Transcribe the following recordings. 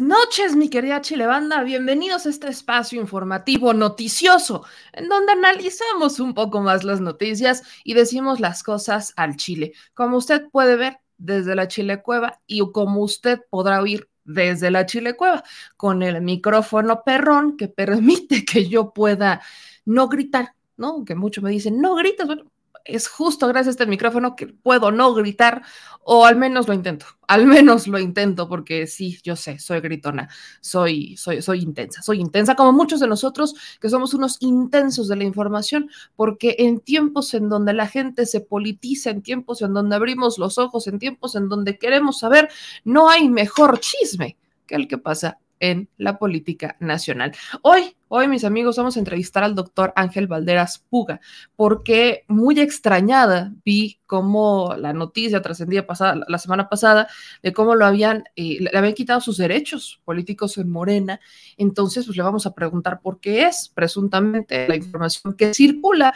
Noches, mi querida Chilebanda. Bienvenidos a este espacio informativo noticioso, en donde analizamos un poco más las noticias y decimos las cosas al Chile. Como usted puede ver desde la Chile Cueva y como usted podrá oír desde la Chile Cueva, con el micrófono perrón que permite que yo pueda no gritar, ¿no? Que muchos me dicen, no gritas, bueno, es justo gracias a este micrófono que puedo no gritar, o al menos lo intento, al menos lo intento, porque sí, yo sé, soy gritona, soy, soy, soy intensa, soy intensa como muchos de nosotros que somos unos intensos de la información, porque en tiempos en donde la gente se politiza, en tiempos en donde abrimos los ojos, en tiempos en donde queremos saber, no hay mejor chisme que el que pasa en la política nacional. Hoy, hoy, mis amigos, vamos a entrevistar al doctor Ángel Valderas Puga, porque muy extrañada vi cómo la noticia trascendía pasada, la semana pasada de cómo lo habían, eh, le habían quitado sus derechos políticos en Morena. Entonces, pues le vamos a preguntar por qué es presuntamente la información que circula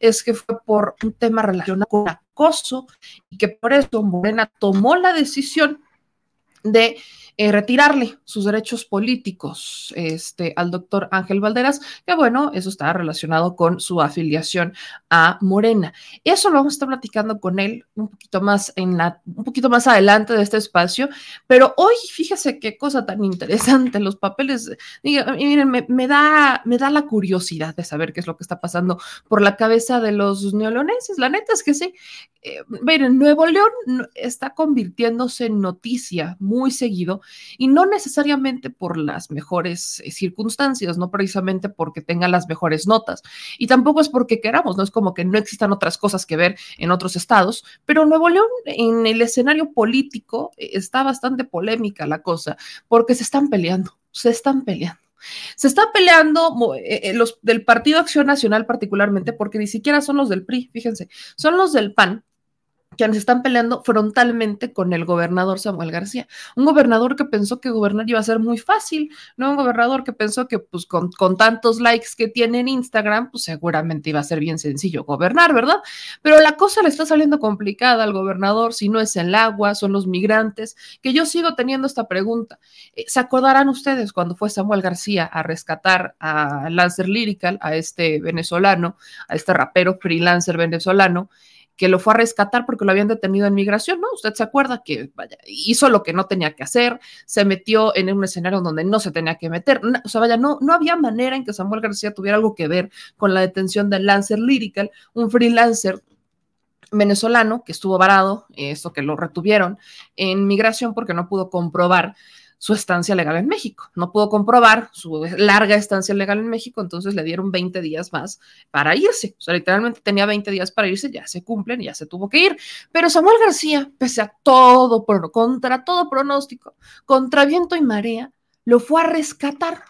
es que fue por un tema relacionado con acoso y que por eso Morena tomó la decisión de eh, retirarle sus derechos políticos este, al doctor Ángel Valderas, que bueno, eso está relacionado con su afiliación a Morena. Eso lo vamos a estar platicando con él un poquito más en la, un poquito más adelante de este espacio, pero hoy fíjese qué cosa tan interesante, los papeles, miren, me, me, da, me da la curiosidad de saber qué es lo que está pasando por la cabeza de los neoloneses, la neta es que sí, eh, miren, Nuevo León está convirtiéndose en noticia muy seguido y no necesariamente por las mejores eh, circunstancias, no precisamente porque tenga las mejores notas y tampoco es porque queramos, no es como que no existan otras cosas que ver en otros estados, pero Nuevo León en el escenario político eh, está bastante polémica la cosa porque se están peleando, se están peleando. Se está peleando eh, los del Partido Acción Nacional particularmente, porque ni siquiera son los del PRI, fíjense, son los del PAN, quienes están peleando frontalmente con el gobernador Samuel García. Un gobernador que pensó que gobernar iba a ser muy fácil, no un gobernador que pensó que pues con, con, tantos likes que tiene en Instagram, pues seguramente iba a ser bien sencillo gobernar, ¿verdad? Pero la cosa le está saliendo complicada al gobernador, si no es el agua, son los migrantes, que yo sigo teniendo esta pregunta. Eh, ¿Se acordarán ustedes cuando fue Samuel García a rescatar a Lancer Lyrical, a este venezolano, a este rapero freelancer venezolano? Que lo fue a rescatar porque lo habían detenido en migración, ¿no? Usted se acuerda que vaya, hizo lo que no tenía que hacer, se metió en un escenario donde no se tenía que meter, o sea, vaya, no, no había manera en que Samuel García tuviera algo que ver con la detención del Lancer Lyrical, un freelancer venezolano que esto varado, esto que lo retuvieron en migración porque no pudo comprobar su estancia legal en México. No pudo comprobar su larga estancia legal en México, entonces le dieron 20 días más para irse. O sea, literalmente tenía 20 días para irse, ya se cumplen ya se tuvo que ir. Pero Samuel García, pese a todo, contra todo pronóstico, contra viento y marea, lo fue a rescatar.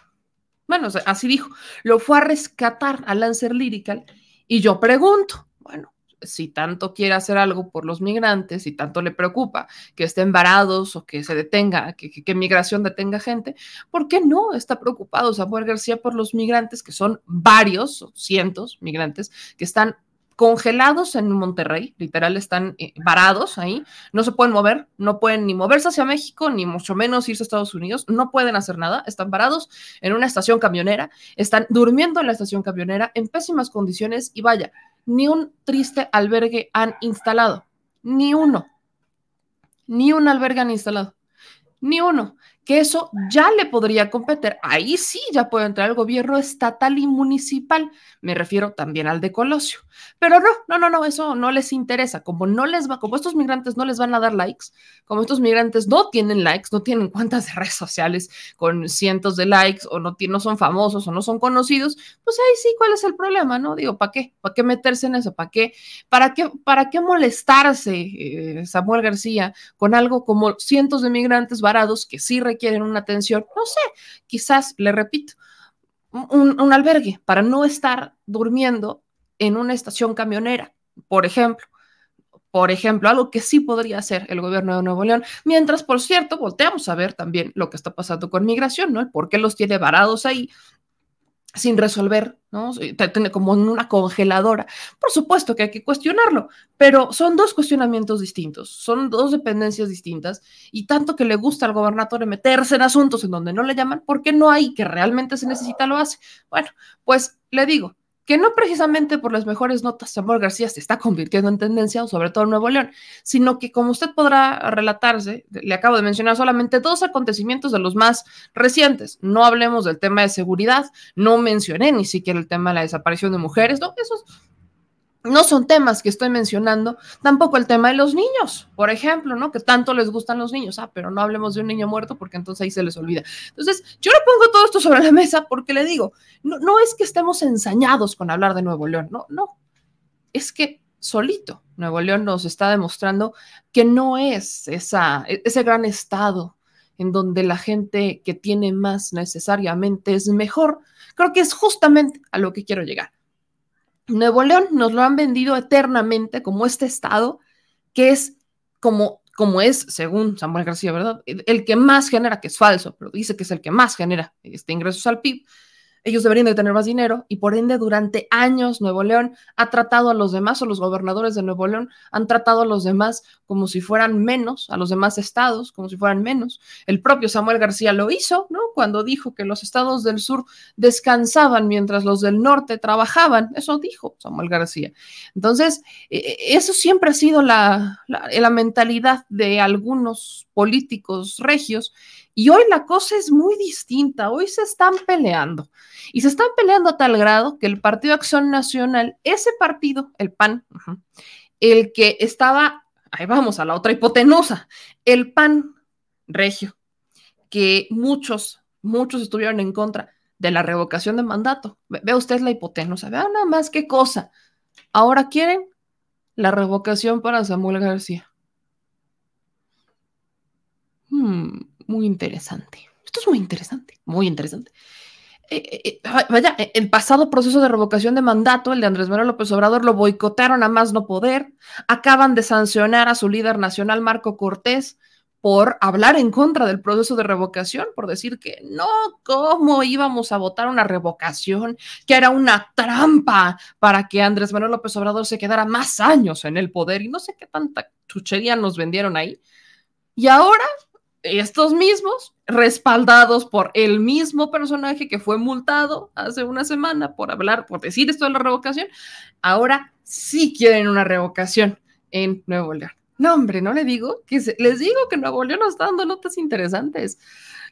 Bueno, así dijo, lo fue a rescatar a Lancer Lyrical. Y yo pregunto, bueno, si tanto quiere hacer algo por los migrantes, si tanto le preocupa que estén varados o que se detenga, que, que, migración detenga gente, ¿por qué no está preocupado Samuel García por los migrantes, que son varios, cientos migrantes, que están congelados en Monterrey, literal están eh, varados ahí, no se pueden mover, no pueden ni moverse hacia México, ni mucho menos irse a Estados Unidos, no pueden hacer nada, están varados en una estación camionera, están durmiendo en la estación camionera en pésimas condiciones y vaya, ni un triste albergue han instalado, ni uno, ni un albergue han instalado, ni uno. Que eso ya le podría competir. Ahí sí ya puede entrar el gobierno estatal y municipal. Me refiero también al de Colosio. Pero no, no, no, no, eso no les interesa. Como no les va, como estos migrantes no les van a dar likes, como estos migrantes no tienen likes, no tienen cuentas de redes sociales con cientos de likes o no, no son famosos o no son conocidos, pues ahí sí, ¿cuál es el problema? No digo, ¿para qué? ¿Para qué meterse en eso? ¿Para qué? ¿Para qué, para qué molestarse, eh, Samuel García, con algo como cientos de migrantes varados que sí requieren una atención? No sé, quizás, le repito, un, un albergue para no estar durmiendo en una estación camionera, por ejemplo por ejemplo, algo que sí podría hacer el gobierno de Nuevo León, mientras, por cierto, volteamos a ver también lo que está pasando con migración, ¿no? ¿Por qué los tiene varados ahí sin resolver, ¿no? Como en una congeladora. Por supuesto que hay que cuestionarlo, pero son dos cuestionamientos distintos, son dos dependencias distintas, y tanto que le gusta al gobernador meterse en asuntos en donde no le llaman, porque no hay que realmente se necesita lo hace. Bueno, pues le digo, que no precisamente por las mejores notas Samuel García se está convirtiendo en tendencia, sobre todo en Nuevo León, sino que como usted podrá relatarse, le acabo de mencionar solamente dos acontecimientos de los más recientes. No hablemos del tema de seguridad, no mencioné ni siquiera el tema de la desaparición de mujeres, no, esos no son temas que estoy mencionando, tampoco el tema de los niños, por ejemplo, ¿no? Que tanto les gustan los niños, ah, pero no hablemos de un niño muerto porque entonces ahí se les olvida. Entonces, yo le pongo todo esto sobre la mesa porque le digo, no, no es que estemos ensañados con hablar de Nuevo León, no, no, es que solito Nuevo León nos está demostrando que no es esa, ese gran estado en donde la gente que tiene más necesariamente es mejor. Creo que es justamente a lo que quiero llegar Nuevo León nos lo han vendido eternamente como este estado que es como, como es, según Samuel García, ¿verdad? El que más genera, que es falso, pero dice que es el que más genera este ingresos al PIB ellos deberían de tener más dinero y por ende durante años Nuevo León ha tratado a los demás o los gobernadores de Nuevo León han tratado a los demás como si fueran menos, a los demás estados como si fueran menos. El propio Samuel García lo hizo, ¿no? Cuando dijo que los estados del sur descansaban mientras los del norte trabajaban, eso dijo Samuel García. Entonces, e, e, eso siempre ha sido la, la, la mentalidad de algunos políticos regios y hoy la cosa es muy distinta, hoy se están peleando. Y se están peleando a tal grado que el Partido Acción Nacional, ese partido, el PAN, el que estaba, ahí vamos a la otra hipotenusa, el PAN regio, que muchos, muchos estuvieron en contra de la revocación de mandato. Ve usted la hipotenusa, vea nada más qué cosa. Ahora quieren la revocación para Samuel García. Hmm muy interesante. Esto es muy interesante, muy interesante. Eh, eh, eh, vaya, el pasado proceso de revocación de mandato, el de Andrés Manuel López Obrador, lo boicotearon a más no poder. Acaban de sancionar a su líder nacional, Marco Cortés, por hablar en contra del proceso de revocación, por decir que no, ¿cómo íbamos a votar una revocación? Que era una trampa para que Andrés Manuel López Obrador se quedara más años en el poder y no sé qué tanta chuchería nos vendieron ahí. Y ahora estos mismos, respaldados por el mismo personaje que fue multado hace una semana por hablar, por decir esto de la revocación, ahora sí quieren una revocación en Nuevo León. No, hombre, no le digo que les digo que Nuevo León está dando notas interesantes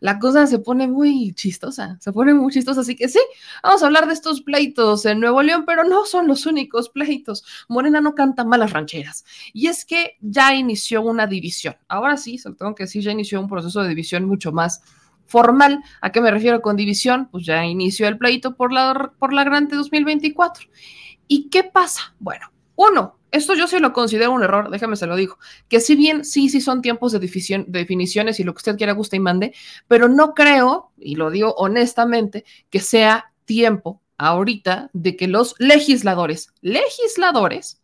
la cosa se pone muy chistosa, se pone muy chistosa. Así que sí, vamos a hablar de estos pleitos en Nuevo León, pero no son los únicos pleitos. Morena no canta malas rancheras. Y es que ya inició una división. Ahora sí, se lo tengo que decir, ya inició un proceso de división mucho más formal. ¿A qué me refiero con división? Pues ya inició el pleito por la, por la Grande 2024. ¿Y qué pasa? Bueno, uno, esto yo sí lo considero un error, déjame se lo digo, que si bien sí, sí son tiempos de, definiciones y lo que usted quiera, guste y mande, pero no creo, y lo digo honestamente, que sea tiempo ahorita de que los legisladores, legisladores,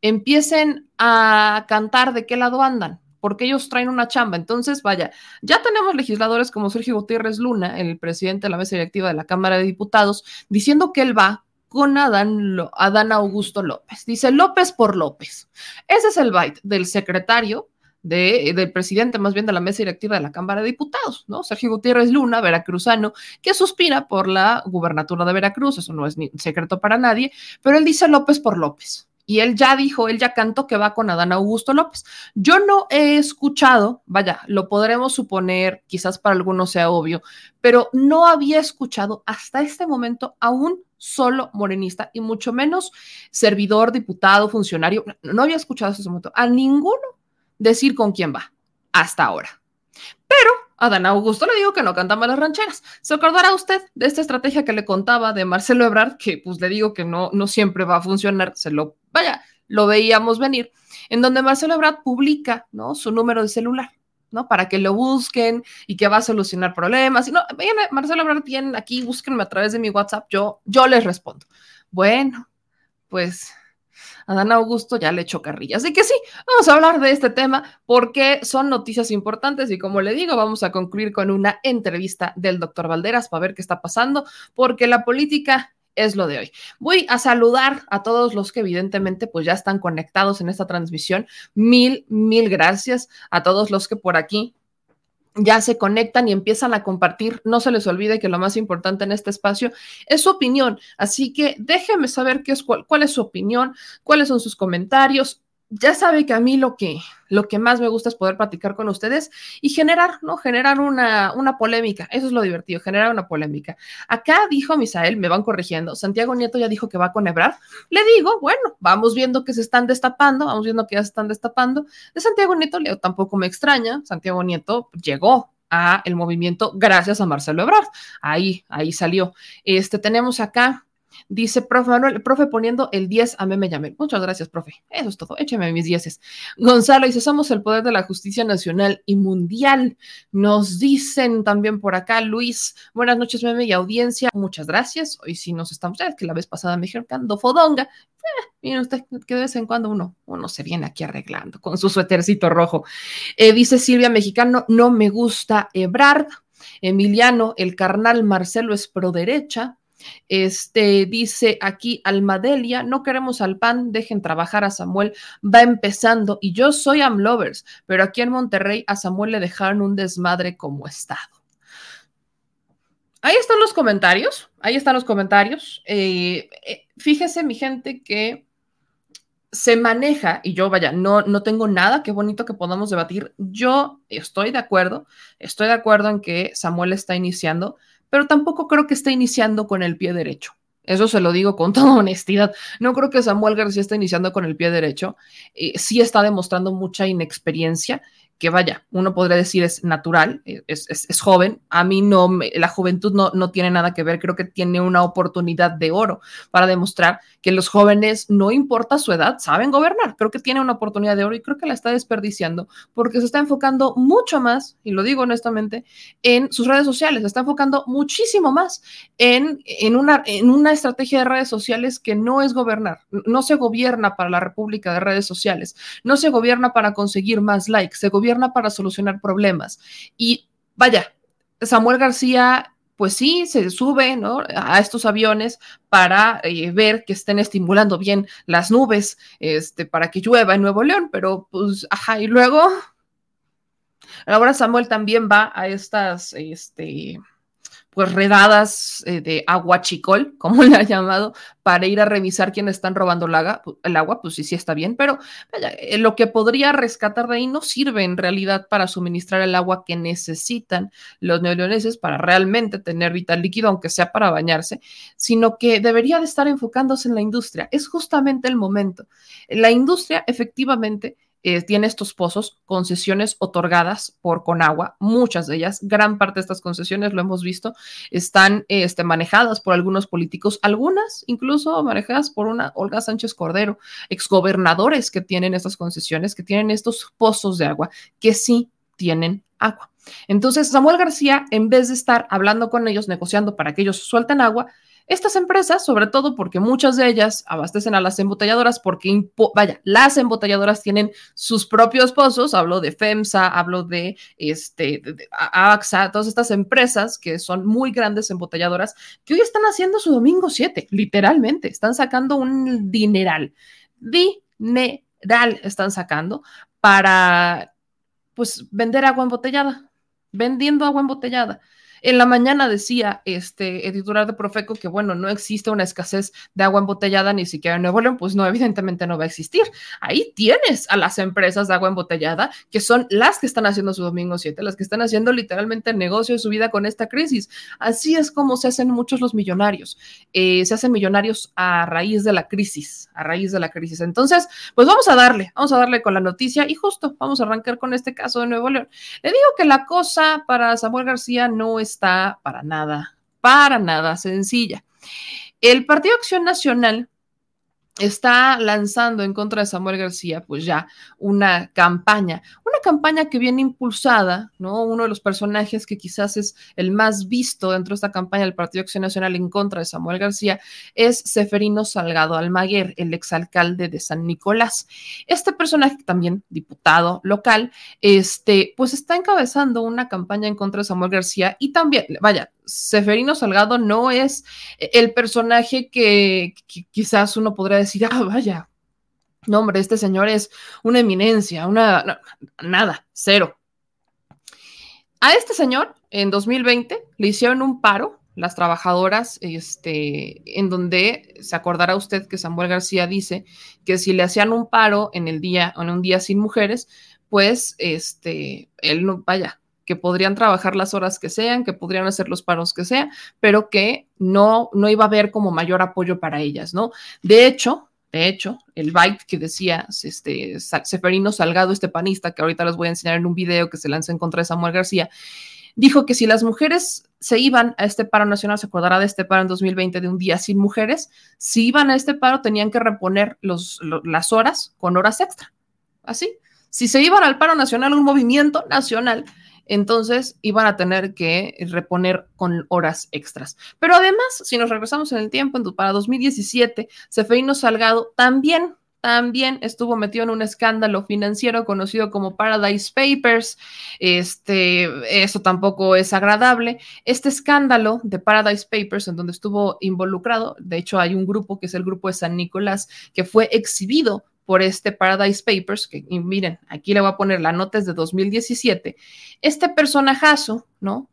empiecen a cantar de qué lado andan, porque ellos traen una chamba. Entonces, vaya, ya tenemos legisladores como Sergio Gutiérrez Luna, el presidente de la mesa directiva de la Cámara de Diputados, diciendo que él va con Adán, Adán Augusto López. Dice López por López. Ese es el byte del secretario de, del presidente más bien de la mesa directiva de la Cámara de Diputados, ¿no? Sergio Gutiérrez Luna, veracruzano, que suspira por la gubernatura de Veracruz, eso no es ni secreto para nadie, pero él dice López por López. y él ya dijo, él ya cantó que va con Adán Augusto López. Yo no he escuchado, vaya, lo podremos suponer, quizás para algunos sea obvio, pero no había escuchado hasta este momento a un solo morenista y mucho menos servidor, diputado, funcionario. No había escuchado hasta ese momento a ninguno decir con quién va hasta ahora. Pero a Dan Augusto le digo que no canta las rancheras. ¿Se acordará usted de esta estrategia que le contaba de Marcelo Ebrard? Que pues le digo que no, no siempre va a funcionar, se lo, vaya, lo veíamos venir, en donde Marcelo Ebrard publica, ¿no? Su número de celular, ¿no? Para que lo busquen y que va a solucionar problemas. Y no, Marcelo Ebrard, bien, aquí búsquenme a través de mi WhatsApp, yo, yo les respondo. Bueno, pues Adán Augusto ya le echó carrilla. Así que sí, vamos a hablar de este tema porque son noticias importantes y como le digo, vamos a concluir con una entrevista del doctor Valderas para ver qué está pasando, porque la política es lo de hoy. Voy a saludar a todos los que evidentemente pues ya están conectados en esta transmisión. Mil, mil gracias a todos los que por aquí ya se conectan y empiezan a compartir. No se les olvide que lo más importante en este espacio es su opinión. Así que déjenme saber qué es, cuál, cuál es su opinión, cuáles son sus comentarios ya sabe que a mí lo que, lo que más me gusta es poder platicar con ustedes y generar, ¿no? Generar una, una polémica. Eso es lo divertido, generar una polémica. Acá dijo Misael, me van corrigiendo, Santiago Nieto ya dijo que va a conebrar. Le digo, bueno, vamos viendo que se están destapando, vamos viendo que ya se están destapando. De Santiago Nieto, tampoco me extraña. Santiago Nieto llegó a el movimiento gracias a Marcelo Ebrard. Ahí, ahí salió. Este, tenemos acá Dice, profe Manuel, profe poniendo el 10 a mí me llamé. Muchas gracias, profe. Eso es todo. Écheme mis 10. Gonzalo dice, somos el poder de la justicia nacional y mundial. Nos dicen también por acá, Luis, buenas noches, meme y audiencia. Muchas gracias. Hoy sí nos estamos, ya que la vez pasada me dijeron que fodonga. Eh, miren usted que de vez en cuando uno, uno se viene aquí arreglando con su suétercito rojo. Eh, dice Silvia Mexicano, no me gusta Ebrard. Emiliano, el carnal Marcelo es pro derecha. Este dice aquí Almadelia, no queremos al PAN, dejen trabajar a Samuel, va empezando y yo soy Amlovers, pero aquí en Monterrey a Samuel le dejaron un desmadre como estado. Ahí están los comentarios, ahí están los comentarios. Eh, eh, fíjese mi gente que se maneja, y yo vaya, no, no tengo nada, qué bonito que podamos debatir. Yo estoy de acuerdo, estoy de acuerdo en que Samuel está iniciando, pero tampoco creo que esté iniciando con el pie derecho. Eso se lo digo con toda honestidad. No creo que Samuel García esté iniciando con el pie derecho. Eh, sí está demostrando mucha inexperiencia que vaya, uno podría decir es natural, eh, es, es, joven, a mí no, la juventud no, no tiene nada que ver, creo que tiene una oportunidad de oro para demostrar que los jóvenes, no importa su edad, saben gobernar, creo que tiene una oportunidad de oro y creo que la está desperdiciando porque se está enfocando mucho más, y lo digo honestamente, en sus redes sociales, se está enfocando muchísimo más en, en, una, en una estrategia de redes sociales que no es gobernar, no se gobierna para la República de redes sociales, no se gobierna para conseguir más likes, se gobierna para solucionar problemas. Y vaya, Samuel García pues sí, se sube a estos aviones para eh, ver que estén estimulando bien las nubes, este, para que llueva en Nuevo León, pero pues, ajá, y luego, ahora Samuel también va a estas, este, pues redadas eh, de aguachicol, como le ha llamado, para ir a revisar quiénes están robando el agua, el agua, pues sí, sí está bien, pero eh, lo que podría rescatar de ahí no sirve en realidad para suministrar el agua que necesitan los neoleoneses para realmente tener vital líquido, aunque sea para bañarse, sino que debería de estar enfocándose en la industria. Es justamente el momento. La industria efectivamente eh, tiene estos pozos, concesiones otorgadas por Conagua, muchas de ellas, gran parte de estas concesiones, lo hemos visto, están este, manejadas por algunos políticos, algunas incluso manejadas por una Olga Sánchez Cordero, exgobernadores que tienen estas concesiones, que tienen estos pozos de agua, que sí tienen agua. Entonces, Samuel García, en vez de estar hablando con ellos, negociando para que ellos suelten agua, estas empresas, sobre todo porque muchas de ellas abastecen a las embotelladoras, porque, vaya, las embotelladoras tienen sus propios pozos, hablo de FEMSA, hablo de, este, AXA, todas estas empresas que son muy grandes embotelladoras, que hoy están haciendo su domingo 7, literalmente, están sacando un dineral, dineral están sacando para, pues, vender agua embotellada, vendiendo agua embotellada. En la mañana decía este titular de Profeco que, bueno, no existe una escasez de agua embotellada ni siquiera en Nuevo León, pues no, evidentemente no va a existir. Ahí tienes a las empresas de agua embotellada, que son las que están haciendo su domingo 7, las que están haciendo literalmente el negocio de su vida con esta crisis. Así es como se hacen muchos los millonarios. Eh, se hacen millonarios a raíz de la crisis, a raíz de la crisis. Entonces, pues vamos a darle, vamos a darle con la noticia y justo vamos a arrancar con este caso de Nuevo León. Le digo que la cosa para Samuel García no está para nada, para nada sencilla. El Partido Acción Nacional está lanzando en contra de Samuel García, pues ya una campaña, una campaña que viene impulsada, ¿no? Uno de los personajes que quizás es el más visto dentro de esta campaña del Partido Acción Nacional en contra de Samuel García es Seferino Salgado Almaguer, el exalcalde de San Nicolás. Este personaje, también diputado local, este, pues está encabezando una campaña en contra de Samuel García y también, vaya, Seferino Salgado no es el personaje que, quizás uno podría decir, ah, vaya, no, hombre, este señor es una eminencia, una, nada, cero. A este señor, en 2020, le hicieron un paro las trabajadoras, este, en donde se acordará usted que Samuel García dice que si le hacían un paro en el día, en un día sin mujeres, pues, este, él no, vaya, que podrían trabajar las horas que sean, que podrían hacer los paros que sean, pero que no, no iba a haber como mayor apoyo para ellas, ¿no? De hecho, de hecho, el byte que decía este, Seferino Salgado, este panista, que ahorita les voy a enseñar en un video que se lanza en contra de Samuel García, dijo que si las mujeres se iban a este paro nacional, se acordará de este paro en 2020 de un día sin mujeres, si iban a este paro tenían que reponer las horas con horas extra. Así. Si se iban al paro nacional, un movimiento nacional, entonces iban a tener que reponer con horas extras. Pero además, si nos regresamos en el tiempo, para 2017, Seferino Salgado también también estuvo metido en un escándalo financiero conocido como Paradise Papers. Este, eso tampoco es agradable. Este escándalo de Paradise Papers, en donde estuvo involucrado, de hecho hay un grupo que es el grupo de San Nicolás, que fue exhibido por este Paradise Papers, que miren, aquí le voy a poner la nota es de 2017, este personajazo, ¿no?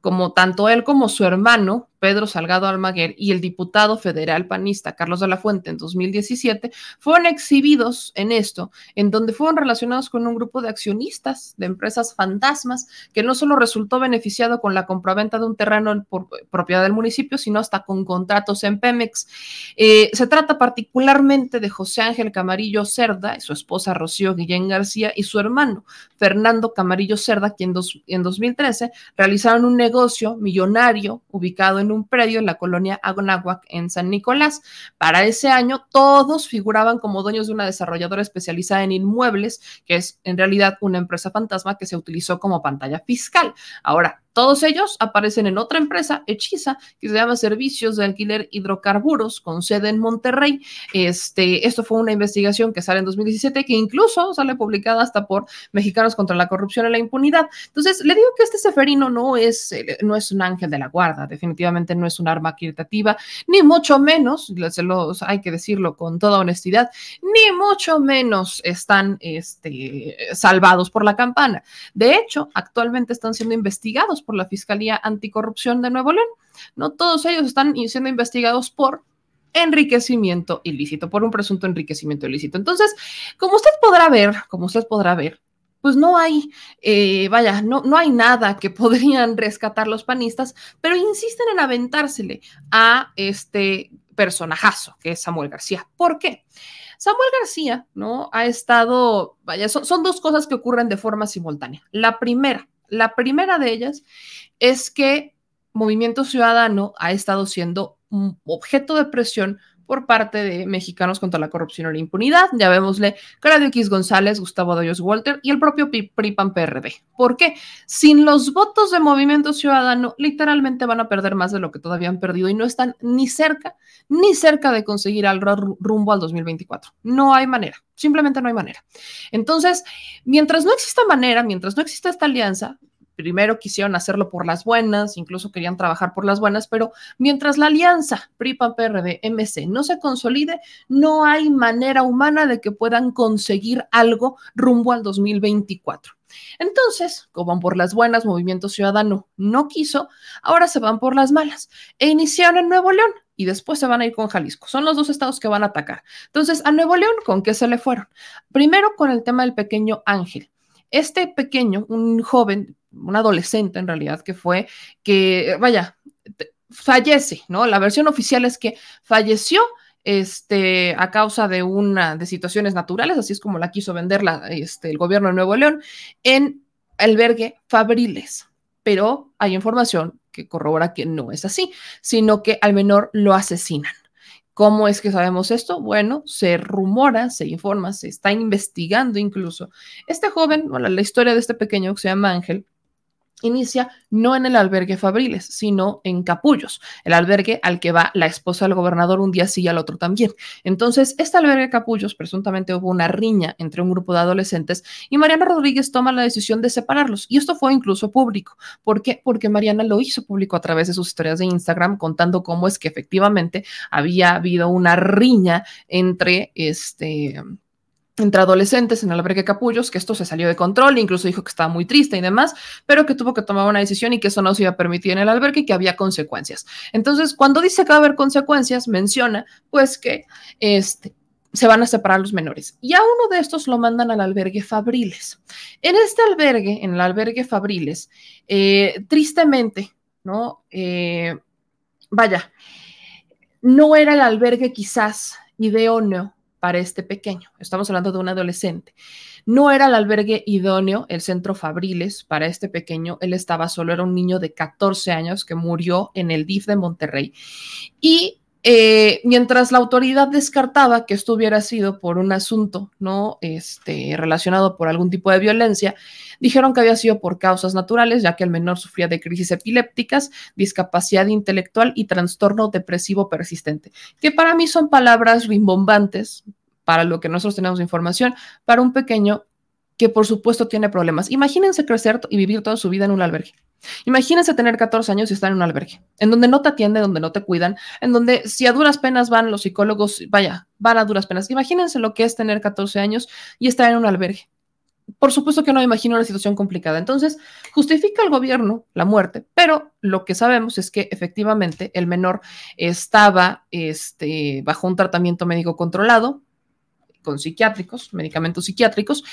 Como tanto él como su hermano Pedro Salgado Almaguer y el diputado federal panista Carlos de la Fuente en 2017 fueron exhibidos en esto, en donde fueron relacionados con un grupo de accionistas de empresas fantasmas que no solo resultó beneficiado con la compraventa de un terreno propiedad del municipio, sino hasta con contratos en Pemex. Eh, se trata particularmente de José Ángel Camarillo Cerda, su esposa Rocío Guillén García y su hermano Fernando Camarillo Cerda, quien en 2013 realizaron un negocio millonario ubicado en un predio en la colonia Agonahuac en San Nicolás. Para ese año, todos figuraban como dueños de una desarrolladora especializada en inmuebles, que es en realidad una empresa fantasma que se utilizó como pantalla fiscal. Ahora, todos ellos aparecen en otra empresa, Hechiza, que se llama Servicios de Alquiler Hidrocarburos, con sede en Monterrey. Este, esto fue una investigación que sale en 2017, que incluso sale publicada hasta por Mexicanos contra la Corrupción y la Impunidad. Entonces, le digo que este Seferino no es, eh, no es un ángel de la guarda, definitivamente no es un arma caritativa, ni mucho menos, se los, hay que decirlo con toda honestidad, ni mucho menos están este, salvados por la campana. De hecho, actualmente están siendo investigados por la Fiscalía Anticorrupción de Nuevo León. No todos ellos están siendo investigados por enriquecimiento ilícito, por un presunto enriquecimiento ilícito. Entonces, como usted podrá ver, como usted podrá ver, pues no hay, eh, vaya, no, no hay nada que podrían rescatar los panistas, pero insisten en aventársele a este personajazo que es Samuel García. ¿Por qué? Samuel García, ¿no? Ha estado, vaya, son dos cosas que ocurren de forma simultánea. La primera, la primera de ellas es que Movimiento Ciudadano ha estado siendo un objeto de presión por parte de Mexicanos contra la Corrupción y la Impunidad. Ya vémosle Claudio X González, Gustavo Doyos Walter y el propio PRIPAN PRD. ¿Por qué? Sin los votos de Movimiento Ciudadano, literalmente van a perder más de lo que todavía han perdido y no están ni cerca, ni cerca de conseguir algo rumbo al 2024. No hay manera, simplemente no hay manera. Entonces, mientras no exista manera, mientras no exista esta alianza, primero quisieron hacerlo por las buenas, incluso querían trabajar por las buenas, pero mientras la alianza PRI-PAN-PRD-MC no se consolide, no hay manera humana de que puedan conseguir algo rumbo al 2024. Entonces, como van por las buenas, Movimiento Ciudadano no quiso, ahora se van por las malas e iniciaron en Nuevo León y después se van a ir con Jalisco. Son los dos estados que van a atacar. Entonces, a Nuevo León, ¿con qué se le fueron? Primero con el tema del pequeño Ángel. Este pequeño, un joven, un adolescente en realidad, que fue, que, vaya, fallece, ¿no? La versión oficial es que falleció este, a causa de una de situaciones naturales, así es como la quiso vender este, el gobierno de Nuevo León, en albergue Fabriles. Pero hay información que corrobora que no es así, sino que al menor lo asesinan. ¿Cómo es que sabemos esto? Bueno, se rumora, se informa, se está investigando incluso. Este joven, la historia de este pequeño que se llama Ángel, inicia no en el albergue Fabriles, sino en Capullos, el albergue al que va la esposa del gobernador un día sí y al otro también. Entonces, este albergue Capullos, presuntamente hubo una riña entre un grupo de adolescentes y Mariana Rodríguez toma la decisión de separarlos. Y esto fue incluso público. ¿Por qué? Porque Mariana lo hizo público a través de sus historias de Instagram contando cómo es que efectivamente había habido una riña entre este entre adolescentes en el albergue Capullos, que esto se salió de control, incluso dijo que estaba muy triste y demás, pero que tuvo que tomar una decisión y que eso no se iba a permitir en el albergue y que había consecuencias. Entonces, cuando dice que va a haber consecuencias, menciona pues que este, se van a separar los menores. Y a uno de estos lo mandan al albergue Fabriles. En este albergue, en el albergue Fabriles, eh, tristemente, ¿no? Eh, vaya, no era el albergue quizás idóneo para este pequeño. Estamos hablando de un adolescente. No era el albergue idóneo, el centro Fabriles, para este pequeño. Él estaba solo, era un niño de 14 años que murió en el DIF de Monterrey. Y eh, mientras la autoridad descartaba que esto hubiera sido por un asunto no este, relacionado por algún tipo de violencia, dijeron que había sido por causas naturales, ya que el menor sufría de crisis epilépticas, discapacidad intelectual y trastorno depresivo persistente, que para mí son palabras rimbombantes para lo que nosotros tenemos información, para un pequeño que por supuesto tiene problemas. Imagínense crecer y vivir toda su vida en un albergue. Imagínense tener 14 años y estar en un albergue, en donde no te atienden, donde no te cuidan, en donde si a duras penas van los psicólogos, vaya, van a duras penas. Imagínense lo que es tener 14 años y estar en un albergue. Por supuesto que no me imagino una situación complicada. Entonces, justifica el gobierno la muerte, pero lo que sabemos es que efectivamente el menor estaba este, bajo un tratamiento médico controlado, con psiquiátricos, medicamentos psiquiátricos,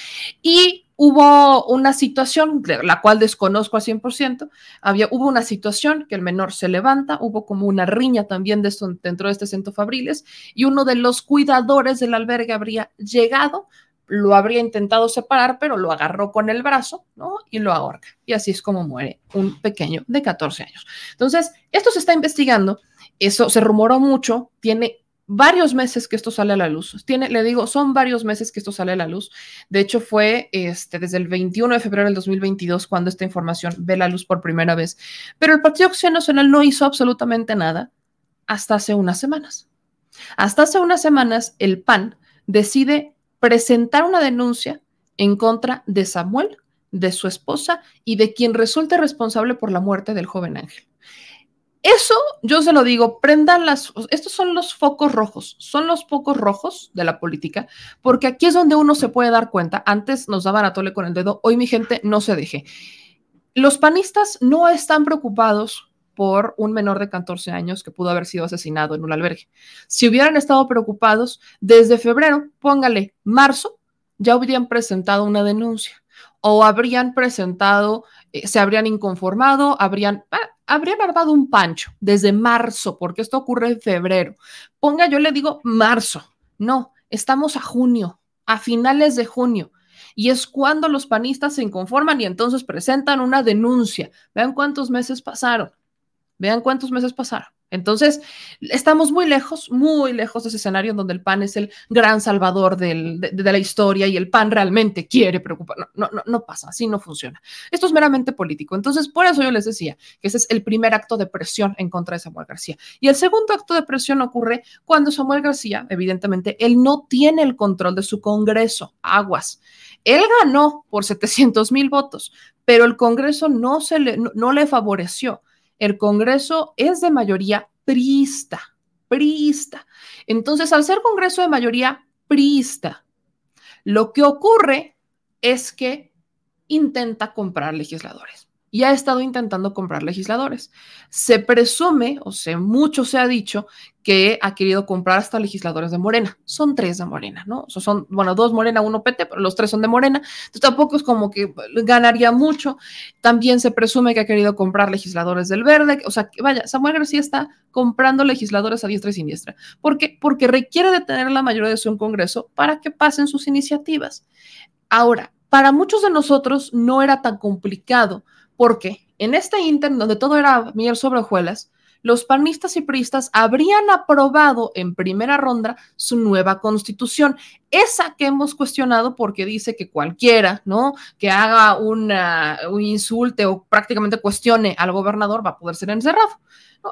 y hubo una situación, la cual desconozco al 100%, había, hubo una situación que el menor se levanta, hubo como una riña también de dentro de este centro Fabriles, y uno de los cuidadores del albergue habría llegado, lo habría intentado separar, pero lo agarró con el brazo, ¿no? Y lo ahorca. Y así es como muere un pequeño de 14 años. Entonces, esto se está investigando, eso se rumoró mucho, tiene varios meses que esto sale a la luz. Tiene, le digo, son varios meses que esto sale a la luz. De hecho, fue este, desde el 21 de febrero del 2022 cuando esta información ve la luz por primera vez. Pero el Partido Acción Nacional no hizo absolutamente nada hasta hace unas semanas. Hasta hace unas semanas, el PAN decide presentar una denuncia en contra de Samuel, de su esposa y de quien resulte responsable por la muerte del joven Ángel. Eso yo se lo digo, prendan las, estos son los focos rojos, son los focos rojos de la política, porque aquí es donde uno se puede dar cuenta. Antes nos daban a tole con el dedo, hoy mi gente no se deje. Los panistas no están preocupados por un menor de 14 años que pudo haber sido asesinado en un albergue. Si hubieran estado preocupados, desde febrero, póngale marzo, ya hubieran presentado una denuncia o habrían presentado, eh, se habrían inconformado, habrían, ah, habrían armado un pancho desde marzo, porque esto ocurre en febrero. Ponga, yo le digo marzo. No, estamos a junio, a finales de junio. Y es cuando los panistas se inconforman y entonces presentan una denuncia. Vean cuántos meses pasaron. Vean cuántos meses pasaron. Entonces, estamos muy lejos, muy lejos de ese escenario en donde el PAN es el gran salvador de, la historia y el PAN realmente quiere preocupar. No, no, no pasa, así no funciona. Esto es meramente político. Entonces, por eso yo les decía que ese es el primer acto de presión en contra de Samuel García. Y el segundo acto de presión ocurre cuando Samuel García, evidentemente, él no tiene el control de su Congreso. Aguas. Él ganó por 700 mil votos, pero el Congreso no, se le, no le favoreció el Congreso es de mayoría priista, priista. Entonces, al ser Congreso de mayoría priista, lo que ocurre es que intenta comprar legisladores y ha estado intentando comprar legisladores. Se presume, o sea, mucho se ha dicho, que ha querido comprar hasta legisladores de Morena. Son tres de Morena, ¿no? O son, bueno, dos Morena, uno PT, pero los tres son de Morena. Entonces tampoco es como que ganaría mucho. También se presume que ha querido comprar legisladores del Verde. O sea, vaya, Samuel García está comprando legisladores a diestra y siniestra. ¿Por qué? Porque requiere de tener la mayoría de su Congreso para que pasen sus iniciativas. Ahora, para muchos de nosotros no era tan complicado porque en este Inter, donde todo era miel sobre hojuelas, los panistas y priistas habrían aprobado en primera ronda su nueva constitución, esa que hemos cuestionado porque dice que cualquiera, ¿no? Que haga una, un insulte o prácticamente cuestione al gobernador va a poder ser encerrado.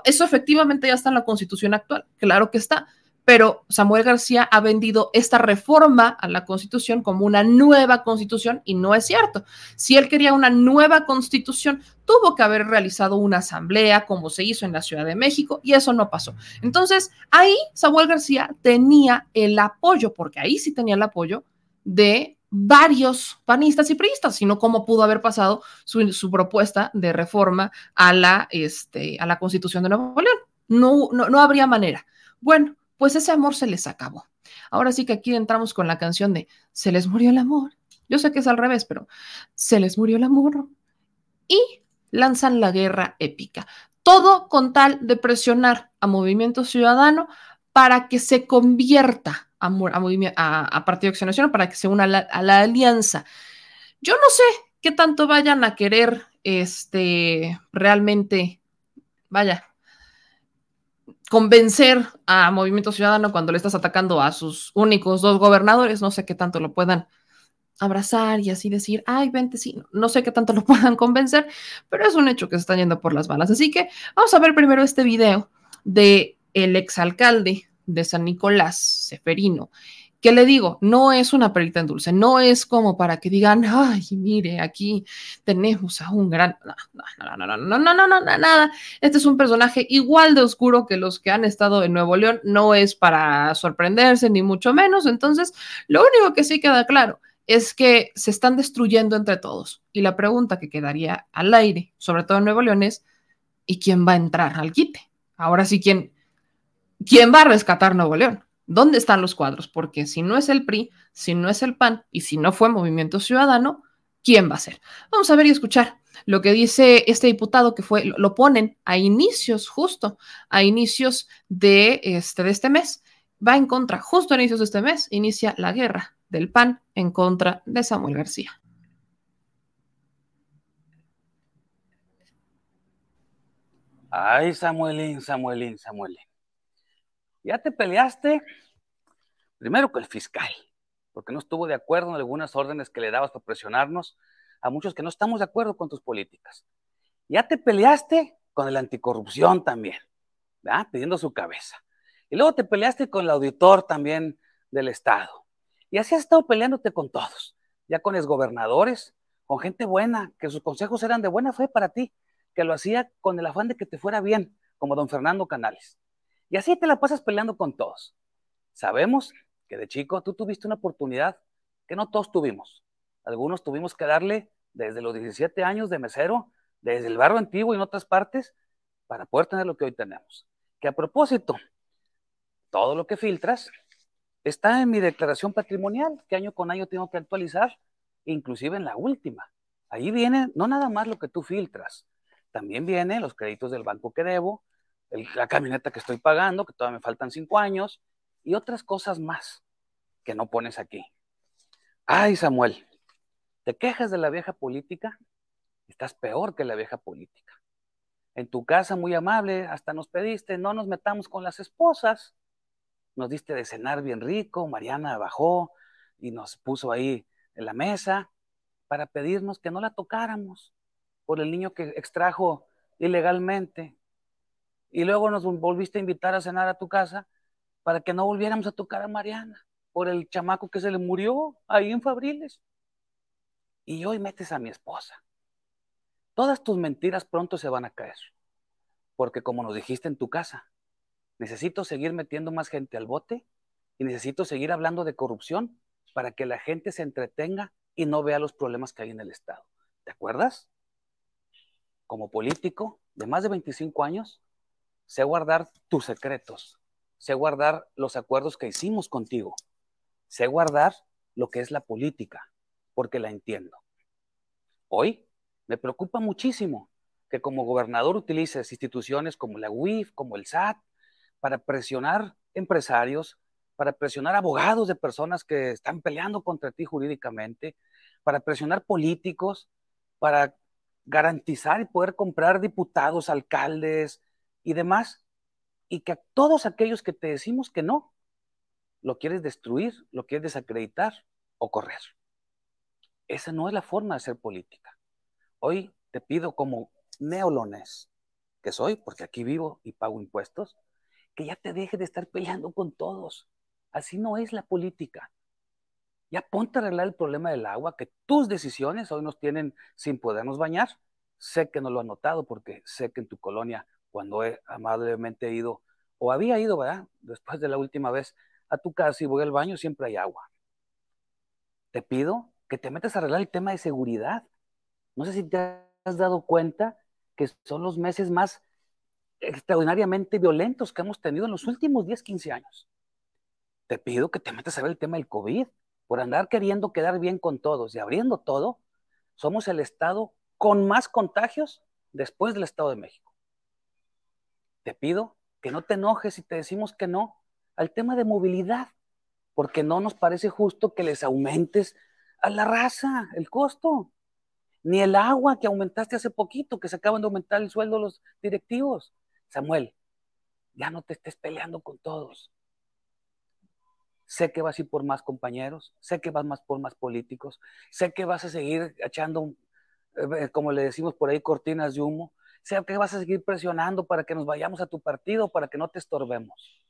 Eso efectivamente ya está en la constitución actual, claro que está, pero Samuel García ha vendido esta reforma a la constitución como una nueva constitución y no es cierto. Si él quería una nueva constitución, tuvo que haber realizado una asamblea como se hizo en la Ciudad de México y eso no pasó. Entonces, ahí Samuel García tenía el apoyo, porque ahí sí tenía el apoyo de varios panistas y priistas, sino cómo pudo haber pasado su, propuesta de reforma a la, este, a la constitución de Nuevo León. No, no, no habría manera. Bueno, pues ese amor se les acabó. Ahora sí que aquí entramos con la canción de Se les murió el amor. Yo sé que es al revés, pero se les murió el amor. Y lanzan la guerra épica. Todo con tal de presionar a Movimiento Ciudadano para que se convierta a, Partido Acción Nacional, para que se una a la, a la, alianza. Yo no sé qué tanto vayan a querer este, realmente, vaya, convencer a Movimiento Ciudadano cuando le estás atacando a sus únicos dos gobernadores, no sé qué tanto lo puedan abrazar y así decir, ay, vente, sí, no sé qué tanto lo puedan convencer, pero es un hecho que se están yendo por las balas. Así que vamos a ver primero este video de el exalcalde de San Nicolás, Seferino, ¿Qué le digo? No es una perita en dulce, no es como para que digan, ay, mire, aquí tenemos a un gran. No, no, no, no, no, no, no, no, no, nada. Este es un personaje igual de oscuro que los que han estado en Nuevo León, no es para sorprenderse, ni mucho menos. Entonces, lo único que sí queda claro es que se están destruyendo entre todos. Y la pregunta que quedaría al aire, sobre todo en Nuevo León, es: ¿y quién va a entrar al quite? Ahora sí, ¿quién, quién va a rescatar Nuevo León? ¿Dónde están los cuadros? Porque si no es el PRI, si no es el PAN y si no fue Movimiento Ciudadano, ¿quién va a ser? Vamos a ver y escuchar lo que dice este diputado que fue, lo ponen a inicios, justo a inicios de este, de este mes, va en contra, justo a inicios de este mes, inicia la guerra del PAN en contra de Samuel García. Ay, Samuelín, Samuelín, Samuelín. Ya te peleaste primero con el fiscal, porque no estuvo de acuerdo en algunas órdenes que le dabas para presionarnos a muchos que no estamos de acuerdo con tus políticas. Ya te peleaste con el anticorrupción también, ¿verdad? pidiendo su cabeza. Y luego te peleaste con el auditor también del Estado. Y así has estado peleándote con todos, ya con exgobernadores, con gente buena, que sus consejos eran de buena fe para ti, que lo hacía con el afán de que te fuera bien, como don Fernando Canales. Y así te la pasas peleando con todos. Sabemos que de chico tú tuviste una oportunidad que no todos tuvimos. Algunos tuvimos que darle desde los 17 años de mesero, desde el barrio antiguo y en otras partes, para poder tener lo que hoy tenemos. Que a propósito, todo lo que filtras está en mi declaración patrimonial, que año con año tengo que actualizar, inclusive en la última. Ahí viene no nada más lo que tú filtras, también vienen los créditos del banco que debo, la camioneta que estoy pagando, que todavía me faltan cinco años, y otras cosas más que no pones aquí. Ay, Samuel, ¿te quejas de la vieja política? Estás peor que la vieja política. En tu casa, muy amable, hasta nos pediste, no nos metamos con las esposas. Nos diste de cenar bien rico, Mariana bajó y nos puso ahí en la mesa para pedirnos que no la tocáramos por el niño que extrajo ilegalmente. Y luego nos volviste a invitar a cenar a tu casa para que no volviéramos a tocar a Mariana por el chamaco que se le murió ahí en Fabriles. Y hoy metes a mi esposa. Todas tus mentiras pronto se van a caer. Porque como nos dijiste en tu casa, necesito seguir metiendo más gente al bote y necesito seguir hablando de corrupción para que la gente se entretenga y no vea los problemas que hay en el Estado. ¿Te acuerdas? Como político de más de 25 años, sé guardar tus secretos, sé guardar los acuerdos que hicimos contigo, sé guardar lo que es la política, porque la entiendo. Hoy me preocupa muchísimo que como gobernador utilices instituciones como la UIF, como el SAT, para presionar empresarios, para presionar abogados de personas que están peleando contra ti jurídicamente, para presionar políticos, para garantizar y poder comprar diputados, alcaldes y demás, y que a todos aquellos que te decimos que no, lo quieres destruir, lo quieres desacreditar o correr. Esa no es la forma de hacer política. Hoy te pido como neolones que soy, porque aquí vivo y pago impuestos, que ya te dejes de estar peleando con todos. Así no es la política. Ya ponte a arreglar el problema del agua, que tus decisiones hoy nos tienen sin podernos bañar. Sé que no lo han notado porque sé que en tu colonia, cuando he amablemente ido, o había ido, ¿verdad? Después de la última vez a tu casa y voy al baño, siempre hay agua. Te pido que te metas a arreglar el tema de seguridad. No sé si te has dado cuenta que son los meses más extraordinariamente violentos que hemos tenido en los últimos 10, 15 años. Te pido que te metas a ver el tema del COVID por andar queriendo quedar bien con todos y abriendo todo, somos el estado con más contagios después del Estado de México. Te pido que no te enojes si te decimos que no al tema de movilidad, porque no nos parece justo que les aumentes a la raza el costo, ni el agua que aumentaste hace poquito, que se acaban de aumentar el sueldo los directivos. Samuel, ya no te estés peleando con todos. Sé que vas a ir por más compañeros, sé que vas más por más políticos, sé que vas a seguir echando, eh, como le decimos por ahí, cortinas de humo, sé que vas a seguir presionando para que nos vayamos a tu partido, para que no te estorbemos.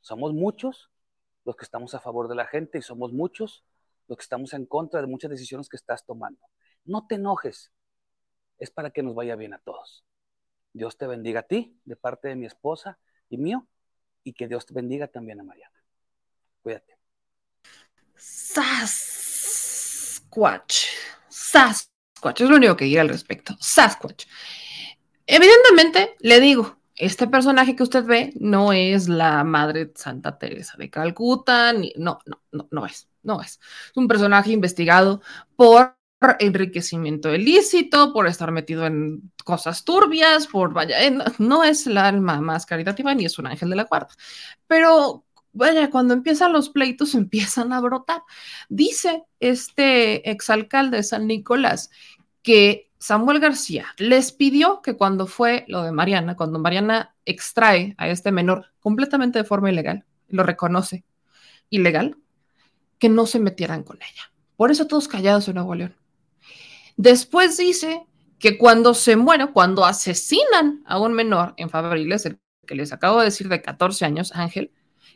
Somos muchos los que estamos a favor de la gente y somos muchos los que estamos en contra de muchas decisiones que estás tomando. No te enojes, es para que nos vaya bien a todos. Dios te bendiga a ti, de parte de mi esposa y mío, y que Dios te bendiga también a Mariana. Cuídate. Sasquatch. Sasquatch. Es lo único que diga al respecto. Sasquatch. Evidentemente, le digo, este personaje que usted ve no es la madre Santa Teresa de Calcuta, ni, no, no, no, no es, no es. Es un personaje investigado por enriquecimiento ilícito, por estar metido en cosas turbias, por vaya, eh, no es el alma más caritativa ni es un ángel de la guarda. Pero vaya, cuando empiezan los pleitos empiezan a brotar. Dice este exalcalde de San Nicolás que Samuel García les pidió que cuando fue lo de Mariana, cuando Mariana extrae a este menor completamente de forma ilegal, lo reconoce ilegal, que no se metieran con ella. Por eso todos callados en Nuevo León. Después dice que cuando se muere, cuando asesinan a un menor en Fabriles, el que les acabo de decir de 14 años, Ángel,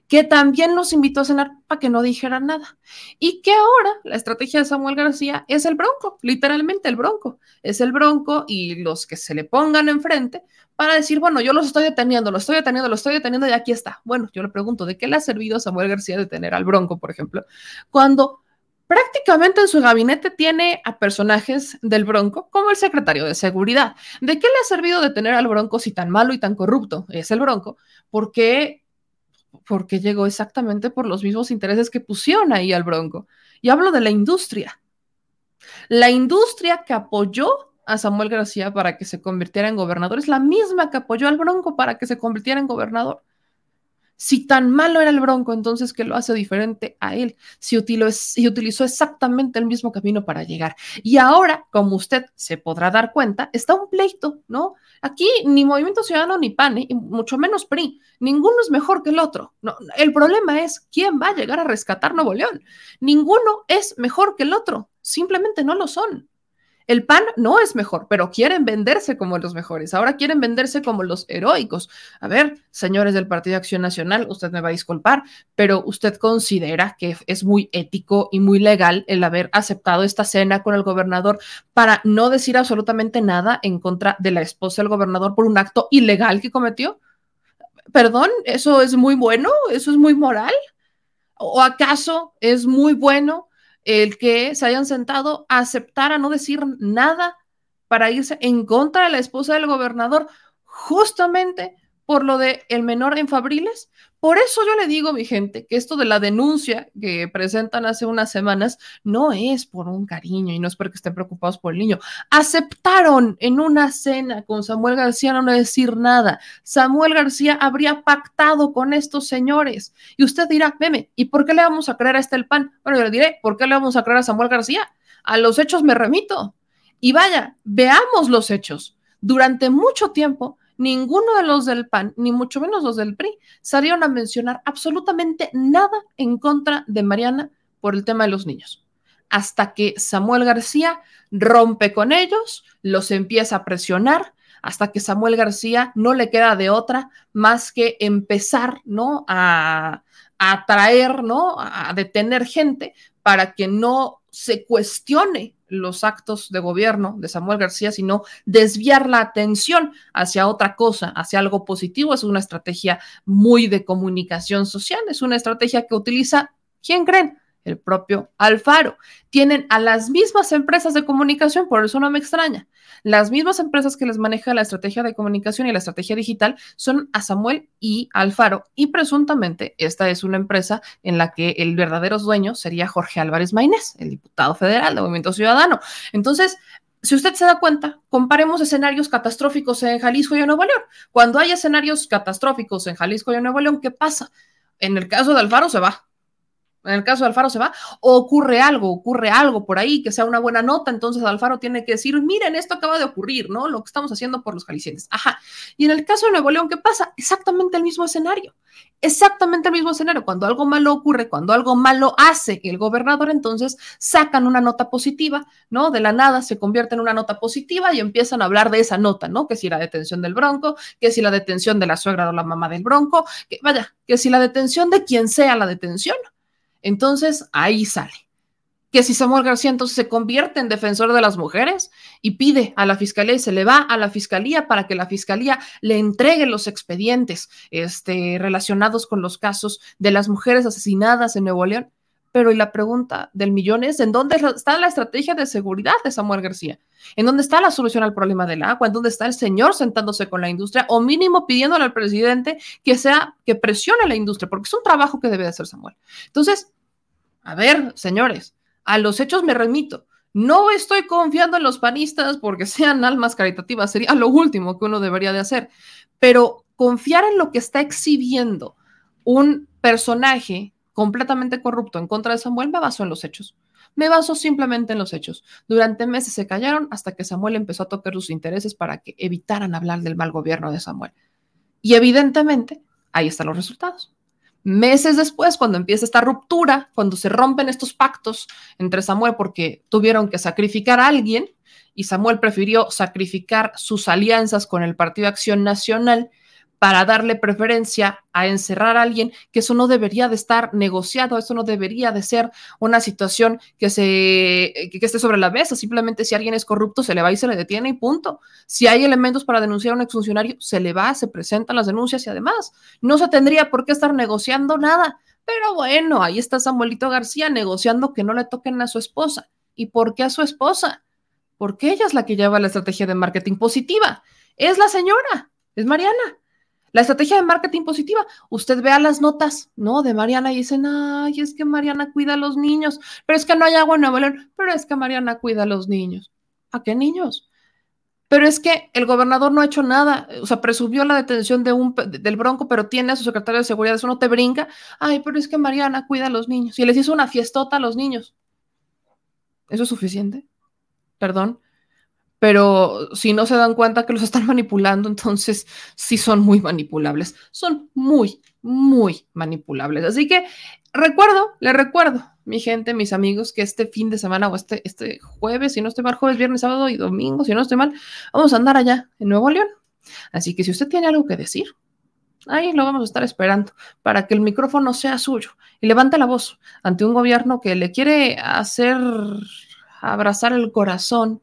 que también los invitó a cenar para que no dijeran nada. Y que ahora la estrategia de Samuel García es el bronco, literalmente el bronco. Es el bronco y los que se le pongan enfrente para decir, bueno, yo los estoy deteniendo, lo estoy deteniendo, lo estoy deteniendo y aquí está. Bueno, yo le pregunto, ¿de qué le ha servido a Samuel García detener al bronco, por ejemplo? Cuando prácticamente en su gabinete tiene a personajes del Bronco como el secretario de Seguridad. ¿De qué le ha servido detener al Bronco si tan malo y tan corrupto es el Bronco? Porque porque llegó exactamente por los mismos intereses que pusieron ahí al Bronco. Y hablo de la industria. La industria que apoyó a Samuel García para que se convirtiera en gobernador es la misma que apoyó al Bronco para que se convirtiera en gobernador. Si tan malo era el Bronco, entonces, ¿qué lo hace diferente a él? Si utilizó, utilizó, exactamente el mismo camino para llegar. Y ahora, como usted se podrá dar cuenta, está un pleito, ¿no? Aquí ni Movimiento Ciudadano ni PAN, y mucho menos PRI, ninguno es mejor que el otro. El problema es quién va a llegar a rescatar Nuevo León. Ninguno es mejor que el otro, simplemente no lo son. El PAN no es mejor, pero quieren venderse como los mejores. Ahora quieren venderse como los heroicos. A ver, señores del Partido Acción Nacional, usted me va a disculpar, pero usted considera que es muy ético y muy legal el haber aceptado esta cena con el gobernador para no decir absolutamente nada en contra de la esposa del gobernador por un acto ilegal que cometió. Perdón, ¿eso es muy bueno? ¿Eso es muy moral? ¿O acaso es muy bueno el que se hayan sentado a aceptar a no decir nada para irse en contra de la esposa del gobernador, justamente por lo de el menor en Fabriles. Por eso yo le digo, mi gente, que esto de la denuncia que presentan hace unas semanas no es por un cariño y no es porque estén preocupados por el niño. Aceptaron en una cena con Samuel García no decir nada. Samuel García habría pactado con estos señores. Y usted dirá, meme, ¿y por qué le vamos a creer a este el pan? Bueno, yo le diré, ¿por qué le vamos a creer a Samuel García? A los hechos me remito. Y vaya, veamos los hechos. Durante mucho tiempo, ninguno de los del PAN, ni mucho menos los del PRI, salieron a mencionar absolutamente nada en contra de Mariana por el tema de los niños. Hasta que Samuel García rompe con ellos, los empieza a presionar, hasta que Samuel García no le queda de otra más que empezar, ¿no? A, atraer, ¿no? A detener gente para que no se cuestione los actos de gobierno de Samuel García, sino desviar la atención hacia otra cosa, hacia algo positivo. Es una estrategia muy de comunicación social, es una estrategia que utiliza, ¿quién creen? El propio Alfaro. Tienen a las mismas empresas de comunicación, por eso no me extraña. Las mismas empresas que les maneja la estrategia de comunicación y la estrategia digital son a Samuel y Alfaro. Y presuntamente esta es una empresa en la que el verdadero dueño sería Jorge Álvarez Maínez, el diputado federal de Movimiento Ciudadano. Entonces, si usted se da cuenta, comparemos escenarios catastróficos en Jalisco y en Nuevo León. Cuando hay escenarios catastróficos en Jalisco y en Nuevo León, ¿qué pasa? En el caso de Alfaro se va, en el caso de Alfaro se va, o ocurre algo, ocurre algo por ahí que sea una buena nota, entonces Alfaro tiene que decir, miren, esto acaba de ocurrir, ¿no? Lo que estamos haciendo por los jaliscienses. Ajá. Y en el caso de Nuevo León, ¿qué pasa? Exactamente el mismo escenario. Exactamente el mismo escenario. Cuando algo malo ocurre, cuando algo malo hace el gobernador, entonces sacan una nota positiva, ¿no? De la nada se convierte en una nota positiva y empiezan a hablar de esa nota, ¿no? Que si la detención del bronco, que si la detención de la suegra o la mamá del bronco, que vaya, que si la detención de quien sea la detención, entonces ahí sale. Que si Samuel García entonces se convierte en defensor de las mujeres y pide a la fiscalía y se le va a la fiscalía para que la fiscalía le entregue los expedientes este, relacionados con los casos de las mujeres asesinadas en Nuevo León. Pero y la pregunta del millón es, ¿en dónde está la estrategia de seguridad de Samuel García? ¿En dónde está la solución al problema del agua? ¿En dónde está el señor sentándose con la industria o mínimo pidiéndole al presidente que sea, que presione a la industria? Porque es un trabajo que debe hacer Samuel. Entonces, a ver, señores, a los hechos me remito. No estoy confiando en los panistas porque sean almas caritativas, sería lo último que uno debería de hacer, pero confiar en lo que está exhibiendo un personaje completamente corrupto en contra de Samuel me baso en los hechos. Me baso simplemente en los hechos. Durante meses se callaron hasta que Samuel empezó a tocar sus intereses para que evitaran hablar del mal gobierno de Samuel. Y evidentemente, ahí están los resultados. Meses después, cuando empieza esta ruptura, cuando se rompen estos pactos entre Samuel porque tuvieron que sacrificar a alguien y Samuel prefirió sacrificar sus alianzas con el Partido Acción Nacional para darle preferencia a encerrar a alguien, que eso no debería de estar negociado, eso no debería de ser una situación que, se, que, esté sobre la mesa, simplemente si alguien es corrupto se le va y se le detiene y punto. Si hay elementos para denunciar a un exfuncionario, se le va, se presentan las denuncias y además no se tendría por qué estar negociando nada. Pero bueno, ahí está Samuelito García negociando que no le toquen a su esposa. ¿Y por qué a su esposa? Porque ella es la que lleva la estrategia de marketing positiva. Es la señora, es Mariana. La estrategia de marketing positiva, usted vea las notas, ¿no? De Mariana y dicen, ay, es que Mariana cuida a los niños, pero es que no hay agua en Nuevo León, pero es que Mariana cuida a los niños. ¿A qué niños? Pero es que el gobernador no ha hecho nada, o sea, presumió la detención de un, del Bronco, pero tiene a su secretario de seguridad, eso no te brinca. Ay, pero es que Mariana cuida a los niños y les hizo una fiestota a los niños. ¿Eso es suficiente? Perdón. Pero si no se dan cuenta que los están manipulando, entonces sí son muy manipulables. Son muy, muy manipulables. Así que recuerdo, le recuerdo, mi gente, mis amigos, que este fin de semana o este, este jueves, si no estoy mal, jueves, viernes, sábado y domingo, si no estoy mal, vamos a andar allá en Nuevo León. Así que si usted tiene algo que decir, ahí lo vamos a estar esperando para que el micrófono sea suyo y levante la voz ante un gobierno que le quiere hacer abrazar el corazón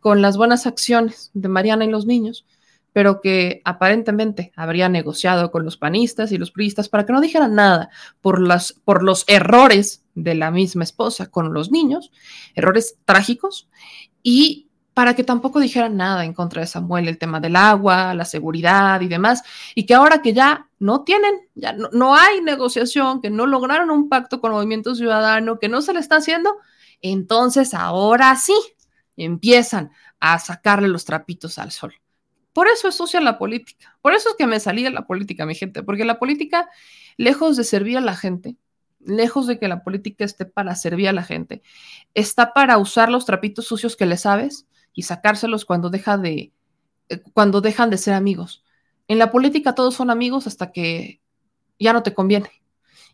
con las buenas acciones de Mariana y los niños pero que aparentemente habría negociado con los panistas y los priistas para que no dijeran nada por, las, por los errores de la misma esposa con los niños, errores trágicos, y para que tampoco dijeran nada en contra de Samuel, el tema del agua, la seguridad y demás, y que ahora que ya no tienen, ya no, no hay negociación, que no lograron un pacto con el Movimiento Ciudadano, que no se le está haciendo, entonces ahora sí empiezan a sacarle los trapitos al sol. Por eso es sucia la política. Por eso es que me salí de la política, mi gente. Porque la política, lejos de servir a la gente, lejos de que la política esté para servir a la gente, está para usar los trapitos sucios que le sabes y sacárselos cuando deja de eh, cuando dejan de ser amigos. En la política todos son amigos hasta que ya no te conviene.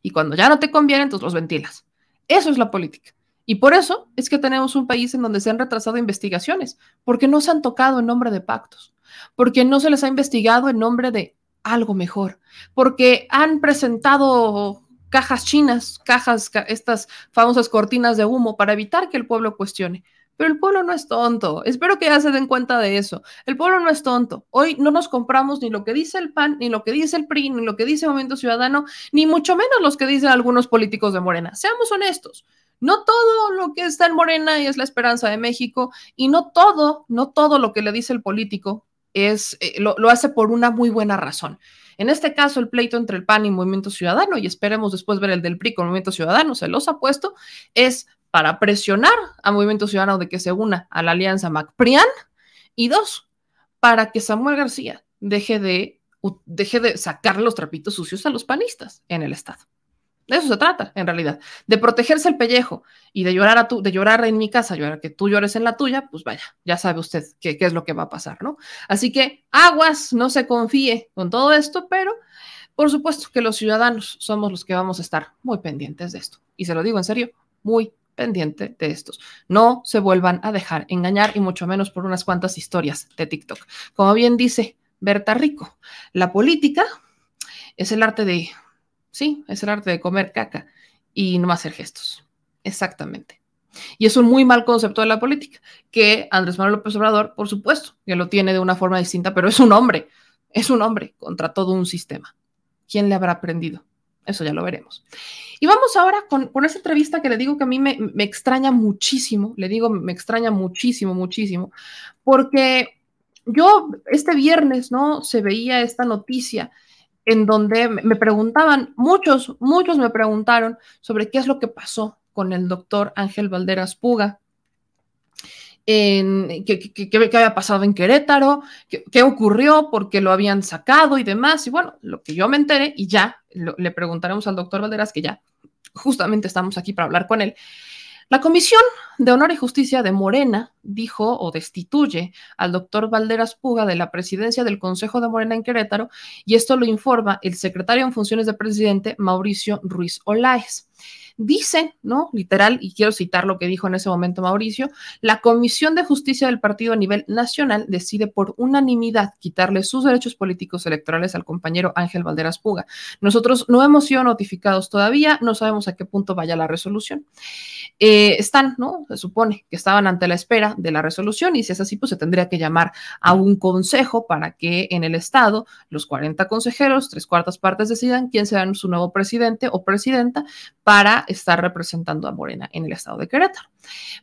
Y cuando ya no te conviene, entonces los ventilas. Eso es la política. Y por eso es que tenemos un país en donde se han retrasado investigaciones, porque no se han tocado en nombre de pactos porque no se les ha investigado en nombre de algo mejor, porque han presentado cajas chinas, cajas, estas famosas cortinas de humo para evitar que el pueblo cuestione. Pero el pueblo no es tonto. Espero que ya se den cuenta de eso. El pueblo no es tonto. Hoy no nos compramos ni lo que dice el PAN, ni lo que dice el PRI, ni lo que dice Movimiento Ciudadano, ni mucho menos los que dicen algunos políticos de Morena. Seamos honestos. No todo lo que está en Morena es la esperanza de México y no todo, no todo lo que le dice el político es, eh, lo, hace por una muy buena razón. En este caso, el pleito entre el PAN y Movimiento Ciudadano, y esperemos después ver el del PRI con Movimiento Ciudadano, se los ha puesto, es para presionar a Movimiento Ciudadano de que se una a la alianza MacPrian, y dos, para que Samuel García deje de, deje de sacar los trapitos sucios a los panistas en el Estado. De eso se trata, en realidad, de protegerse el pellejo y de llorar a tu, de llorar en mi casa, llorar que tú llores en la tuya, pues vaya, ya sabe usted qué, es lo que va a pasar, ¿no? Así que aguas, no se confíe con todo esto, pero por supuesto que los ciudadanos somos los que vamos a estar muy pendientes de esto. Y se lo digo en serio, muy pendiente de estos. No se vuelvan a dejar engañar y mucho menos por unas cuantas historias de TikTok. Como bien dice Berta Rico, la política es el arte de Sí, es el arte de comer caca y no hacer gestos. Exactamente. Y es un muy mal concepto de la política, que Andrés Manuel López Obrador, por supuesto, que lo tiene de una forma distinta, pero es un hombre, es un hombre contra todo un sistema. ¿Quién le habrá aprendido? Eso ya lo veremos. Y vamos ahora con, con esa entrevista que le digo que a mí me, me extraña muchísimo, le digo, me extraña muchísimo, muchísimo, porque yo este viernes, ¿no? Se veía esta noticia en donde me preguntaban, muchos, muchos me preguntaron sobre qué es lo que pasó con el doctor Ángel Valderas Puga, en, qué, había pasado en Querétaro, qué, ocurrió, por qué lo habían sacado y demás. Y bueno, lo que yo me enteré, y ya le preguntaremos al doctor Valderas, que ya justamente estamos aquí para hablar con él, la Comisión de Honor y Justicia de Morena dijo o destituye al doctor Valderas Puga de la presidencia del Consejo de Morena en Querétaro y esto lo informa el secretario en funciones de presidente Mauricio Ruiz Olaez. Dice, ¿no? Literal, y quiero citar lo que dijo en ese momento Mauricio, la Comisión de Justicia del partido a nivel nacional decide por unanimidad quitarle sus derechos políticos electorales al compañero Ángel Valderas Puga. Nosotros no hemos sido notificados todavía, no sabemos a qué punto vaya la resolución. Eh, están, ¿no? Se supone que estaban ante la espera de la resolución y si es así, pues se tendría que llamar a un consejo para que en el Estado los 40 consejeros, tres cuartas partes decidan quién será su nuevo presidente o presidenta para estar representando a Morena en el estado de Querétaro.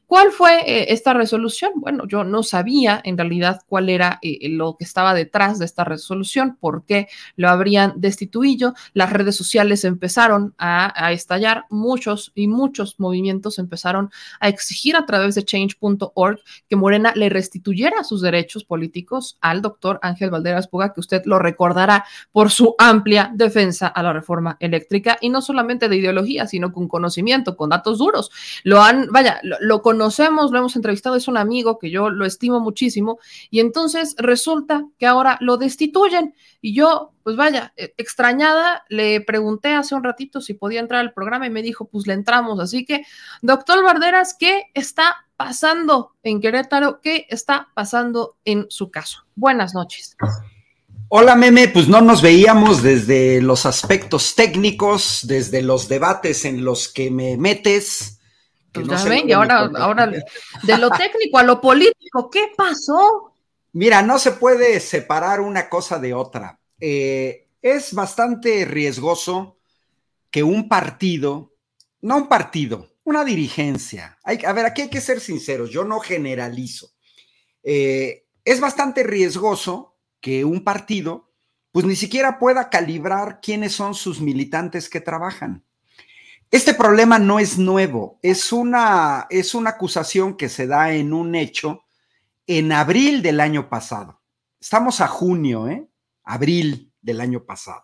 ¿Cuál fue eh, esta resolución? Bueno, yo no sabía en realidad cuál era eh, lo que estaba detrás de esta resolución, por qué lo habrían destituido. Las redes sociales empezaron a, a estallar, muchos y muchos movimientos empezaron a exigir a través de change.org que Morena le restituyera sus derechos políticos al doctor Ángel Valderas Puga, que usted lo recordará por su amplia defensa a la reforma eléctrica y no solamente de ideología, sino con conocimiento, con datos duros. Lo han, vaya, lo, conocemos, lo hemos entrevistado, es un amigo que yo lo estimo muchísimo, y entonces resulta que ahora lo destituyen. Y yo, pues vaya, e, extrañada, le pregunté hace un ratito si podía entrar al programa y me dijo, pues le entramos. Así que, doctor Barderas, ¿qué está pasando en Querétaro? ¿Qué está pasando en su caso? Buenas noches. Hola meme, pues no nos veíamos desde los aspectos técnicos, desde los debates en los que me metes. Pues ya ven, y ahora, ahora de lo técnico a lo político, ¿qué pasó? Mira, no se puede separar una cosa de otra. Eh, es bastante riesgoso que un partido, no un partido, una dirigencia, hay, a ver, aquí hay que ser sinceros, yo no generalizo. Eh, es bastante riesgoso que un partido pues ni siquiera pueda calibrar quiénes son sus militantes que trabajan. Este problema no es nuevo, es una, es una acusación que se da en un hecho en abril del año pasado. Estamos a junio, ¿eh? Abril del año pasado.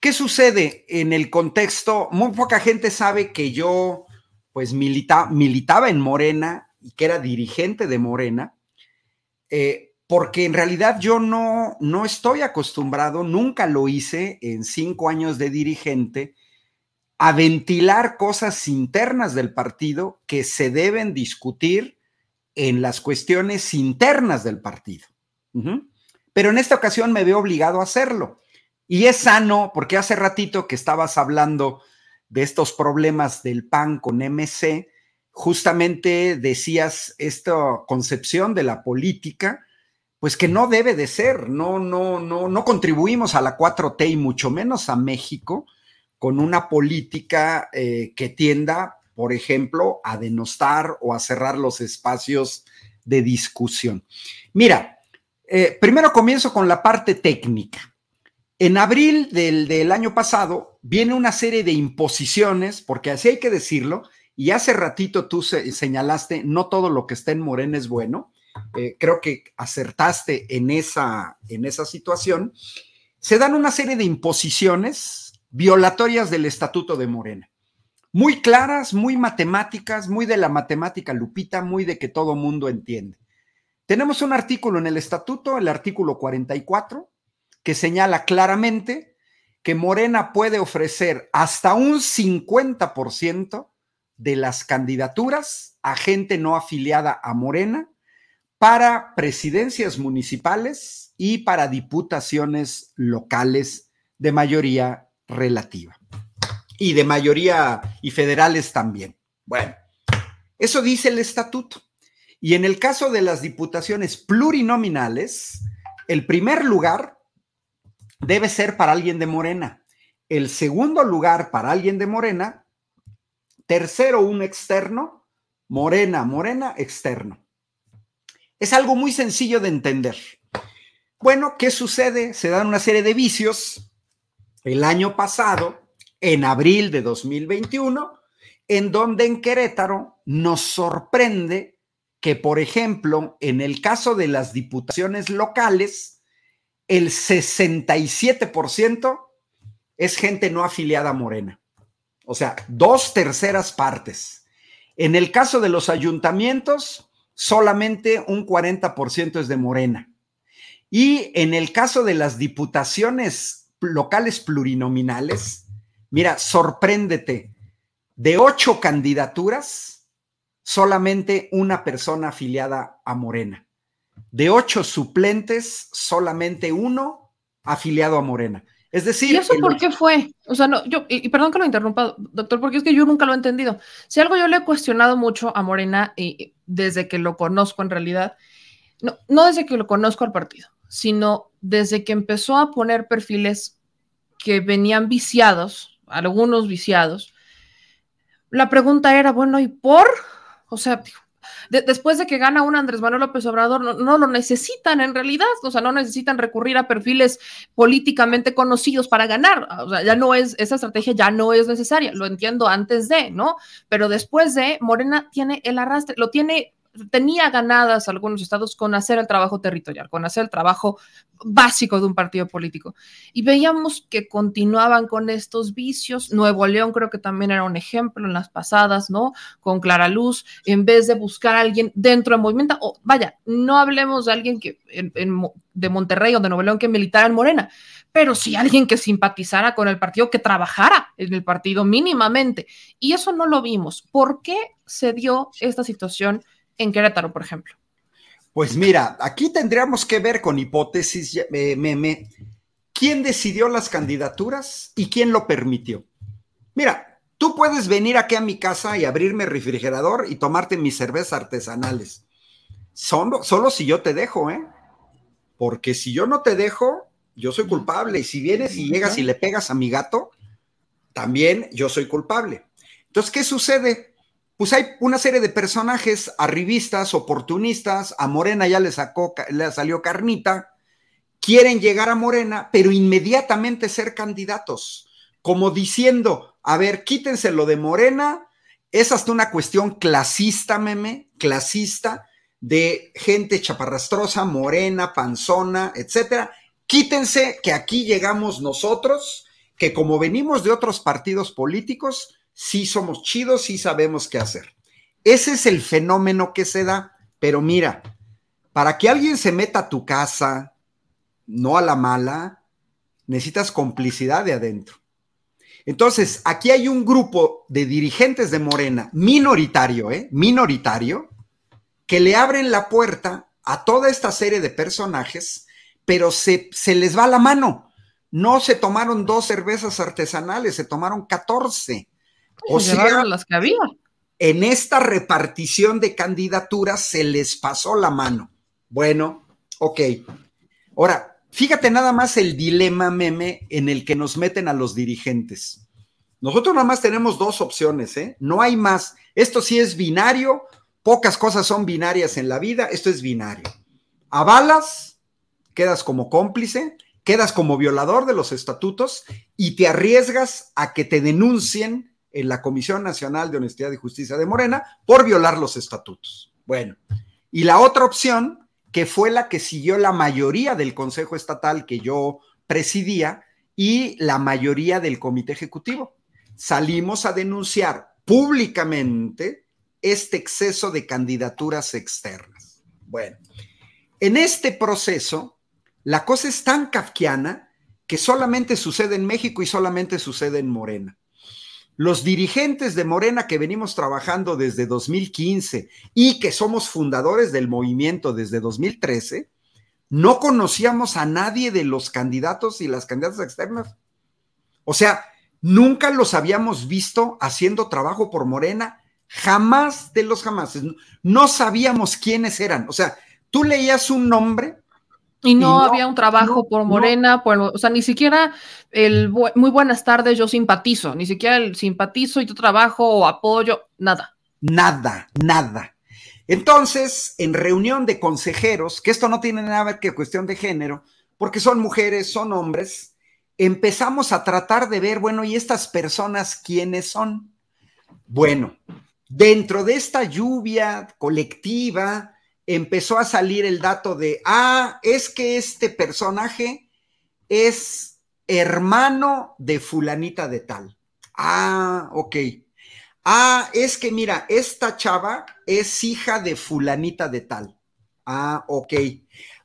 ¿Qué sucede en el contexto? Muy poca gente sabe que yo, pues, militaba en Morena y que era dirigente de Morena. Eh, porque en realidad yo no, no estoy acostumbrado, nunca lo hice en cinco años de dirigente, a ventilar cosas internas del partido que se deben discutir en las cuestiones internas del partido. Pero en esta ocasión me veo obligado a hacerlo. Y es sano, porque hace ratito que estabas hablando de estos problemas del PAN con MC, justamente decías esta concepción de la política pues que no debe de ser, no, no, no, no contribuimos a la 4T y mucho menos a México con una política eh, que tienda, por ejemplo, a denostar o a cerrar los espacios de discusión. Mira, eh, primero comienzo con la parte técnica. En abril del, del, año pasado viene una serie de imposiciones, porque así hay que decirlo, y hace ratito tú señalaste, no todo lo que está en Morena es bueno. Eh, creo que acertaste en esa, en esa situación, se dan una serie de imposiciones violatorias del Estatuto de Morena. Muy claras, muy matemáticas, muy de la matemática lupita, muy de que todo mundo entiende. Tenemos un artículo en el estatuto, el artículo 44, que señala claramente que Morena puede ofrecer hasta un 50% de las candidaturas a gente no afiliada a Morena para presidencias municipales y para diputaciones locales de mayoría relativa. Y de mayoría y federales también. Bueno, eso dice el estatuto. Y en el caso de las diputaciones plurinominales, el primer lugar debe ser para alguien de Morena. El segundo lugar para alguien de Morena. Tercero, un externo. Morena, Morena, externo. Es algo muy sencillo de entender. Bueno, ¿qué sucede? Se dan una serie de vicios el año pasado, en abril de 2021, en donde en Querétaro nos sorprende que, por ejemplo, en el caso de las diputaciones locales, el 67% es gente no afiliada a Morena. O sea, dos terceras partes. En el caso de los ayuntamientos, solamente un 40% es de Morena. Y en el caso de las diputaciones locales plurinominales, mira, sorpréndete, de ocho candidaturas, solamente una persona afiliada a Morena. De ocho suplentes, solamente uno afiliado a Morena. Es decir. ¿Y eso por qué fue? O sea, no, yo, y, perdón que lo interrumpa, doctor, porque es que yo nunca lo he entendido. Si algo yo le he cuestionado mucho a Morena y desde que lo conozco en realidad, no, no desde que lo conozco al partido, sino desde que empezó a poner perfiles que venían viciados, algunos viciados, la pregunta era, bueno, ¿y por? O sea, después de que gana un Andrés Manuel López Obrador, no, lo necesitan en realidad, o sea, no necesitan recurrir a perfiles políticamente conocidos para ganar, o sea, ya no es, esa estrategia ya no es necesaria, lo entiendo antes de, ¿no? Pero después de, Morena tiene el arrastre, lo tiene tenía ganadas algunos estados con hacer el trabajo territorial, con hacer el trabajo básico de un partido político. Y veíamos que continuaban con estos vicios. Nuevo León creo que también era un ejemplo en las pasadas, ¿no? Con Clara Luz, en vez de buscar a alguien dentro del movimiento, o vaya, no hablemos de alguien que de Monterrey o de Nuevo León que militara en Morena, pero sí alguien que simpatizara con el partido, que trabajara en el partido mínimamente. Y eso no lo vimos. ¿Por qué se dio esta situación? En Querétaro, por ejemplo? Pues mira, aquí tendríamos que ver con hipótesis, meme, quién decidió las candidaturas y quién lo permitió. Mira, tú puedes venir aquí a mi casa y abrirme el refrigerador y tomarte mis cervezas artesanales. Solo, solo si yo te dejo, ¿eh? Porque si yo no te dejo, yo soy culpable. Y si vienes y llegas y le pegas a mi gato, también yo soy culpable. Entonces, ¿qué sucede? Pues hay una serie de personajes arribistas, oportunistas, a Morena ya le sacó, le salió carnita, quieren llegar a Morena, pero inmediatamente ser candidatos, como diciendo, a ver, quítense lo de Morena, es hasta una cuestión clasista, meme, clasista, de gente chaparrastrosa, morena, panzona, etcétera. Quítense que aquí llegamos nosotros, que como venimos de otros partidos políticos, sí somos chidos, sí sabemos qué hacer. Ese es el fenómeno que se da, pero mira, para que alguien se meta a tu casa, no a la mala, necesitas complicidad de adentro. Entonces, aquí hay un grupo de dirigentes de Morena, minoritario, ¿eh? Minoritario, que le abren la puerta a toda esta serie de personajes, pero se, se les va la mano. No se tomaron dos cervezas artesanales, se tomaron 14. O sea, las que había. En esta repartición de candidaturas se les pasó la mano. Bueno, ok. Ahora, fíjate nada más el dilema meme en el que nos meten a los dirigentes. Nosotros nada más tenemos dos opciones, ¿eh? No hay más. Esto sí es binario, pocas cosas son binarias en la vida, esto es binario. Avalas, quedas como cómplice, quedas como violador de los estatutos y te arriesgas a que te denuncien en la Comisión Nacional de Honestidad y Justicia de Morena por violar los estatutos. Bueno, y la otra opción, que fue la que siguió la mayoría del Consejo Estatal que yo presidía y la mayoría del Comité Ejecutivo. Salimos a denunciar públicamente este exceso de candidaturas externas. Bueno, en este proceso, la cosa es tan kafkiana que solamente sucede en México y solamente sucede en Morena los dirigentes de Morena que venimos trabajando desde 2015 y que somos fundadores del movimiento desde 2013, no conocíamos a nadie de los candidatos y las candidatas externas. O sea, nunca los habíamos visto haciendo trabajo por Morena, jamás de los jamás. No sabíamos quiénes eran. O sea, tú leías un nombre y no, había un trabajo por Morena, por, o sea, ni siquiera el muy buenas tardes, yo simpatizo, ni siquiera el simpatizo y tu trabajo o apoyo, nada. Nada, nada. Entonces, en reunión de consejeros, que esto no tiene nada que ver que cuestión de género, porque son mujeres, son hombres, empezamos a tratar de ver, bueno, ¿y estas personas quiénes son? Bueno, dentro de esta lluvia colectiva, empezó a salir el dato de, ah, es que este personaje es hermano de fulanita de tal. Ah, ok. Ah, es que mira, esta chava es hija de fulanita de tal. Ah, ok.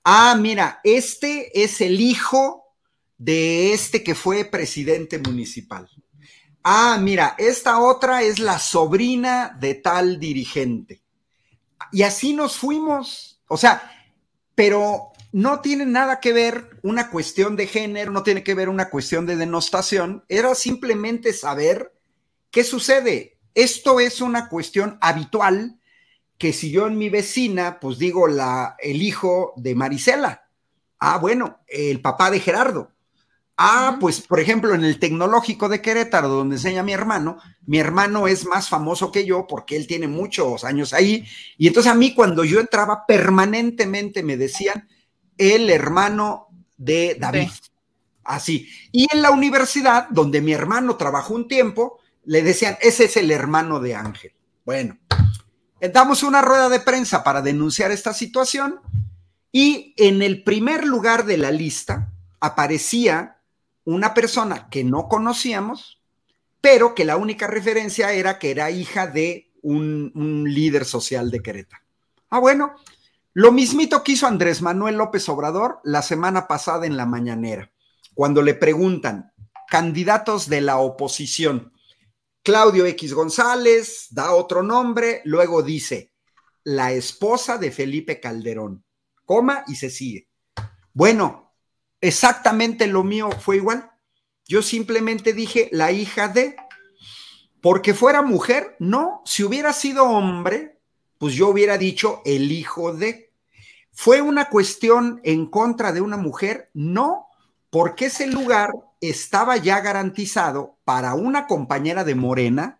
Ah, mira, este es el hijo de este que fue presidente municipal. Ah, mira, esta otra es la sobrina de tal dirigente. Y así nos fuimos. O sea, pero no tiene nada que ver una cuestión de género, no tiene que ver una cuestión de denostación, era simplemente saber qué sucede. Esto es una cuestión habitual que si yo en mi vecina, pues digo la, el hijo de Marisela, ah, bueno, el papá de Gerardo, Ah, pues por ejemplo en el tecnológico de Querétaro, donde enseña mi hermano, mi hermano es más famoso que yo porque él tiene muchos años ahí. Y entonces a mí cuando yo entraba permanentemente me decían el hermano de David. Así. Y en la universidad, donde mi hermano trabajó un tiempo, le decían, ese es el hermano de Ángel. Bueno, damos una rueda de prensa para denunciar esta situación y en el primer lugar de la lista aparecía una persona que no conocíamos, pero que la única referencia era que era hija de un, líder social de Querétaro. Ah, bueno, lo mismito que hizo Andrés Manuel López Obrador la semana pasada en la mañanera, cuando le preguntan, candidatos de la oposición, Claudio X González da otro nombre, luego dice, la esposa de Felipe Calderón, coma y se sigue. Bueno, exactamente lo mío fue igual. Yo simplemente dije la hija de, porque fuera mujer, no, si hubiera sido hombre, pues yo hubiera dicho el hijo de. ¿Fue una cuestión en contra de una mujer? No, porque ese lugar estaba ya garantizado para una compañera de Morena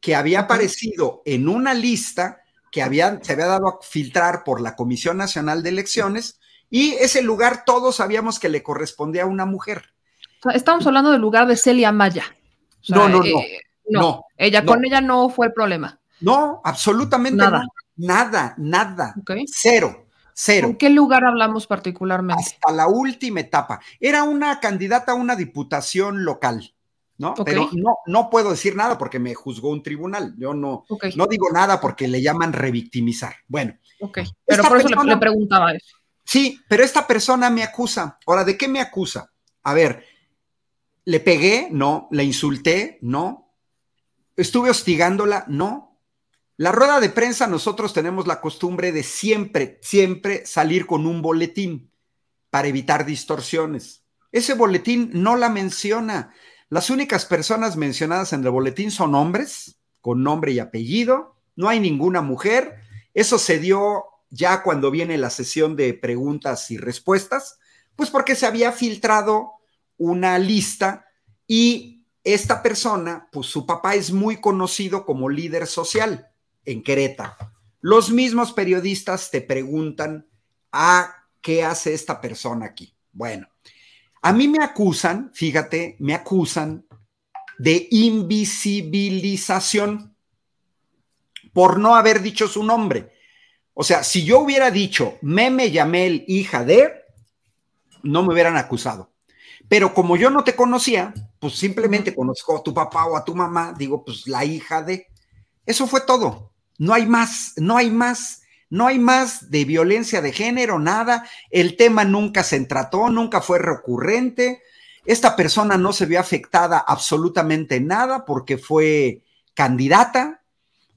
que había aparecido en una lista que había, se había dado a filtrar por la Comisión Nacional de Elecciones y ese lugar todos sabíamos que le correspondía a una mujer. Estamos hablando del lugar de Celia Maya. no, no, eh, no, no, Ella, con ella no fue el problema. No, absolutamente nada. Nada, nada. Cero. Cero. ¿En qué lugar hablamos particularmente? Hasta la última etapa. Era una candidata a una diputación local, ¿no? Pero no, no puedo decir nada porque me juzgó un tribunal. Yo no, no digo nada porque le llaman revictimizar. Bueno. Ok. Pero por eso le, preguntaba eso. Sí, pero esta persona me acusa. Ahora, ¿de qué me acusa? A ver, ¿le pegué? No. ¿Le insulté? No. ¿Estuve hostigándola? No. La rueda de prensa, nosotros tenemos la costumbre de siempre, siempre salir con un boletín para evitar distorsiones. Ese boletín no la menciona. Las únicas personas mencionadas en el boletín son hombres, con nombre y apellido. No hay ninguna mujer. Eso se dio ya cuando viene la sesión de preguntas y respuestas, pues porque se había filtrado una lista y esta persona, pues su papá es muy conocido como líder social en Querétaro. Los mismos periodistas te preguntan, ¿a qué hace esta persona aquí? Bueno, a mí me acusan, fíjate, me acusan de invisibilización por no haber dicho su nombre. O sea, si yo hubiera dicho Meme Yamel, hija de, no me hubieran acusado. Pero como yo no te conocía, pues simplemente conozco a tu papá o a tu mamá, digo, pues la hija de. Eso fue todo. No hay más, no hay más, no hay más de violencia de género, nada. El tema nunca se trató, nunca fue recurrente. Esta persona no se vio afectada absolutamente nada porque fue candidata,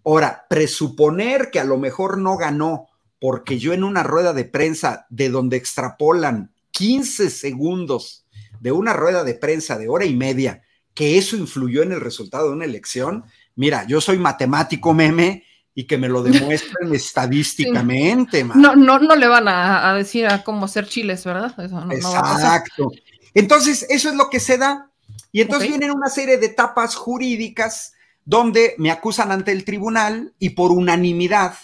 Ahora, presuponer que a lo mejor no ganó porque yo en una rueda de prensa de donde extrapolan 15 segundos de una rueda de prensa de hora y media, que eso influyó en el resultado de una elección, mira, yo soy matemático meme y que me lo demuestren estadísticamente. No, no, no le van a, decir a cómo hacer chiles, ¿verdad? Exacto. entonces, eso es lo que se da. Y entonces vienen una serie de etapas jurídicas donde me acusan ante el tribunal y por unanimidad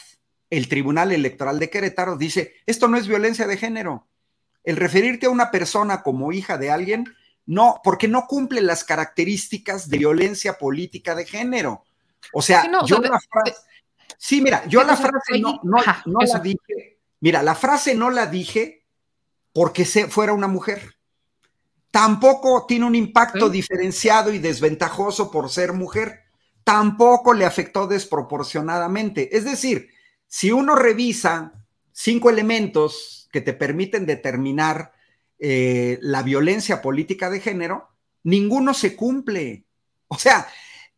el Tribunal Electoral de Querétaro dice, esto no es violencia de género. El referirte a una persona como hija de alguien, no, porque no cumple las características de violencia política de género. O sea, yo la frase, sí, mira, yo la frase no, no, no la dije, mira, la frase no la dije porque se, fuera una mujer. Tampoco tiene un impacto diferenciado y desventajoso por ser mujer tampoco le afectó desproporcionadamente. Es decir, si uno revisa cinco elementos que te permiten determinar eh, la violencia política de género, ninguno se cumple. O sea,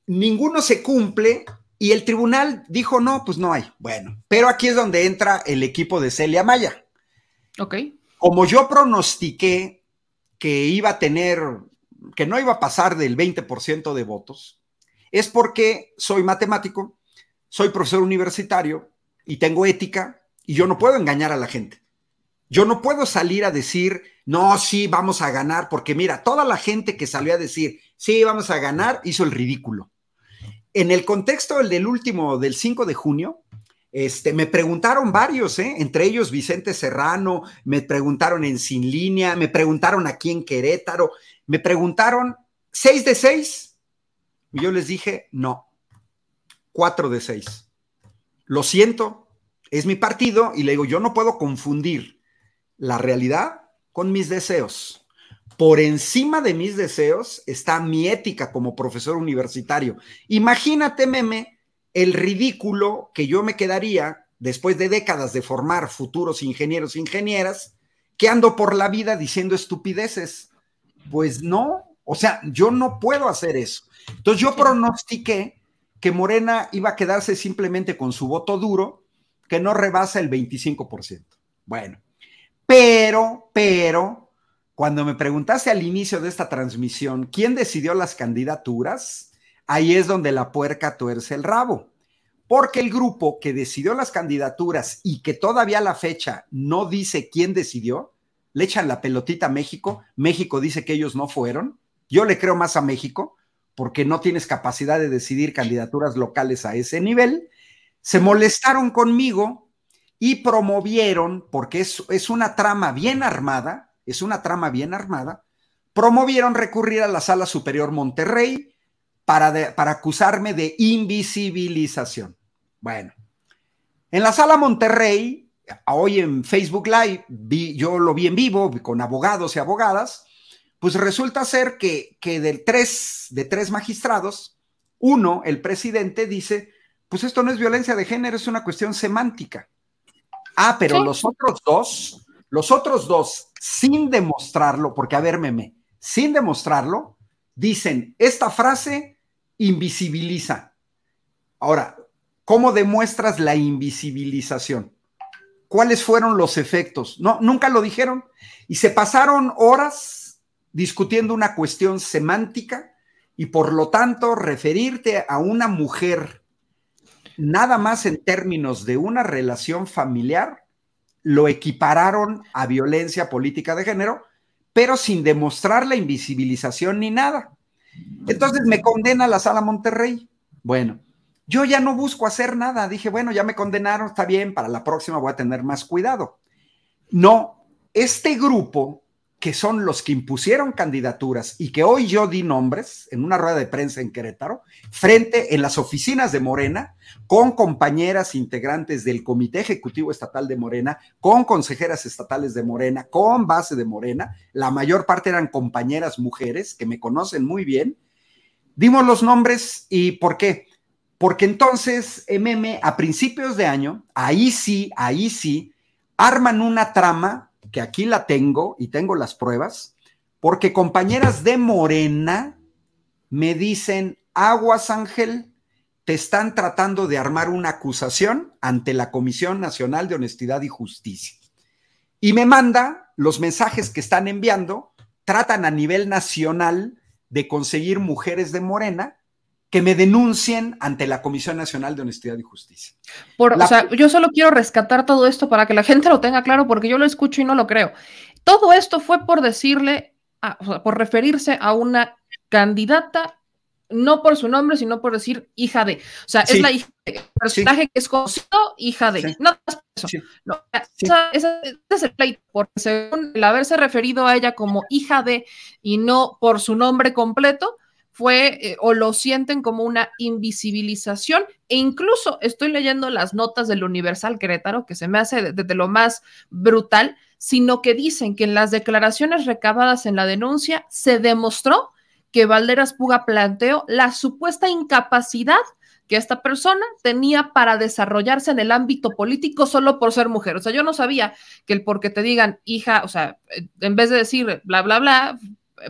ninguno se cumple y el tribunal dijo, no, pues no hay. Bueno, pero aquí es donde entra el equipo de Celia Maya. Ok. Como yo pronostiqué que iba a tener, que no iba a pasar del 20% de votos, es porque soy matemático, soy profesor universitario y tengo ética y yo no puedo engañar a la gente. Yo no puedo salir a decir, no, sí, vamos a ganar, porque mira, toda la gente que salió a decir, sí, vamos a ganar, hizo el ridículo. En el contexto del, del último, del 5 de junio, este, me preguntaron varios, ¿eh? entre ellos Vicente Serrano, me preguntaron en Sin Línea, me preguntaron aquí en Querétaro, me preguntaron seis de seis. Y yo les dije, no, cuatro de seis. Lo siento, es mi partido y le digo, yo no puedo confundir la realidad con mis deseos. Por encima de mis deseos está mi ética como profesor universitario. Imagínate, meme, el ridículo que yo me quedaría después de décadas de formar futuros ingenieros e ingenieras, que ando por la vida diciendo estupideces. Pues no, o sea, yo no puedo hacer eso. Entonces yo pronostiqué que Morena iba a quedarse simplemente con su voto duro, que no rebasa el 25%. Bueno, pero, pero, cuando me preguntaste al inicio de esta transmisión, ¿quién decidió las candidaturas? Ahí es donde la puerca tuerce el rabo. Porque el grupo que decidió las candidaturas y que todavía a la fecha no dice quién decidió, le echan la pelotita a México. México dice que ellos no fueron. Yo le creo más a México porque no tienes capacidad de decidir candidaturas locales a ese nivel. Se molestaron conmigo y promovieron, porque es, es una trama bien armada, es una trama bien armada, promovieron recurrir a la Sala Superior Monterrey para, para acusarme de invisibilización. Bueno, en la Sala Monterrey, hoy en Facebook Live, vi, yo lo vi en vivo con abogados y abogadas, pues resulta ser que, que de, tres, de tres magistrados, uno, el presidente, dice, pues esto no es violencia de género, es una cuestión semántica. Ah, pero ¿Sí? los otros dos, los otros dos, sin demostrarlo, porque a ver, meme, sin demostrarlo, dicen, esta frase invisibiliza. Ahora, ¿cómo demuestras la invisibilización? ¿Cuáles fueron los efectos? No, nunca lo dijeron. Y se pasaron horas discutiendo una cuestión semántica y por lo tanto referirte a una mujer nada más en términos de una relación familiar, lo equipararon a violencia política de género, pero sin demostrar la invisibilización ni nada. Entonces me condena la sala Monterrey. Bueno, yo ya no busco hacer nada. Dije, bueno, ya me condenaron, está bien, para la próxima voy a tener más cuidado. No, este grupo que son los que impusieron candidaturas y que hoy yo di nombres en una rueda de prensa en Querétaro, frente en las oficinas de Morena, con compañeras integrantes del Comité Ejecutivo Estatal de Morena, con consejeras estatales de Morena, con base de Morena, la mayor parte eran compañeras mujeres que me conocen muy bien. Dimos los nombres y ¿por qué? Porque entonces MM a principios de año, ahí sí, ahí sí, arman una trama que aquí la tengo y tengo las pruebas, porque compañeras de Morena me dicen, aguas Ángel, te están tratando de armar una acusación ante la Comisión Nacional de Honestidad y Justicia. Y me manda los mensajes que están enviando, tratan a nivel nacional de conseguir mujeres de Morena que me denuncien ante la Comisión Nacional de Honestidad y Justicia. Por, la... O sea, yo solo quiero rescatar todo esto para que la gente lo tenga claro, porque yo lo escucho y no lo creo. Todo esto fue por decirle, a, o sea, por referirse a una candidata, no por su nombre, sino por decir hija de. O sea, sí. es la hija de personaje sí. que es conocido, hija de. Sí. No más eso. No, esa, esa, ese es el pleito, porque según el haberse referido a ella como hija de y no por su nombre completo, fue eh, o lo sienten como una invisibilización e incluso estoy leyendo las notas del Universal Querétaro que se me hace desde de, lo más brutal, sino que dicen que en las declaraciones recabadas en la denuncia se demostró que Valderas Puga planteó la supuesta incapacidad que esta persona tenía para desarrollarse en el ámbito político solo por ser mujer. O sea, yo no sabía que el porque te digan hija, o sea, en vez de decir bla, bla, bla,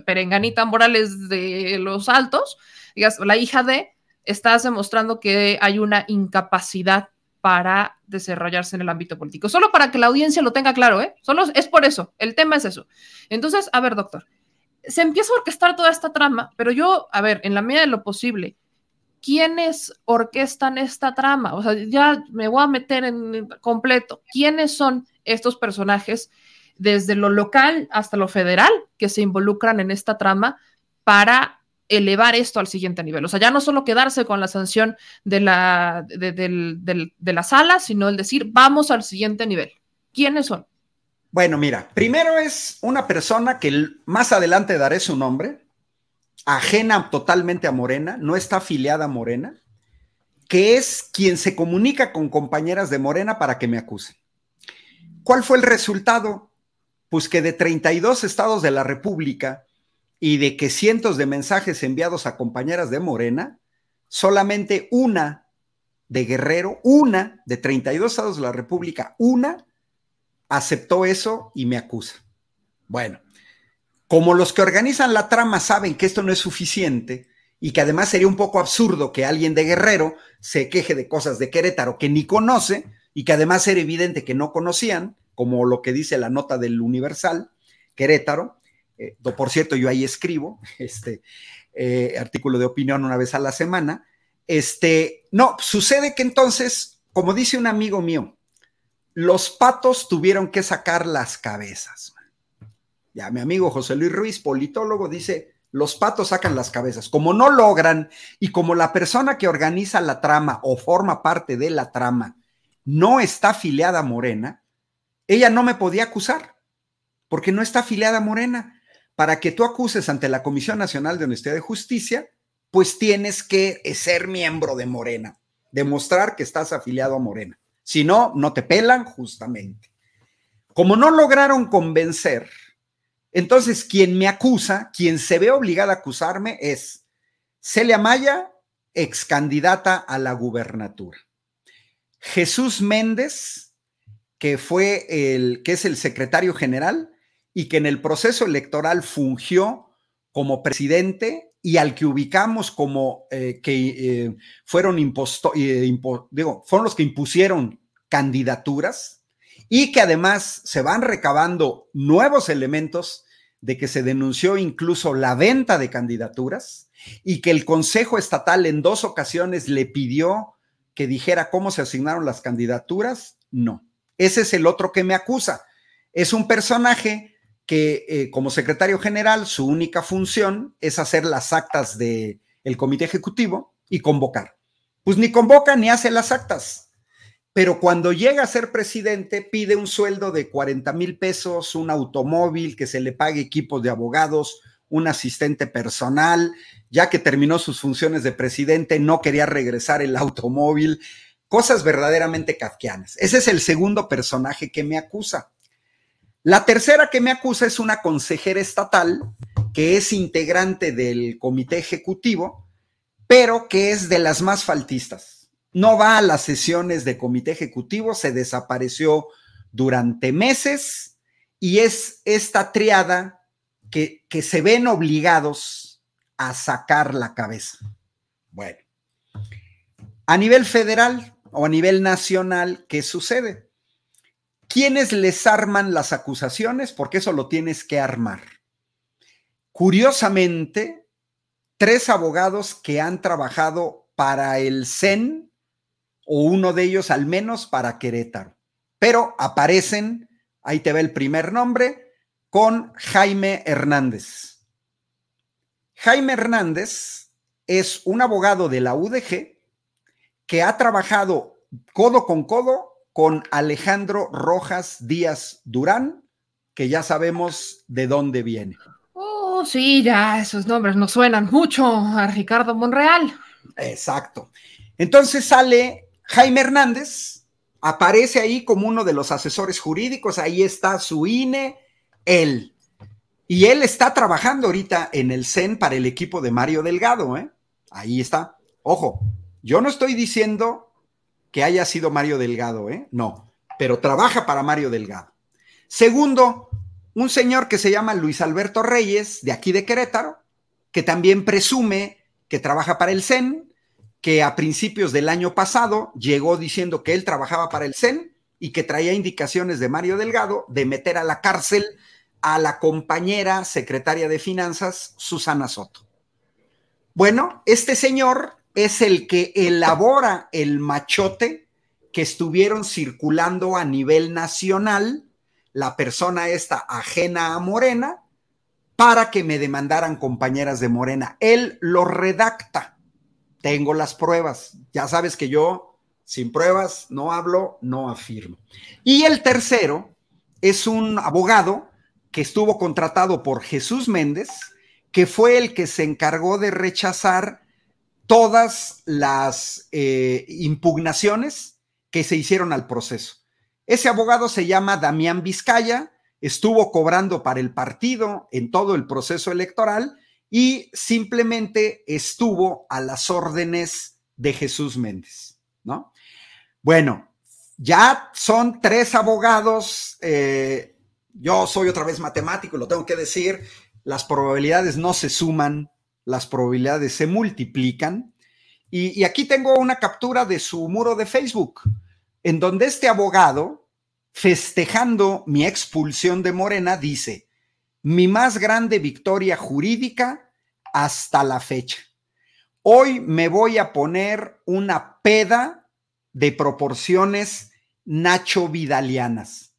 Perenganita Morales de los Altos, digas, la hija de, estás demostrando que hay una incapacidad para desarrollarse en el ámbito político. Solo para que la audiencia lo tenga claro, ¿eh? Solo es por eso, el tema es eso. Entonces, a ver, doctor, se empieza a orquestar toda esta trama, pero yo, a ver, en la medida de lo posible, ¿quiénes orquestan esta trama? O sea, ya me voy a meter en completo. ¿Quiénes son estos personajes desde lo local hasta lo federal que se involucran en esta trama para elevar esto al siguiente nivel. O sea, ya no solo quedarse con la sanción de la, de, de la sala, sino el decir, vamos al siguiente nivel. ¿Quiénes son? Bueno, mira, primero es una persona que más adelante daré su nombre, ajena totalmente a Morena, no está afiliada a Morena, que es quien se comunica con compañeras de Morena para que me acusen. ¿Cuál fue el resultado? Pues que de 32 estados de la República y de que cientos de mensajes enviados a compañeras de Morena, solamente una de Guerrero, una de 32 estados de la República, una aceptó eso y me acusa. Bueno, como los que organizan la trama saben que esto no es suficiente y que además sería un poco absurdo que alguien de Guerrero se queje de cosas de Querétaro que ni conoce y que además era evidente que no conocían, como lo que dice la nota del Universal, Querétaro. Eh, por cierto, yo ahí escribo este eh, artículo de opinión una vez a la semana. Este, no, sucede que entonces, como dice un amigo mío, los patos tuvieron que sacar las cabezas. Ya mi amigo José Luis Ruiz, politólogo, dice, los patos sacan las cabezas. Como no logran y como la persona que organiza la trama o forma parte de la trama no está afiliada a Morena, ella no me podía acusar, porque no está afiliada a Morena. Para que tú acuses ante la Comisión Nacional de Honestidad y Justicia, pues tienes que ser miembro de Morena, demostrar que estás afiliado a Morena. Si no, no te pelan justamente. Como no lograron convencer, entonces quien me acusa, quien se ve obligada a acusarme es Celia Maya, ex candidata a la gubernatura. Jesús Méndez, que fue el que es el secretario general y que en el proceso electoral fungió como presidente y al que ubicamos como eh, que eh, fueron impuestos, eh, digo, fueron los que impusieron candidaturas y que además se van recabando nuevos elementos de que se denunció incluso la venta de candidaturas y que el Consejo Estatal en dos ocasiones le pidió que dijera cómo se asignaron las candidaturas, no. Ese es el otro que me acusa. Es un personaje que eh, como secretario general su única función es hacer las actas del el comité ejecutivo y convocar. Pues ni convoca ni hace las actas. Pero cuando llega a ser presidente pide un sueldo de 40 mil pesos, un automóvil, que se le pague equipos de abogados, un asistente personal, ya que terminó sus funciones de presidente, no quería regresar el automóvil, cosas verdaderamente kafkianas. Ese es el segundo personaje que me acusa. La tercera que me acusa es una consejera estatal que es integrante del comité ejecutivo, pero que es de las más faltistas. No va a las sesiones de comité ejecutivo, se desapareció durante meses y es esta triada que, que se ven obligados a sacar la cabeza. Bueno, a nivel federal o a nivel nacional, ¿qué sucede? ¿Quiénes les arman las acusaciones? Porque eso lo tienes que armar. Curiosamente, tres abogados que han trabajado para el CEN, o uno de ellos al menos para Querétaro, pero aparecen, ahí te ve el primer nombre, con Jaime Hernández. Jaime Hernández es un abogado de la UDG que ha trabajado codo con codo con Alejandro Rojas Díaz Durán, que ya sabemos de dónde viene. Oh, sí, ya esos nombres nos suenan mucho a Ricardo Monreal. Exacto. Entonces sale Jaime Hernández, aparece ahí como uno de los asesores jurídicos, ahí está su INE, él. Y él está trabajando ahorita en el CEN para el equipo de Mario Delgado, ¿eh? Ahí está. Ojo, yo no estoy diciendo que haya sido Mario Delgado, ¿eh? No, pero trabaja para Mario Delgado. Segundo, un señor que se llama Luis Alberto Reyes, de aquí de Querétaro, que también presume que trabaja para el CEN, que a principios del año pasado llegó diciendo que él trabajaba para el CEN y que traía indicaciones de Mario Delgado de meter a la cárcel a la compañera secretaria de Finanzas, Susana Soto. Bueno, este señor es el que elabora el machote que estuvieron circulando a nivel nacional la persona esta ajena a Morena para que me demandaran compañeras de Morena. Él lo redacta. Tengo las pruebas. Ya sabes que yo, sin pruebas, no hablo, no afirmo. Y el tercero es un abogado que estuvo contratado por Jesús Méndez, que fue el que se encargó de rechazar todas las eh, impugnaciones que se hicieron al proceso. Ese abogado se llama Damián Vizcaya, estuvo cobrando para el partido en todo el proceso electoral y simplemente estuvo a las órdenes de Jesús Méndez, ¿no? Bueno, ya son tres abogados, eh, yo soy otra vez matemático, lo tengo que decir, las probabilidades no se suman, las probabilidades se multiplican. Y, aquí tengo una captura de su muro de Facebook, en donde este abogado, festejando mi expulsión de Morena, dice, mi más grande victoria jurídica hasta la fecha. Hoy me voy a poner una peda de proporciones Nacho Vidalianas.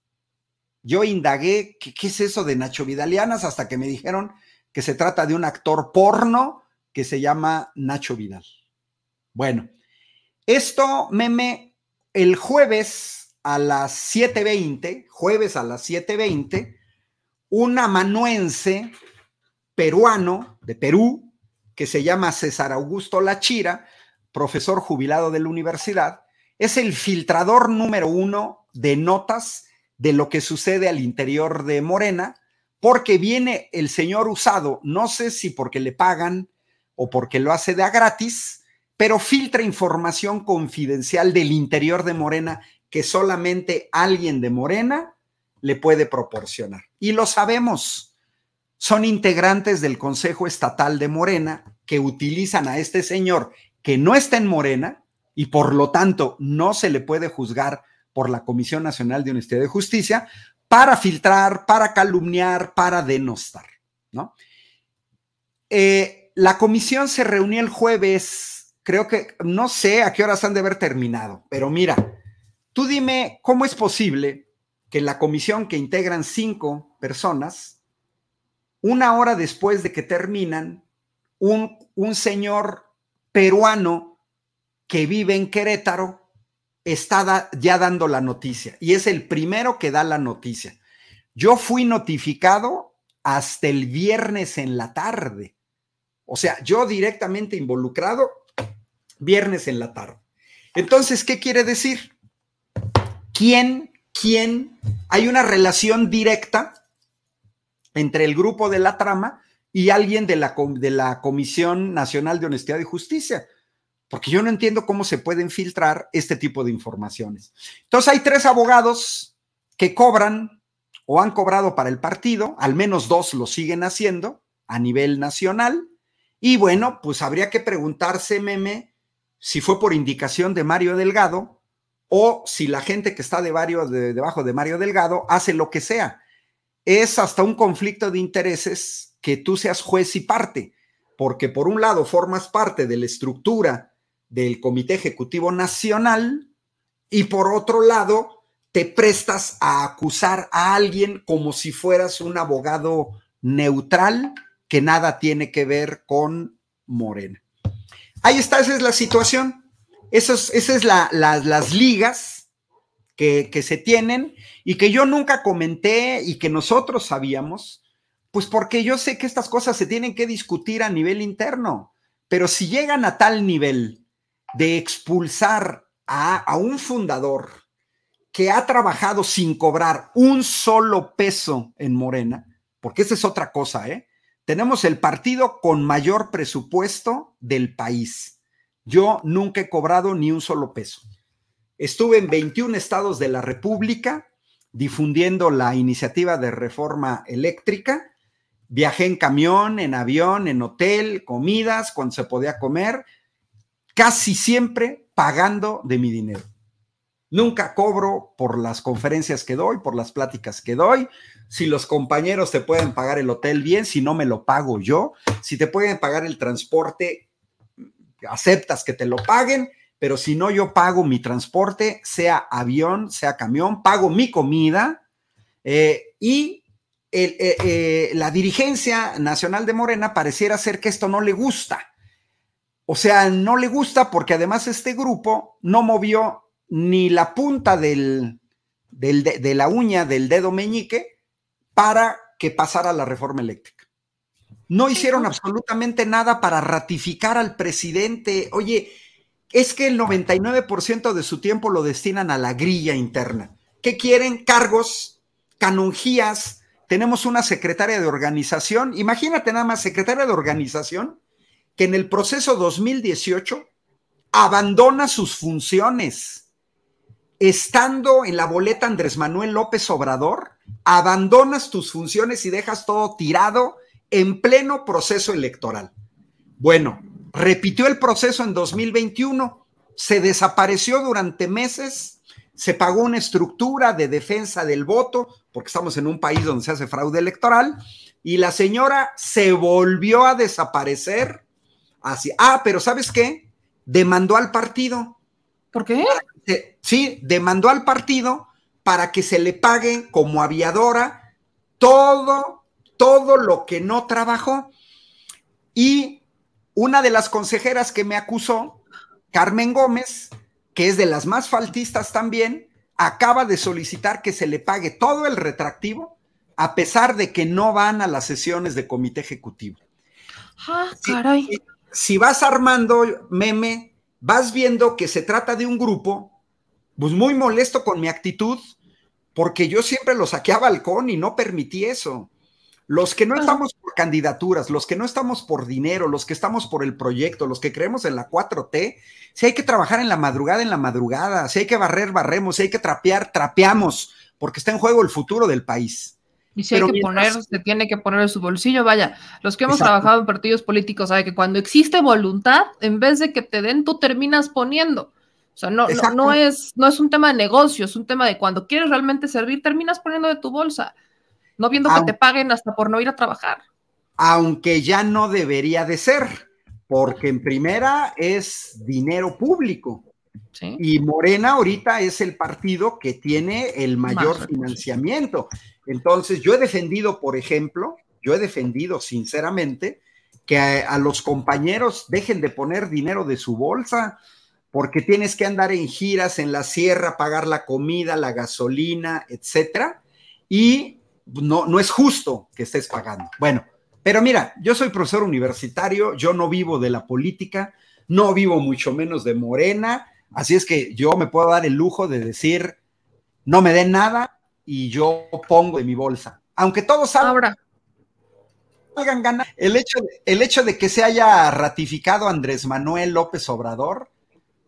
Yo indagué, ¿qué, ¿qué, es eso de Nacho Vidalianas? Hasta que me dijeron que se trata de un actor porno que se llama Nacho Vidal. Bueno, esto, meme, el jueves a las 7.20, jueves a las 7.20, un amanuense peruano de Perú, que se llama César Augusto Lachira, profesor jubilado de la universidad, es el filtrador número uno de notas de lo que sucede al interior de Morena porque viene el señor usado, no sé si porque le pagan o porque lo hace de a gratis, pero filtra información confidencial del interior de Morena que solamente alguien de Morena le puede proporcionar. Y lo sabemos, son integrantes del Consejo Estatal de Morena que utilizan a este señor que no está en Morena y por lo tanto no se le puede juzgar por la Comisión Nacional de Honestidad y Justicia para filtrar, para calumniar, para denostar, ¿no? Eh, la comisión se reunió el jueves, creo que, no sé a qué horas han de haber terminado, pero mira, tú dime cómo es posible que la comisión que integran cinco personas, una hora después de que terminan, un, un señor peruano que vive en Querétaro está ya dando la noticia y es el primero que da la noticia. Yo fui notificado hasta el viernes en la tarde. O sea, yo directamente involucrado viernes en la tarde. Entonces, ¿qué quiere decir? ¿Quién, quién? Hay una relación directa entre el grupo de la trama y alguien de la, de la Comisión Nacional de Honestidad y Justicia porque yo no entiendo cómo se pueden filtrar este tipo de informaciones. Entonces hay tres abogados que cobran o han cobrado para el partido, al menos dos lo siguen haciendo a nivel nacional. Y bueno, pues habría que preguntarse, meme, si fue por indicación de Mario Delgado o si la gente que está de de, debajo de Mario Delgado hace lo que sea. Es hasta un conflicto de intereses que tú seas juez y parte, porque por un lado formas parte de la estructura del Comité Ejecutivo Nacional y por otro lado te prestas a acusar a alguien como si fueras un abogado neutral que nada tiene que ver con Morena. Ahí está, esa es la situación. Esas es, la, las ligas que, que se tienen y que yo nunca comenté y que nosotros sabíamos, pues porque yo sé que estas cosas se tienen que discutir a nivel interno, pero si llegan a tal nivel de expulsar a, un fundador que ha trabajado sin cobrar un solo peso en Morena, porque esa es otra cosa, ¿eh? Tenemos el partido con mayor presupuesto del país. Yo nunca he cobrado ni un solo peso. Estuve en 21 estados de la República difundiendo la iniciativa de reforma eléctrica. Viajé en camión, en avión, en hotel, comidas, cuando se podía comer casi siempre pagando de mi dinero. Nunca cobro por las conferencias que doy, por las pláticas que doy. Si los compañeros te pueden pagar el hotel bien, si no me lo pago yo. Si te pueden pagar el transporte, aceptas que te lo paguen, pero si no, yo pago mi transporte, sea avión, sea camión, pago mi comida Eh, y eh, eh, la dirigencia nacional de Morena pareciera ser que esto no le gusta. O sea, no le gusta porque además este grupo no movió ni la punta del, de, la uña del dedo meñique para que pasara la reforma eléctrica. No hicieron absolutamente nada para ratificar al presidente. Oye, es que el 99% de su tiempo lo destinan a la grilla interna. ¿Qué quieren? Cargos, canonjías. Tenemos una secretaria de organización. Imagínate nada más, secretaria de organización, que en el proceso 2018 abandona sus funciones. Estando en la boleta Andrés Manuel López Obrador, abandonas tus funciones y dejas todo tirado en pleno proceso electoral. Bueno, repitió el proceso en 2021, se desapareció durante meses, se pagó una estructura de defensa del voto, porque estamos en un país donde se hace fraude electoral, y la señora se volvió a desaparecer. Así, ah, pero ¿sabes qué? Demandó al partido. ¿Por qué? Sí, demandó al partido para que se le pague como aviadora todo, todo lo que no trabajó. Y una de las consejeras que me acusó, Carmen Gómez, que es de las más faltistas también, acaba de solicitar que se le pague todo el retractivo a pesar de que no van a las sesiones de comité ejecutivo. Ah, caray. Si, vas armando meme, vas viendo que se trata de un grupo, pues muy molesto con mi actitud, porque yo siempre lo saqué a balcón y no permití eso. Los que no estamos por candidaturas, los que no estamos por dinero, los que estamos por el proyecto, los que creemos en la 4T, si hay que trabajar en la madrugada, en la madrugada, si hay que barrer, barremos, si hay que trapear, trapeamos, porque está en juego el futuro del país. Y si hay que poner, se tiene que poner en su bolsillo, vaya, los que hemos trabajado en partidos políticos saben que cuando existe voluntad, en vez de que te den, tú terminas poniendo. O sea, no, no, no, es, no es un tema de negocio, es un tema de cuando quieres realmente servir, terminas poniendo de tu bolsa no viendo que te paguen hasta por no ir a trabajar. Aunque ya no debería de ser, porque en primera es dinero público. Y Morena ahorita es el partido que tiene el mayor financiamiento. Entonces, yo he defendido, por ejemplo, yo he defendido sinceramente que a, a, los compañeros dejen de poner dinero de su bolsa, porque tienes que andar en giras en la sierra, pagar la comida, la gasolina, etcétera. Y no, no es justo que estés pagando. Bueno, pero mira, yo soy profesor universitario, yo no vivo de la política, no vivo mucho menos de Morena, así es que yo me puedo dar el lujo de decir, no me den nada y yo pongo de mi bolsa. Aunque todos salgan ganar. El hecho, de, el hecho de que se haya ratificado Andrés Manuel López Obrador,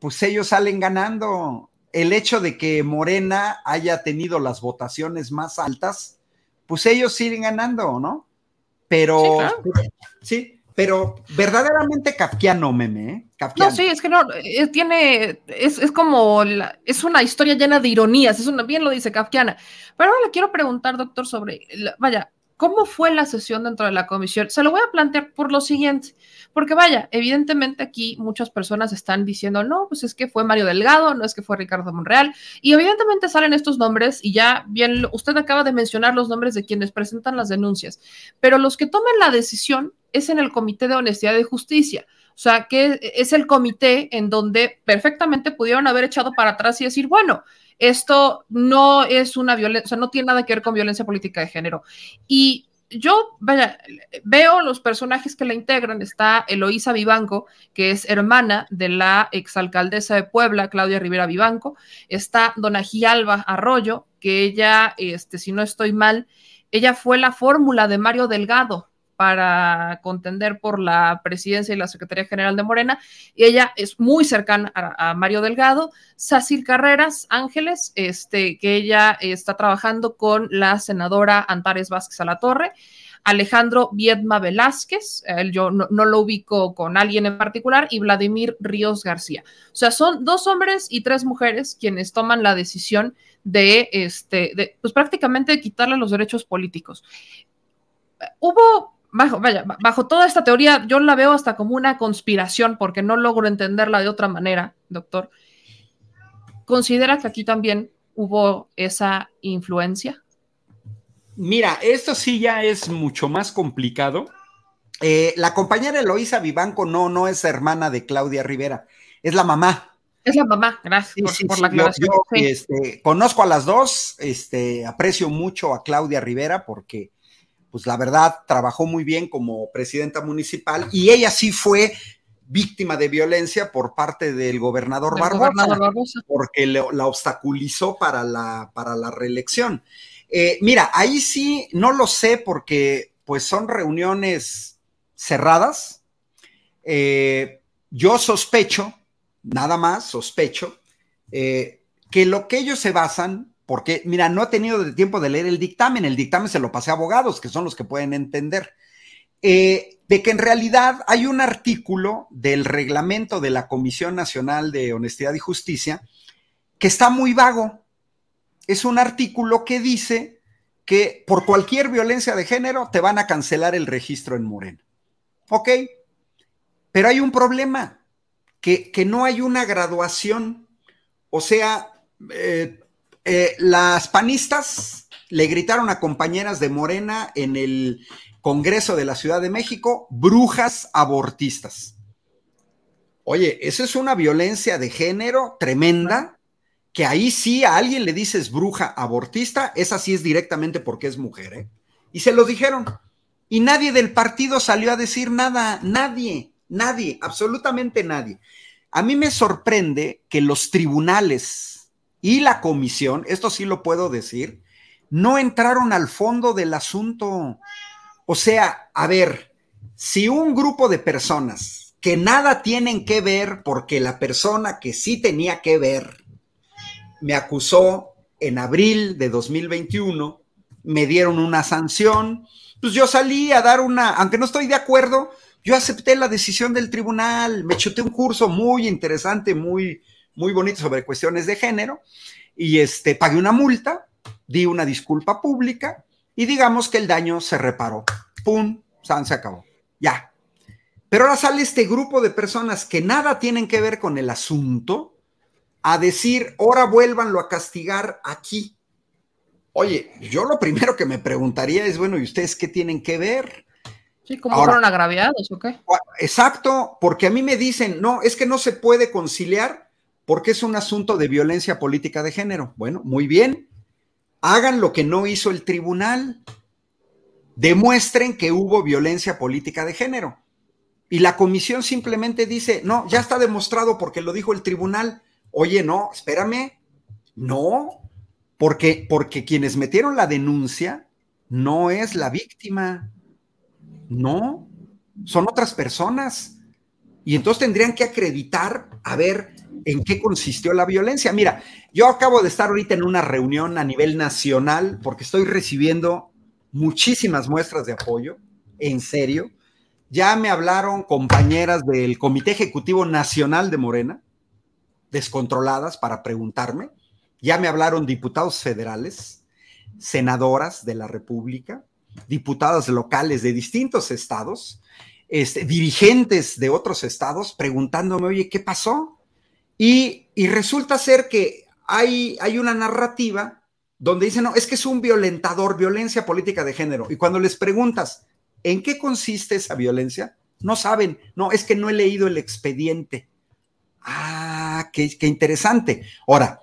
pues ellos salen ganando. El hecho de que Morena haya tenido las votaciones más altas, pues ellos siguen ganando, ¿no? Pero, sí, pero verdaderamente kafkiano, meme, ¿eh? No, sí, es que no, eh, tiene, es, es como, es una historia llena de ironías, es una, bien lo dice kafkiana. Pero ahora le quiero preguntar, doctor, sobre, vaya, ¿Cómo fue la sesión dentro de la comisión? Se lo voy a plantear por lo siguiente, porque vaya, evidentemente aquí muchas personas están diciendo, no, pues es que fue Mario Delgado, no es que fue Ricardo Monreal, y evidentemente salen estos nombres y ya bien, usted acaba de mencionar los nombres de quienes presentan las denuncias, pero los que toman la decisión es en el Comité de Honestidad y Justicia. O sea, que es el comité en donde perfectamente pudieron haber echado para atrás y decir, bueno, esto no es una violencia, o sea, no tiene nada que ver con violencia política de género. Y yo, vaya, veo los personajes que la integran. Está Eloísa Vivanco, que es hermana de la exalcaldesa de Puebla, Claudia Rivera Vivanco. Está Dona Gialba Arroyo, que ella, este, si no estoy mal, ella fue la fórmula de Mario Delgado para contender por la presidencia y la Secretaría General de Morena, y ella es muy cercana a, Mario Delgado, Sacil Carreras Ángeles, este, que ella está trabajando con la senadora Antares Vázquez Alatorre, Alejandro Viedma Velázquez, él yo no, lo ubico con alguien en particular, y Vladimir Ríos García. O sea, son dos hombres y tres mujeres quienes toman la decisión de, este, de, pues prácticamente quitarle los derechos políticos. Hubo bajo, vaya, bajo toda esta teoría, yo la veo hasta como una conspiración porque no logro entenderla de otra manera, doctor. ¿Considera que aquí también hubo esa influencia? Mira, esto sí ya es mucho más complicado. Eh, la compañera Eloísa Vivanco no, no es hermana de Claudia Rivera, es la mamá. Es la mamá, gracias Sí, por, sí, por sí, la yo- aclaración. yo, este, conozco a las dos, este, aprecio mucho a Claudia Rivera porque, pues la verdad, trabajó muy bien como presidenta municipal y ella sí fue víctima de violencia por parte del gobernador Del Barbosa gobernador Barbosa. porque le- la obstaculizó para la, para la reelección. Eh, mira, ahí sí no lo sé porque pues son reuniones cerradas. Eh, yo sospecho, nada más sospecho, eh, que lo que ellos se basan, porque mira, no he tenido tiempo de leer el dictamen, el dictamen se lo pasé a abogados, que son los que pueden entender, eh, de que en realidad hay un artículo del reglamento de la Comisión Nacional de Honestidad y Justicia que está muy vago. Es un artículo que dice que por cualquier violencia de género te van a cancelar el registro en Morena. Ok, pero hay un problema, que, que no hay una graduación. O sea, eh, eh, las panistas le gritaron a compañeras de Morena en el Congreso de la Ciudad de México, brujas abortistas. Oye, eso es una violencia de género tremenda, que ahí sí a alguien le dices bruja abortista, esa sí es directamente porque es mujer, ¿eh? Y se lo dijeron. Y nadie del partido salió a decir nada, nadie, nadie, absolutamente nadie. A mí me sorprende que los tribunales y la comisión, esto sí lo puedo decir, no entraron al fondo del asunto. O sea, a ver, si un grupo de personas que nada tienen que ver porque la persona que sí tenía que ver me acusó en abril de 2021, me dieron una sanción, pues yo salí a dar una, aunque no estoy de acuerdo, yo acepté la decisión del tribunal, me chuté un curso muy interesante, muy, muy bonito sobre cuestiones de género, y este, pagué una multa, di una disculpa pública, y digamos que el daño se reparó. ¡Pum! San se acabó. Ya. Pero ahora sale este grupo de personas que nada tienen que ver con el asunto a decir, ahora vuélvanlo a castigar aquí. Oye, yo lo primero que me preguntaría es, bueno, ¿y ustedes qué tienen que ver? Sí, ¿cómo Ahora- fueron agraviados o qué? Exacto, porque a mí me dicen, no, es que no se puede conciliar porque es un asunto de violencia política de género. Bueno, muy bien, hagan lo que no hizo el tribunal, demuestren que hubo violencia política de género. Y la comisión simplemente dice, no, ya está demostrado porque lo dijo el tribunal. Oye, no, espérame, no, porque, porque quienes metieron la denuncia no es la víctima, no, son otras personas. Y entonces tendrían que acreditar a ver en qué consistió la violencia. Mira, yo acabo de estar ahorita en una reunión a nivel nacional porque estoy recibiendo muchísimas muestras de apoyo, en serio. Ya me hablaron compañeras del Comité Ejecutivo Nacional de Morena, descontroladas para preguntarme. Ya me hablaron diputados federales, senadoras de la República, diputadas locales de distintos estados, este, dirigentes de otros estados preguntándome, oye, ¿qué pasó? Y, resulta ser que hay, hay una narrativa donde dicen, no, es que es un violentador, violencia política de género. Y cuando les preguntas, ¿en qué consiste esa violencia? No saben, no, es que no he leído el expediente. Ah, qué, qué interesante. Ahora,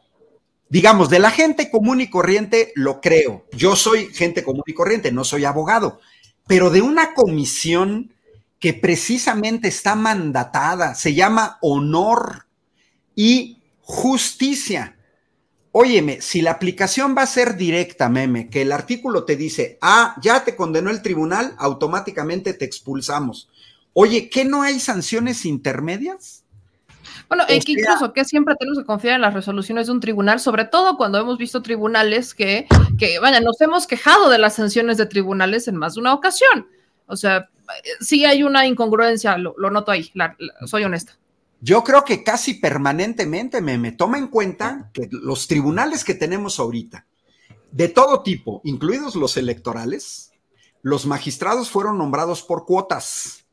digamos, de la gente común y corriente lo creo. Yo soy gente común y corriente, no soy abogado, pero de una comisión que precisamente está mandatada, se llama honor y justicia. Óyeme, si la aplicación va a ser directa, meme, que el artículo te dice, ah, ya te condenó el tribunal, automáticamente te expulsamos. Oye, ¿qué no hay sanciones intermedias? Bueno, O y que sea- incluso que siempre tenemos que confiar en las resoluciones de un tribunal, sobre todo cuando hemos visto tribunales que, que, vaya, nos hemos quejado de las sanciones de tribunales en más de una ocasión. O sea, sí hay una incongruencia, lo, lo noto ahí, la- la- soy honesta. Yo creo que casi permanentemente me, me toma en cuenta que los tribunales que tenemos ahorita, de todo tipo, incluidos los electorales, los magistrados fueron nombrados por cuotas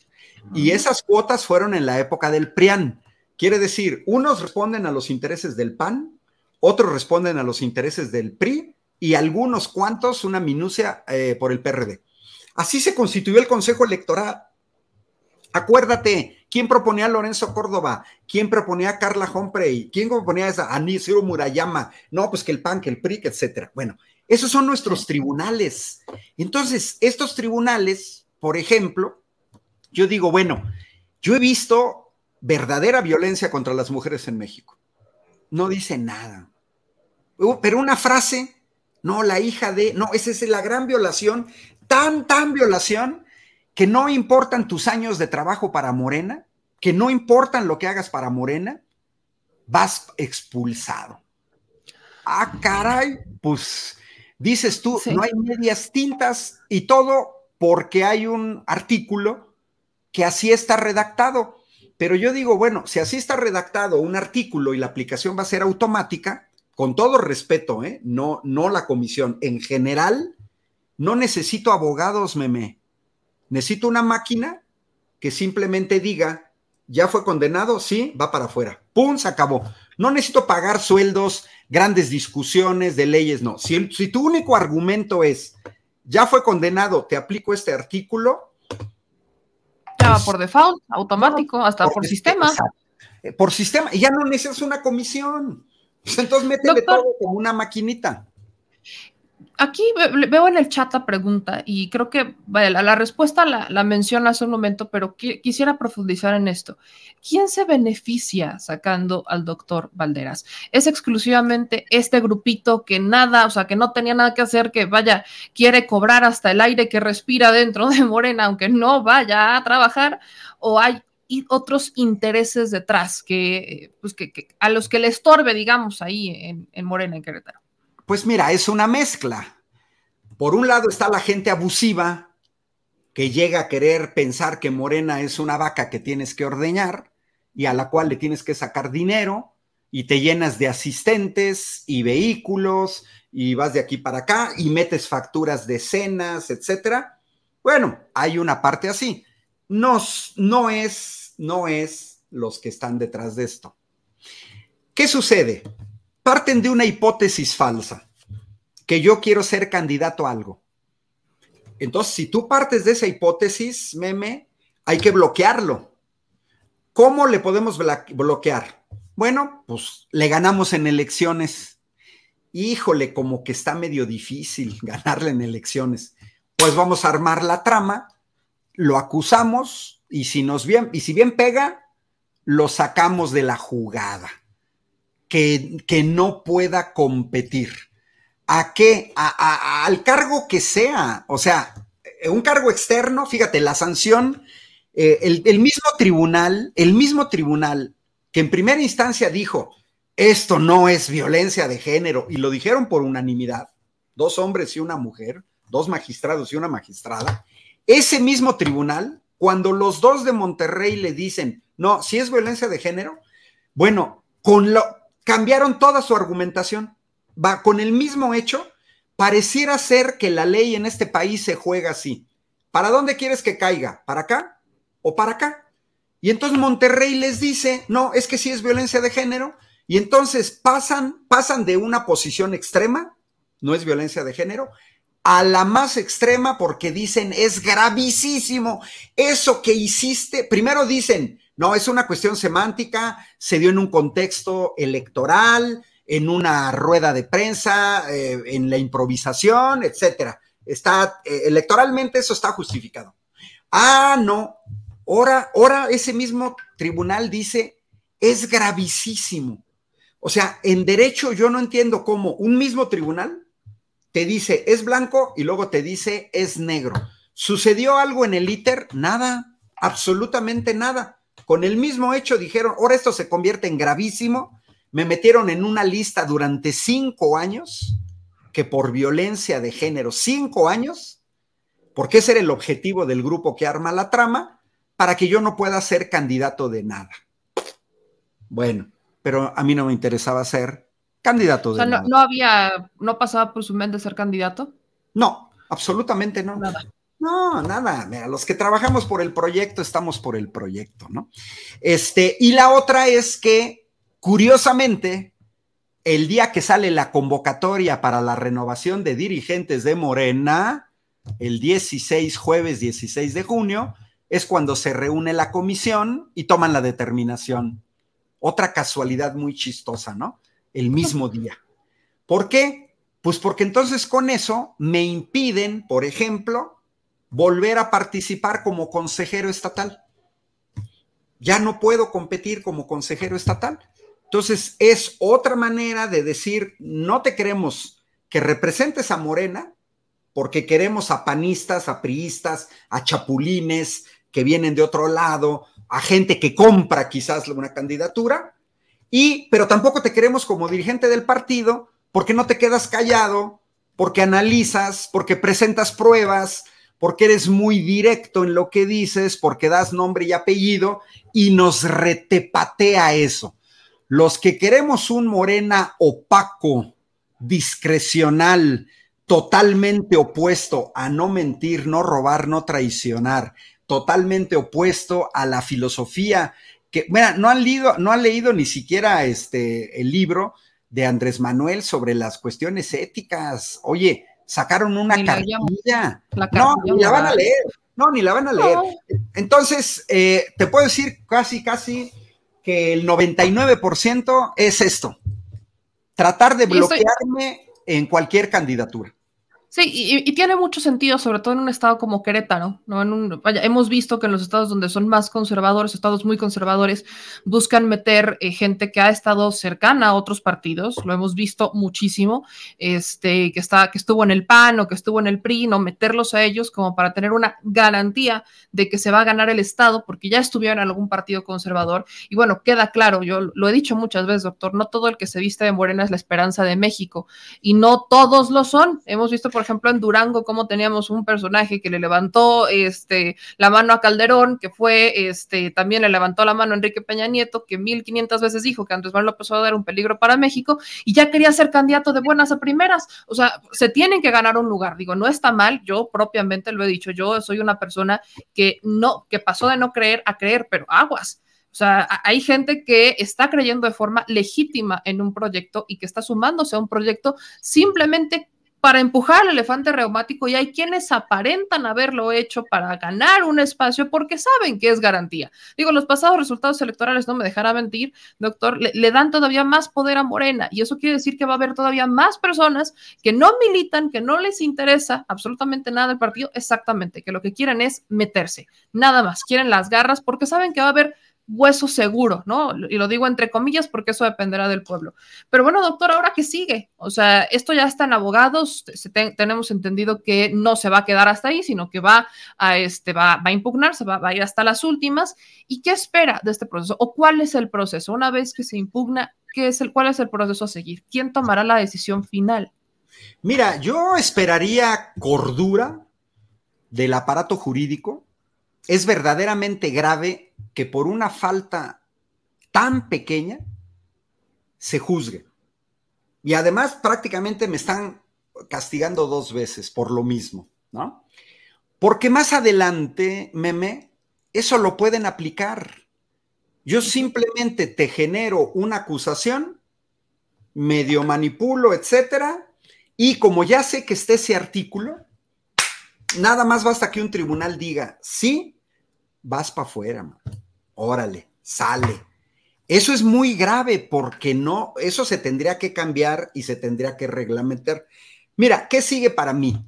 y esas cuotas fueron en la época del PRIAN. Quiere decir, unos responden a los intereses del PAN, otros responden a los intereses del PRI y algunos cuantos, una minucia eh, por el PRD. Así se constituyó el Consejo Electoral. Acuérdate, ¿quién proponía a Lorenzo Córdoba? ¿Quién proponía a Carla Humphrey? ¿Quién proponía a Anísio Murayama? No, pues que el PAN, que el PRI, etcétera. Bueno, esos son nuestros tribunales. Entonces, estos tribunales, por ejemplo, yo digo, bueno, yo he visto verdadera violencia contra las mujeres en México. No dice nada. Pero una frase, no, la hija de, no, esa es la gran violación, tan, tan violación, que no importan tus años de trabajo para Morena, que no importan lo que hagas para Morena, vas expulsado. Ah, caray, pues dices tú, no hay medias tintas y todo porque hay un artículo que así está redactado. Pero yo digo, bueno, si así está redactado un artículo y la aplicación va a ser automática, con todo respeto, ¿eh? no, no la comisión, en general, no necesito abogados, meme. Necesito una máquina que simplemente diga, ya fue condenado, sí, va para afuera. ¡Pum! Se acabó. No necesito pagar sueldos, grandes discusiones de leyes, no. Si, si tu único argumento es, ya fue condenado, te aplico este artículo, ya por default, automático, hasta por, sistema. Eh, por sistema, y ya no necesitas una comisión. Pues entonces métele todo como una maquinita. Aquí veo en el chat la pregunta y creo que la, respuesta la, la, hace un momento, pero quisiera profundizar en esto. ¿Quién se beneficia sacando al doctor Valderas? ¿Es exclusivamente este grupito que nada, o sea, que no tenía nada que hacer, que vaya, quiere cobrar hasta el aire que respira dentro de Morena, aunque no vaya a trabajar? ¿O hay otros intereses detrás que, pues, que, a los que le estorbe, digamos, ahí en, en Morena, en Querétaro? Pues mira, es una mezcla. Por un lado está la gente abusiva que llega a querer pensar que Morena es una vaca que tienes que ordeñar y a la cual le tienes que sacar dinero y te llenas de asistentes y vehículos y vas de aquí para acá y metes facturas de cenas, etcétera. Bueno, hay una parte así. No, no es, no es los que están detrás de esto. ¿Qué sucede? Parten de una hipótesis falsa, que yo quiero ser candidato a algo. Entonces, si tú partes de esa hipótesis, meme, hay que bloquearlo. ¿Cómo le podemos bloquear? Bueno, pues le ganamos en elecciones. Híjole, como que está medio difícil ganarle en elecciones. Pues vamos a armar la trama, lo acusamos y si nos bien y si bien pega, lo sacamos de la jugada que, no pueda competir. ¿A qué? al cargo que sea. O sea, un cargo externo, fíjate, la sanción, eh, el, el mismo tribunal, el mismo tribunal que en primera instancia dijo, esto no es violencia de género, y lo dijeron por unanimidad, dos hombres y una mujer, dos magistrados y una magistrada, ese mismo tribunal, cuando los dos de Monterrey le dicen, no, si es violencia de género, bueno, con lo, cambiaron toda su argumentación. Va con el mismo hecho, pareciera ser que la ley en este país se juega así. ¿Para dónde quieres que caiga? ¿Para acá o para acá? Y entonces Monterrey les dice, no, es que sí es violencia de género. Y entonces pasan, pasan de una posición extrema, no es violencia de género, a la más extrema porque dicen, es gravísimo. Eso que hiciste, primero dicen, no, es una cuestión semántica, se dio en un contexto electoral, en una rueda de prensa, eh, en la improvisación, etcétera. Está eh, electoralmente eso está justificado. Ah, no. Ahora, ahora ese mismo tribunal dice es gravísimo. O sea, en derecho yo no entiendo cómo un mismo tribunal te dice es blanco y luego te dice es negro. ¿Sucedió algo en el ITER? Nada, absolutamente nada. Con el mismo hecho dijeron, ahora esto se convierte en gravísimo. Me metieron en una lista durante cinco años, que por violencia de género, cinco años, porque ese era el objetivo del grupo que arma la trama, para que yo no pueda ser candidato de nada. Bueno, pero a mí no me interesaba ser candidato de nada. No, no había, no pasaba por su mente ser candidato. No, absolutamente no. Nada. No, nada, mira, los que trabajamos por el proyecto estamos por el proyecto, ¿no? Este, y la otra es que, curiosamente, el día que sale la convocatoria para la renovación de dirigentes de Morena, el 16, jueves 16 de junio, es cuando se reúne la comisión y toman la determinación. Otra casualidad muy chistosa, ¿no? El mismo día. ¿Por qué? Pues porque entonces con eso me impiden, por ejemplo, volver a participar como consejero estatal. Ya no puedo competir como consejero estatal. Entonces es otra manera de decir, no te queremos que representes a Morena, porque queremos a panistas, a priistas, a chapulines que vienen de otro lado, a gente que compra quizás una candidatura, y pero tampoco te queremos como dirigente del partido porque no te quedas callado, porque analizas, porque presentas pruebas, porque eres muy directo en lo que dices, porque das nombre y apellido y nos retepatea eso. Los que queremos un morena opaco, discrecional, totalmente opuesto a no mentir, no robar, no traicionar, totalmente opuesto a la filosofía que, mira, no han leído, no han leído ni siquiera este el libro de Andrés Manuel sobre las cuestiones éticas. Oye, sacaron una cartilla. no, ni la van a leer. No, ni la van a leer. Entonces, eh, te puedo decir casi, casi que el 99% es esto. Tratar de bloquearme en cualquier candidatura. Sí, y, tiene mucho sentido, sobre todo en un estado como Querétaro, ¿no? En un, vaya, hemos visto que en los estados donde son más conservadores, estados muy conservadores, buscan meter eh, gente que ha estado cercana a otros partidos, lo hemos visto muchísimo, este, que, está, que estuvo en el PAN o que estuvo en el PRI, no meterlos a ellos como para tener una garantía de que se va a ganar el estado, porque ya estuvieron en algún partido conservador. Y bueno, queda claro, yo lo he dicho muchas veces, doctor, no todo el que se viste de morena es la esperanza de México, y no todos lo son. Hemos visto, por por ejemplo, en Durango, como teníamos un personaje que le levantó este, la mano a Calderón, que fue, este, también le levantó la mano a Enrique Peña Nieto, que 1500 veces dijo que Andrés Manuel López Obrador era un peligro para México, y ya quería ser candidato de buenas a primeras. O sea, se tienen que ganar un lugar. Digo, no está mal, yo propiamente lo he dicho, yo soy una persona que no, que pasó de no creer a creer, pero aguas. O sea, hay gente que está creyendo de forma legítima en un proyecto y que está sumándose a un proyecto simplemente para empujar al elefante reumático y hay quienes aparentan haberlo hecho para ganar un espacio porque saben que es garantía. Digo, los pasados resultados electorales, no me dejará mentir, doctor, le, dan todavía más poder a Morena y eso quiere decir que va a haber todavía más personas que no militan, que no les interesa absolutamente nada del partido, exactamente, que lo que quieren es meterse, nada más, quieren las garras porque saben que va a haber hueso seguro, ¿no? Y lo digo entre comillas porque eso dependerá del pueblo. Pero bueno, doctor, ahora qué sigue, o sea, esto ya está en abogados, tenemos entendido que no se va a quedar hasta ahí, sino que va a, este, va, va a impugnarse, va, a ir hasta las últimas. ¿Y qué espera de este proceso? ¿O cuál es el proceso? Una vez que se impugna, ¿qué es el, ¿cuál es el proceso a seguir? ¿Quién tomará la decisión final? Mira, yo esperaría cordura del aparato jurídico. Es verdaderamente grave que por una falta tan pequeña se juzgue. Y además prácticamente me están castigando dos veces por lo mismo, ¿no? Porque más adelante, meme, eso lo pueden aplicar. Yo simplemente te genero una acusación, medio manipulo, etcétera, y como ya sé que esté ese artículo, nada más basta que un tribunal diga, sí, vas para afuera, órale, sale. Eso es muy grave porque no, eso se tendría que cambiar y se tendría que reglamentar. Mira, ¿qué sigue para mí?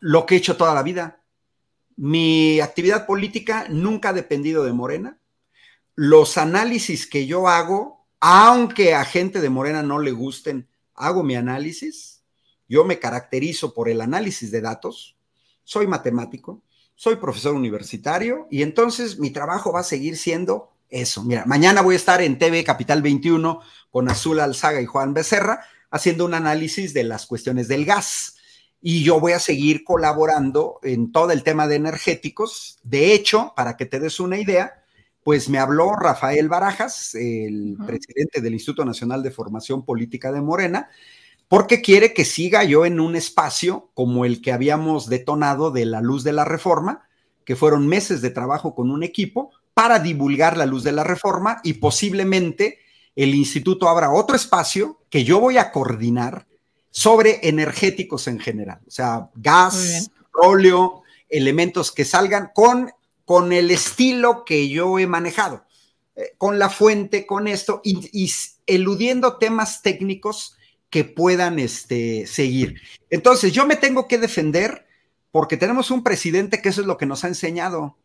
Lo que he hecho toda la vida. Mi actividad política nunca ha dependido de Morena. Los análisis que yo hago, aunque a gente de Morena no le gusten, hago mi análisis. Yo me caracterizo por el análisis de datos. Soy matemático soy profesor universitario y entonces mi trabajo va a seguir siendo eso. Mira, mañana voy a estar en TV Capital 21 con Azul Alzaga y Juan Becerra haciendo un análisis de las cuestiones del gas. Y yo voy a seguir colaborando en todo el tema de energéticos. De hecho, para que te des una idea, pues me habló Rafael Barajas, el presidente del Instituto Nacional de Formación Política de Morena, porque quiere que siga yo en un espacio como el que habíamos detonado de la luz de la reforma, que fueron meses de trabajo con un equipo para divulgar la luz de la reforma y posiblemente el instituto abra otro espacio que yo voy a coordinar sobre energéticos en general, o sea, gas, petróleo, elementos que salgan con, con el estilo que yo he manejado, eh, con la fuente, con esto, y, eludiendo temas técnicos que puedan este, seguir. Entonces, yo me tengo que defender porque tenemos un presidente que eso es lo que nos ha enseñado.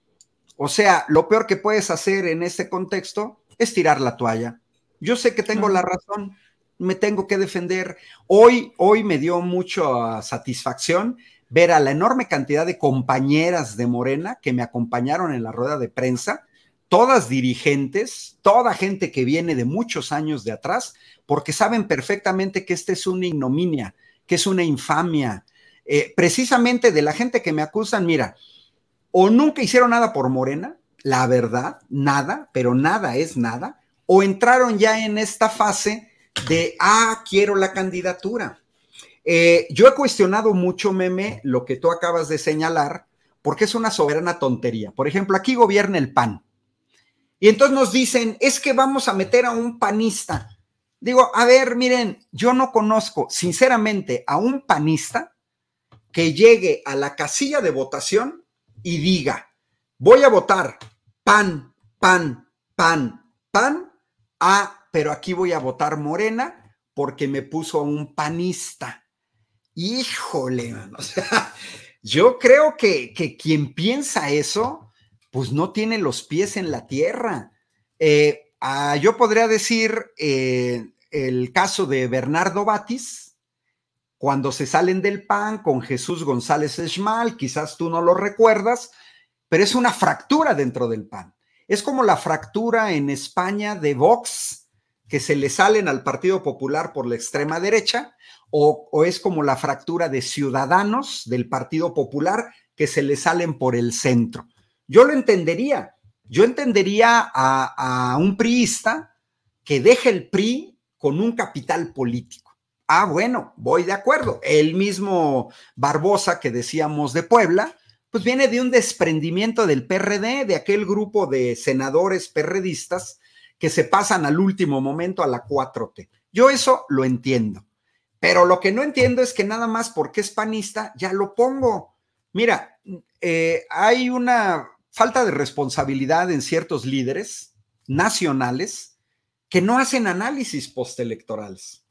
O sea, lo peor que puedes hacer en este contexto es tirar la toalla. Yo sé que tengo la razón, me tengo que defender. Hoy, hoy me dio mucha satisfacción ver a la enorme cantidad de compañeras de Morena que me acompañaron en la rueda de prensa, todas dirigentes, toda gente que viene de muchos años de atrás, porque saben perfectamente que esta es una ignominia, que es una infamia. Eh, precisamente de la gente que me acusan, mira, o nunca hicieron nada por Morena, la verdad, nada, pero nada es nada, o entraron ya en esta fase de, ah, quiero la candidatura. Eh, yo he cuestionado mucho, meme, lo que tú acabas de señalar, porque es una soberana tontería. Por ejemplo, aquí gobierna el PAN. Y entonces nos dicen, es que vamos a meter a un panista. Digo, a ver, miren, yo no conozco sinceramente a un panista que llegue a la casilla de votación y diga, voy a votar pan, pan, pan, pan, ah, pero aquí voy a votar morena porque me puso a un panista. Híjole, o sea, yo creo que, quien piensa eso, pues no tiene los pies en la tierra. Eh, ah, yo podría decir eh, el caso de Bernardo Batis, cuando se salen del PAN con Jesús González Esmal, quizás tú no lo recuerdas, pero es una fractura dentro del PAN. Es como la fractura en España de Vox, que se le salen al Partido Popular por la extrema derecha, o, es como la fractura de ciudadanos del Partido Popular que se le salen por el centro. Yo lo entendería. Yo entendería a, un priista que deje el PRI con un capital político. Ah, bueno, voy de acuerdo. El mismo Barbosa que decíamos de Puebla, pues viene de un desprendimiento del PRD, de aquel grupo de senadores perredistas que se pasan al último momento a la 4T. Yo eso lo entiendo. Pero lo que no entiendo es que nada más porque es panista, ya lo pongo. Mira, eh, hay una falta de responsabilidad en ciertos líderes nacionales que no hacen análisis postelectorales.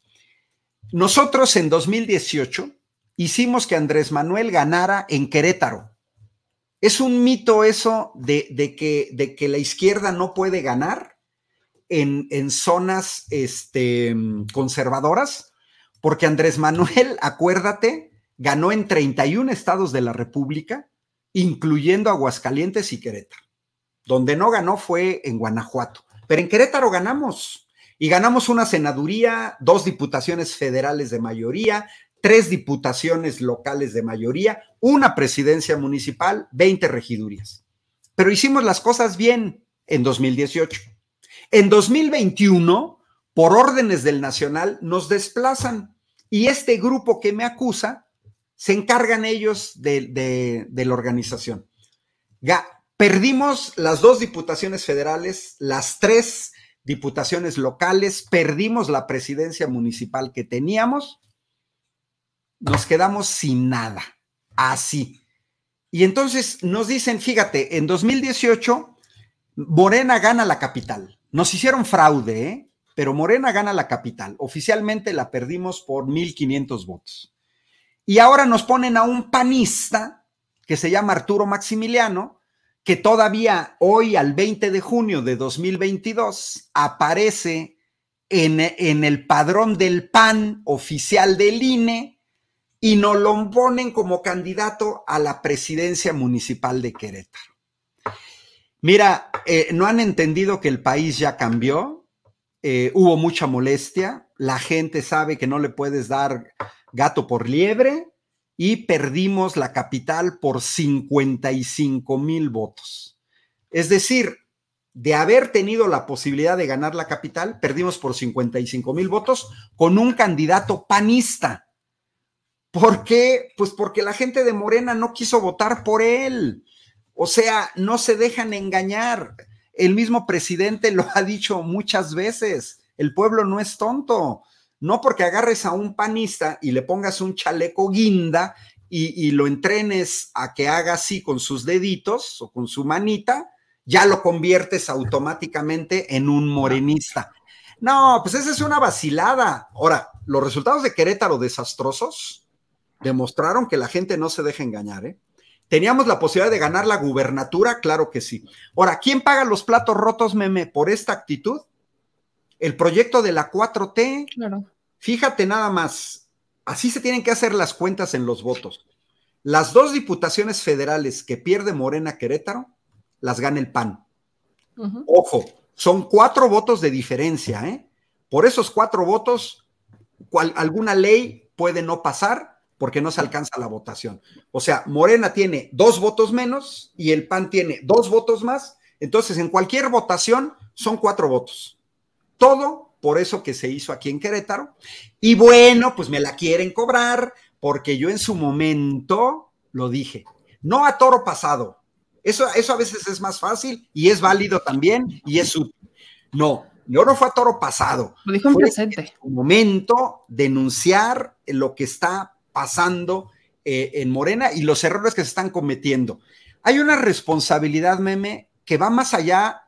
Nosotros en 2018 hicimos que Andrés Manuel ganara en Querétaro. Es un mito eso de, que, de que, la izquierda no puede ganar en, en zonas este, conservadoras porque Andrés Manuel, acuérdate, ganó en 31 estados de la República, incluyendo Aguascalientes y Querétaro. Donde no ganó fue en Guanajuato, pero en Querétaro ganamos y ganamos una senaduría, dos diputaciones federales de mayoría, tres diputaciones locales de mayoría, una presidencia municipal, 20 regidurías. Pero hicimos las cosas bien en 2018. En 2021 por órdenes del Nacional, nos desplazan. Y este grupo que me acusa, se encargan ellos de, la organización. perdimos las dos diputaciones federales, las tres diputaciones locales, perdimos la presidencia municipal que teníamos, nos quedamos sin nada, así. Y entonces nos dicen, fíjate, en 2018, Morena gana la capital. Nos hicieron fraude, ¿eh? pero Morena gana la capital. Oficialmente la perdimos por 1.500 votos. Y ahora nos ponen a un panista que se llama Arturo Maximiliano, que todavía hoy, al 20 de junio de 2022, aparece en, el padrón del PAN oficial del INE y nos lo ponen como candidato a la presidencia municipal de Querétaro. Mira, eh, no han entendido que el país ya cambió, eh, hubo mucha molestia, la gente sabe que no le puedes dar gato por liebre y perdimos la capital por 55 mil votos. Es decir, de haber tenido la posibilidad de ganar la capital, perdimos por 55 mil votos con un candidato panista. ¿Por qué? Pues porque la gente de Morena no quiso votar por él. O sea, no se dejan engañar. El mismo presidente lo ha dicho muchas veces. El pueblo no es tonto. No porque agarres a un panista y le pongas un chaleco guinda y, y, lo entrenes a que haga así con sus deditos o con su manita, ya lo conviertes automáticamente en un morenista. No, pues esa es una vacilada. Ahora, los resultados de Querétaro desastrosos demostraron que la gente no se deja engañar, ¿eh? ¿Teníamos la posibilidad de ganar la gubernatura? Claro que sí. Ahora, ¿quién paga los platos rotos, meme, por esta actitud? El proyecto de la 4T. Claro. Fíjate nada más, así se tienen que hacer las cuentas en los votos. Las dos diputaciones federales que pierde Morena Querétaro, las gana el PAN. Uh -huh. Ojo, son cuatro votos de diferencia, ¿eh? Por esos cuatro votos, cual, alguna ley puede no pasar porque no se alcanza la votación. O sea, Morena tiene dos votos menos y el PAN tiene dos votos más. Entonces, en cualquier votación son cuatro votos. Todo por eso que se hizo aquí en Querétaro. Y bueno, pues me la quieren cobrar porque yo en su momento lo dije. No a toro pasado. Eso, eso a veces es más fácil y es válido también y es útil. No, yo no fue a toro pasado. Lo dijo en fue presente. En su momento denunciar lo que está pasando eh, en Morena y los errores que se están cometiendo. Hay una responsabilidad, meme, que va más allá,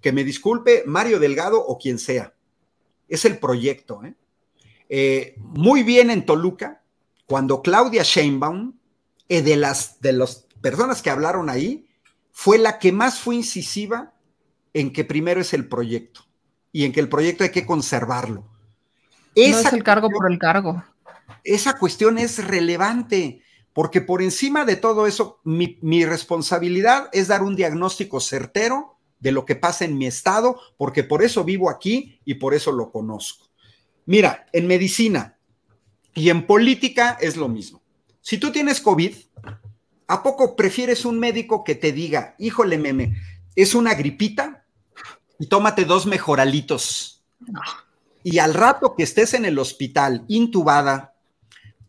que me disculpe Mario Delgado o quien sea. Es el proyecto. ¿eh? Eh, muy bien en Toluca, cuando Claudia Sheinbaum, eh, de las de las personas que hablaron ahí, fue la que más fue incisiva en que primero es el proyecto y en que el proyecto hay que conservarlo. Esa no es el cargo por el cargo esa cuestión es relevante, porque por encima de todo eso, mi, mi, responsabilidad es dar un diagnóstico certero de lo que pasa en mi estado, porque por eso vivo aquí y por eso lo conozco. Mira, en medicina y en política es lo mismo. Si tú tienes COVID, ¿a poco prefieres un médico que te diga, híjole, meme, es una gripita y tómate dos mejoralitos? Y al rato que estés en el hospital intubada,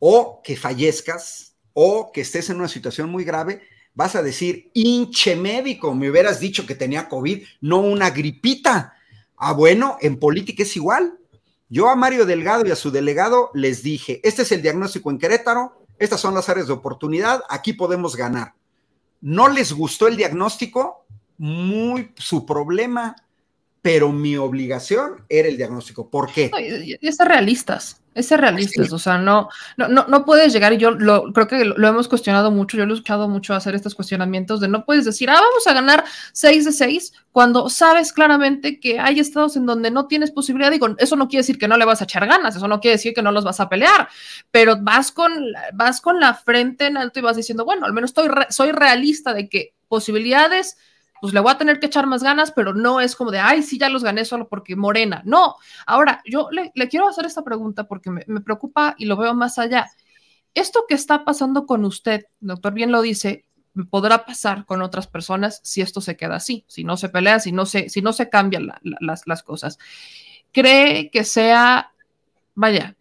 o que fallezcas o que estés en una situación muy grave, vas a decir, hinche médico, me hubieras dicho que tenía COVID, no una gripita. Ah, bueno, en política es igual. Yo a Mario Delgado y a su delegado les dije, este es el diagnóstico en Querétaro, estas son las áreas de oportunidad, aquí podemos ganar. No les gustó el diagnóstico, muy su problema, pero mi obligación era el diagnóstico. ¿Por qué? No, y, y ser realistas, es ser realistas, sí. o sea, no, no, no, no puedes llegar, y yo lo, creo que lo, hemos cuestionado mucho, yo lo he escuchado mucho hacer estos cuestionamientos de no puedes decir, ah, vamos a ganar 6 de 6, cuando sabes claramente que hay estados en donde no tienes posibilidad, digo, eso no quiere decir que no le vas a echar ganas, eso no quiere decir que no los vas a pelear, pero vas con, vas con la frente en alto y vas diciendo, bueno, al menos estoy re, soy realista de que posibilidades pues le voy a tener que echar más ganas, pero no es como de, ay, sí, ya los gané solo porque Morena. No, ahora yo le, quiero hacer esta pregunta porque me, preocupa y lo veo más allá. Esto que está pasando con usted, doctor bien lo dice, podrá pasar con otras personas si esto se queda así, si no se pelea, si no se, si no se cambian la, la, las, las cosas. ¿Cree que sea, vaya,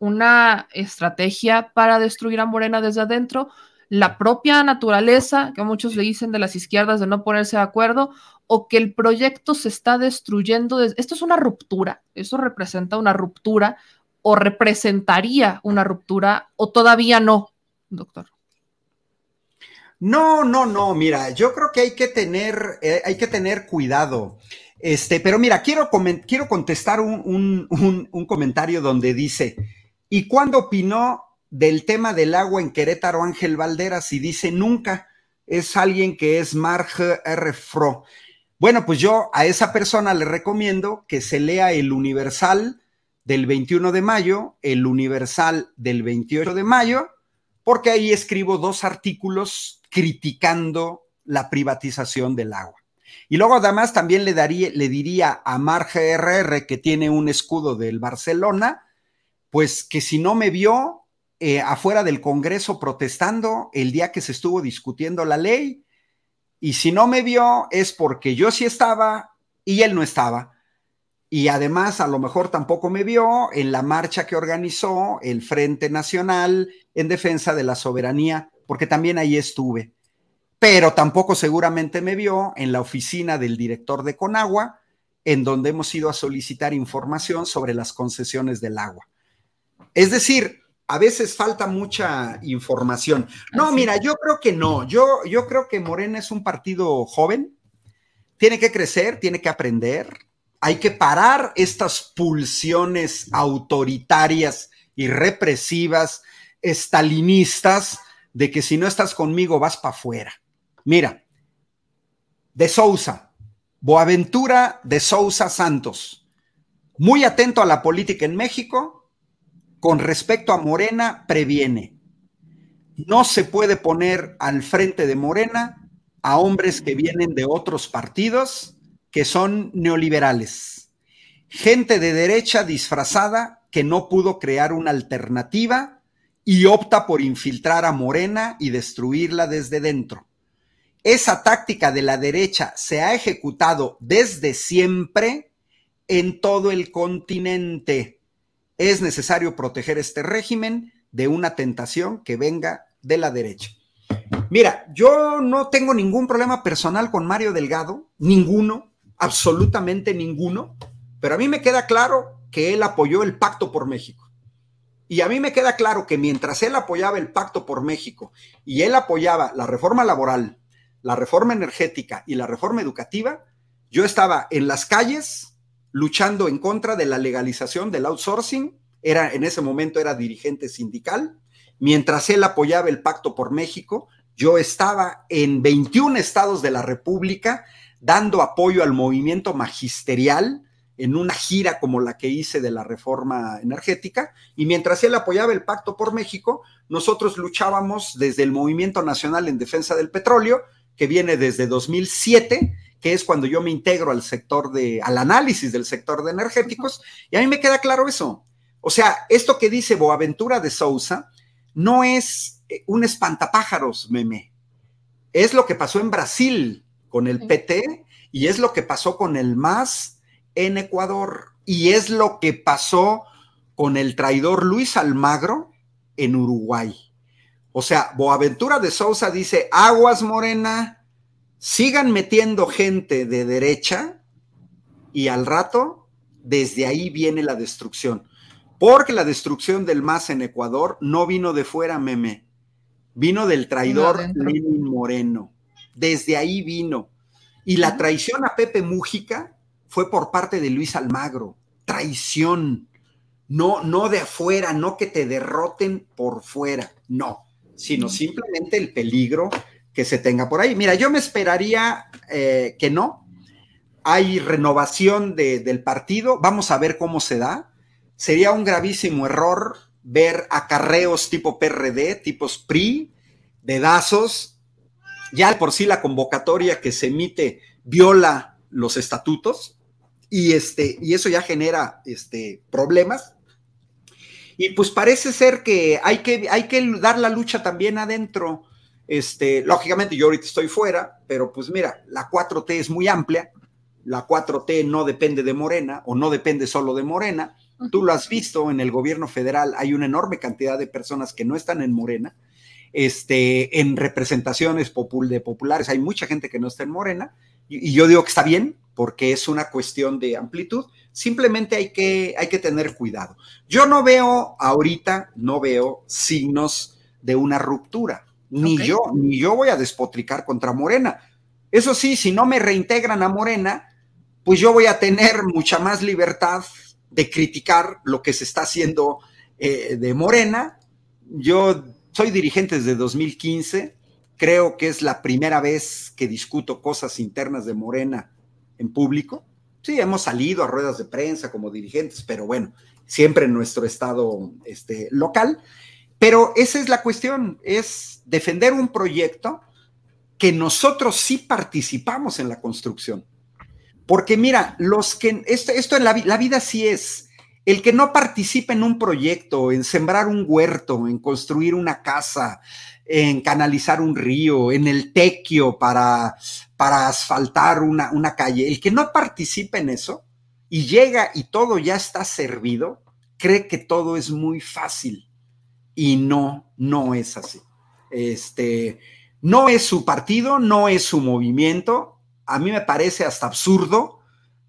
una estrategia para destruir a Morena desde adentro? La propia naturaleza, que muchos le dicen de las izquierdas de no ponerse de acuerdo, o que el proyecto se está destruyendo. Esto es una ruptura, eso representa una ruptura o representaría una ruptura o todavía no, doctor. No, no, no, mira, yo creo que hay que tener, eh, hay que tener cuidado. Este, pero mira, quiero, quiero contestar un, un, un, un comentario donde dice, ¿y cuándo opinó del tema del agua en Querétaro, Ángel Valderas, y dice nunca, es alguien que es Marge R. Fro. Bueno, pues yo a esa persona le recomiendo que se lea el Universal del 21 de mayo, el Universal del 28 de mayo, porque ahí escribo dos artículos criticando la privatización del agua. Y luego además también le, daría, le diría a Marge RR, que tiene un escudo del Barcelona, pues que si no me vio, eh, afuera del Congreso protestando el día que se estuvo discutiendo la ley. Y si no me vio es porque yo sí estaba y él no estaba. Y además a lo mejor tampoco me vio en la marcha que organizó el Frente Nacional en defensa de la soberanía, porque también ahí estuve. Pero tampoco seguramente me vio en la oficina del director de Conagua, en donde hemos ido a solicitar información sobre las concesiones del agua. Es decir, a veces falta mucha información. No, Así mira, yo creo que no. Yo, yo creo que Morena es un partido joven, tiene que crecer, tiene que aprender. Hay que parar estas pulsiones autoritarias y represivas, estalinistas, de que si no estás conmigo vas para afuera. Mira, de Sousa, Boaventura de Sousa Santos, muy atento a la política en México, con respecto a Morena, previene. No se puede poner al frente de Morena a hombres que vienen de otros partidos que son neoliberales. Gente de derecha disfrazada que no pudo crear una alternativa y opta por infiltrar a Morena y destruirla desde dentro. Esa táctica de la derecha se ha ejecutado desde siempre en todo el continente. Es necesario proteger este régimen de una tentación que venga de la derecha. Mira, yo no tengo ningún problema personal con Mario Delgado, ninguno, absolutamente ninguno, pero a mí me queda claro que él apoyó el pacto por México. Y a mí me queda claro que mientras él apoyaba el pacto por México y él apoyaba la reforma laboral, la reforma energética y la reforma educativa, yo estaba en las calles luchando en contra de la legalización del outsourcing, era en ese momento era dirigente sindical, mientras él apoyaba el pacto por México, yo estaba en 21 estados de la República dando apoyo al movimiento magisterial en una gira como la que hice de la reforma energética, y mientras él apoyaba el pacto por México, nosotros luchábamos desde el Movimiento Nacional en Defensa del Petróleo, que viene desde 2007, que es cuando yo me integro al sector de, al análisis del sector de energéticos, y a mí me queda claro eso. O sea, esto que dice Boaventura de Sousa no es eh, un espantapájaros, meme. Es lo que pasó en Brasil con el PT y es lo que pasó con el MAS en Ecuador y es lo que pasó con el traidor Luis Almagro en Uruguay. O sea, Boaventura de Sousa dice, aguas morena, sigan metiendo gente de derecha y al rato, desde ahí viene la destrucción. Porque la destrucción del MAS en Ecuador no vino de fuera, meme, vino del traidor adentro. Lenin Moreno. Desde ahí vino. Y la traición a Pepe Mújica fue por parte de Luis Almagro. Traición. No, no de afuera, no que te derroten por fuera, no, sino simplemente el peligro que se tenga por ahí. Mira, yo me esperaría eh, que no. Hay renovación de- del partido, vamos a ver cómo se da. Sería un gravísimo error ver acarreos tipo PRD, tipos PRI, dedazos. Ya por sí la convocatoria que se emite viola los estatutos y, este, y eso ya genera este, problemas. Y pues parece ser que hay, que hay que dar la lucha también adentro. Este, lógicamente yo ahorita estoy fuera, pero pues mira, la 4T es muy amplia, la 4T no depende de Morena o no depende solo de Morena. Tú lo has visto en el gobierno federal, hay una enorme cantidad de personas que no están en Morena. Este, en representaciones popul- de populares hay mucha gente que no está en Morena y, y yo digo que está bien porque es una cuestión de amplitud. Simplemente hay que, hay que tener cuidado. Yo no veo ahorita, no veo signos de una ruptura. Ni yo, ni yo voy a despotricar contra Morena. Eso sí, si no me reintegran a Morena, pues yo voy a tener mucha más libertad de criticar lo que se está haciendo eh, de Morena. Yo soy dirigente desde 2015, creo que es la primera vez que discuto cosas internas de Morena en público. Sí, hemos salido a ruedas de prensa como dirigentes, pero bueno, siempre en nuestro estado este, local. Pero esa es la cuestión, es defender un proyecto que nosotros sí participamos en la construcción. Porque mira, los que, esto, esto en la, la vida sí es, el que no participa en un proyecto, en sembrar un huerto, en construir una casa, en canalizar un río, en el tequio para, para asfaltar una, una calle, el que no participa en eso y llega y todo ya está servido, cree que todo es muy fácil y no, no es así. Este, no es su partido, no es su movimiento. A mí me parece hasta absurdo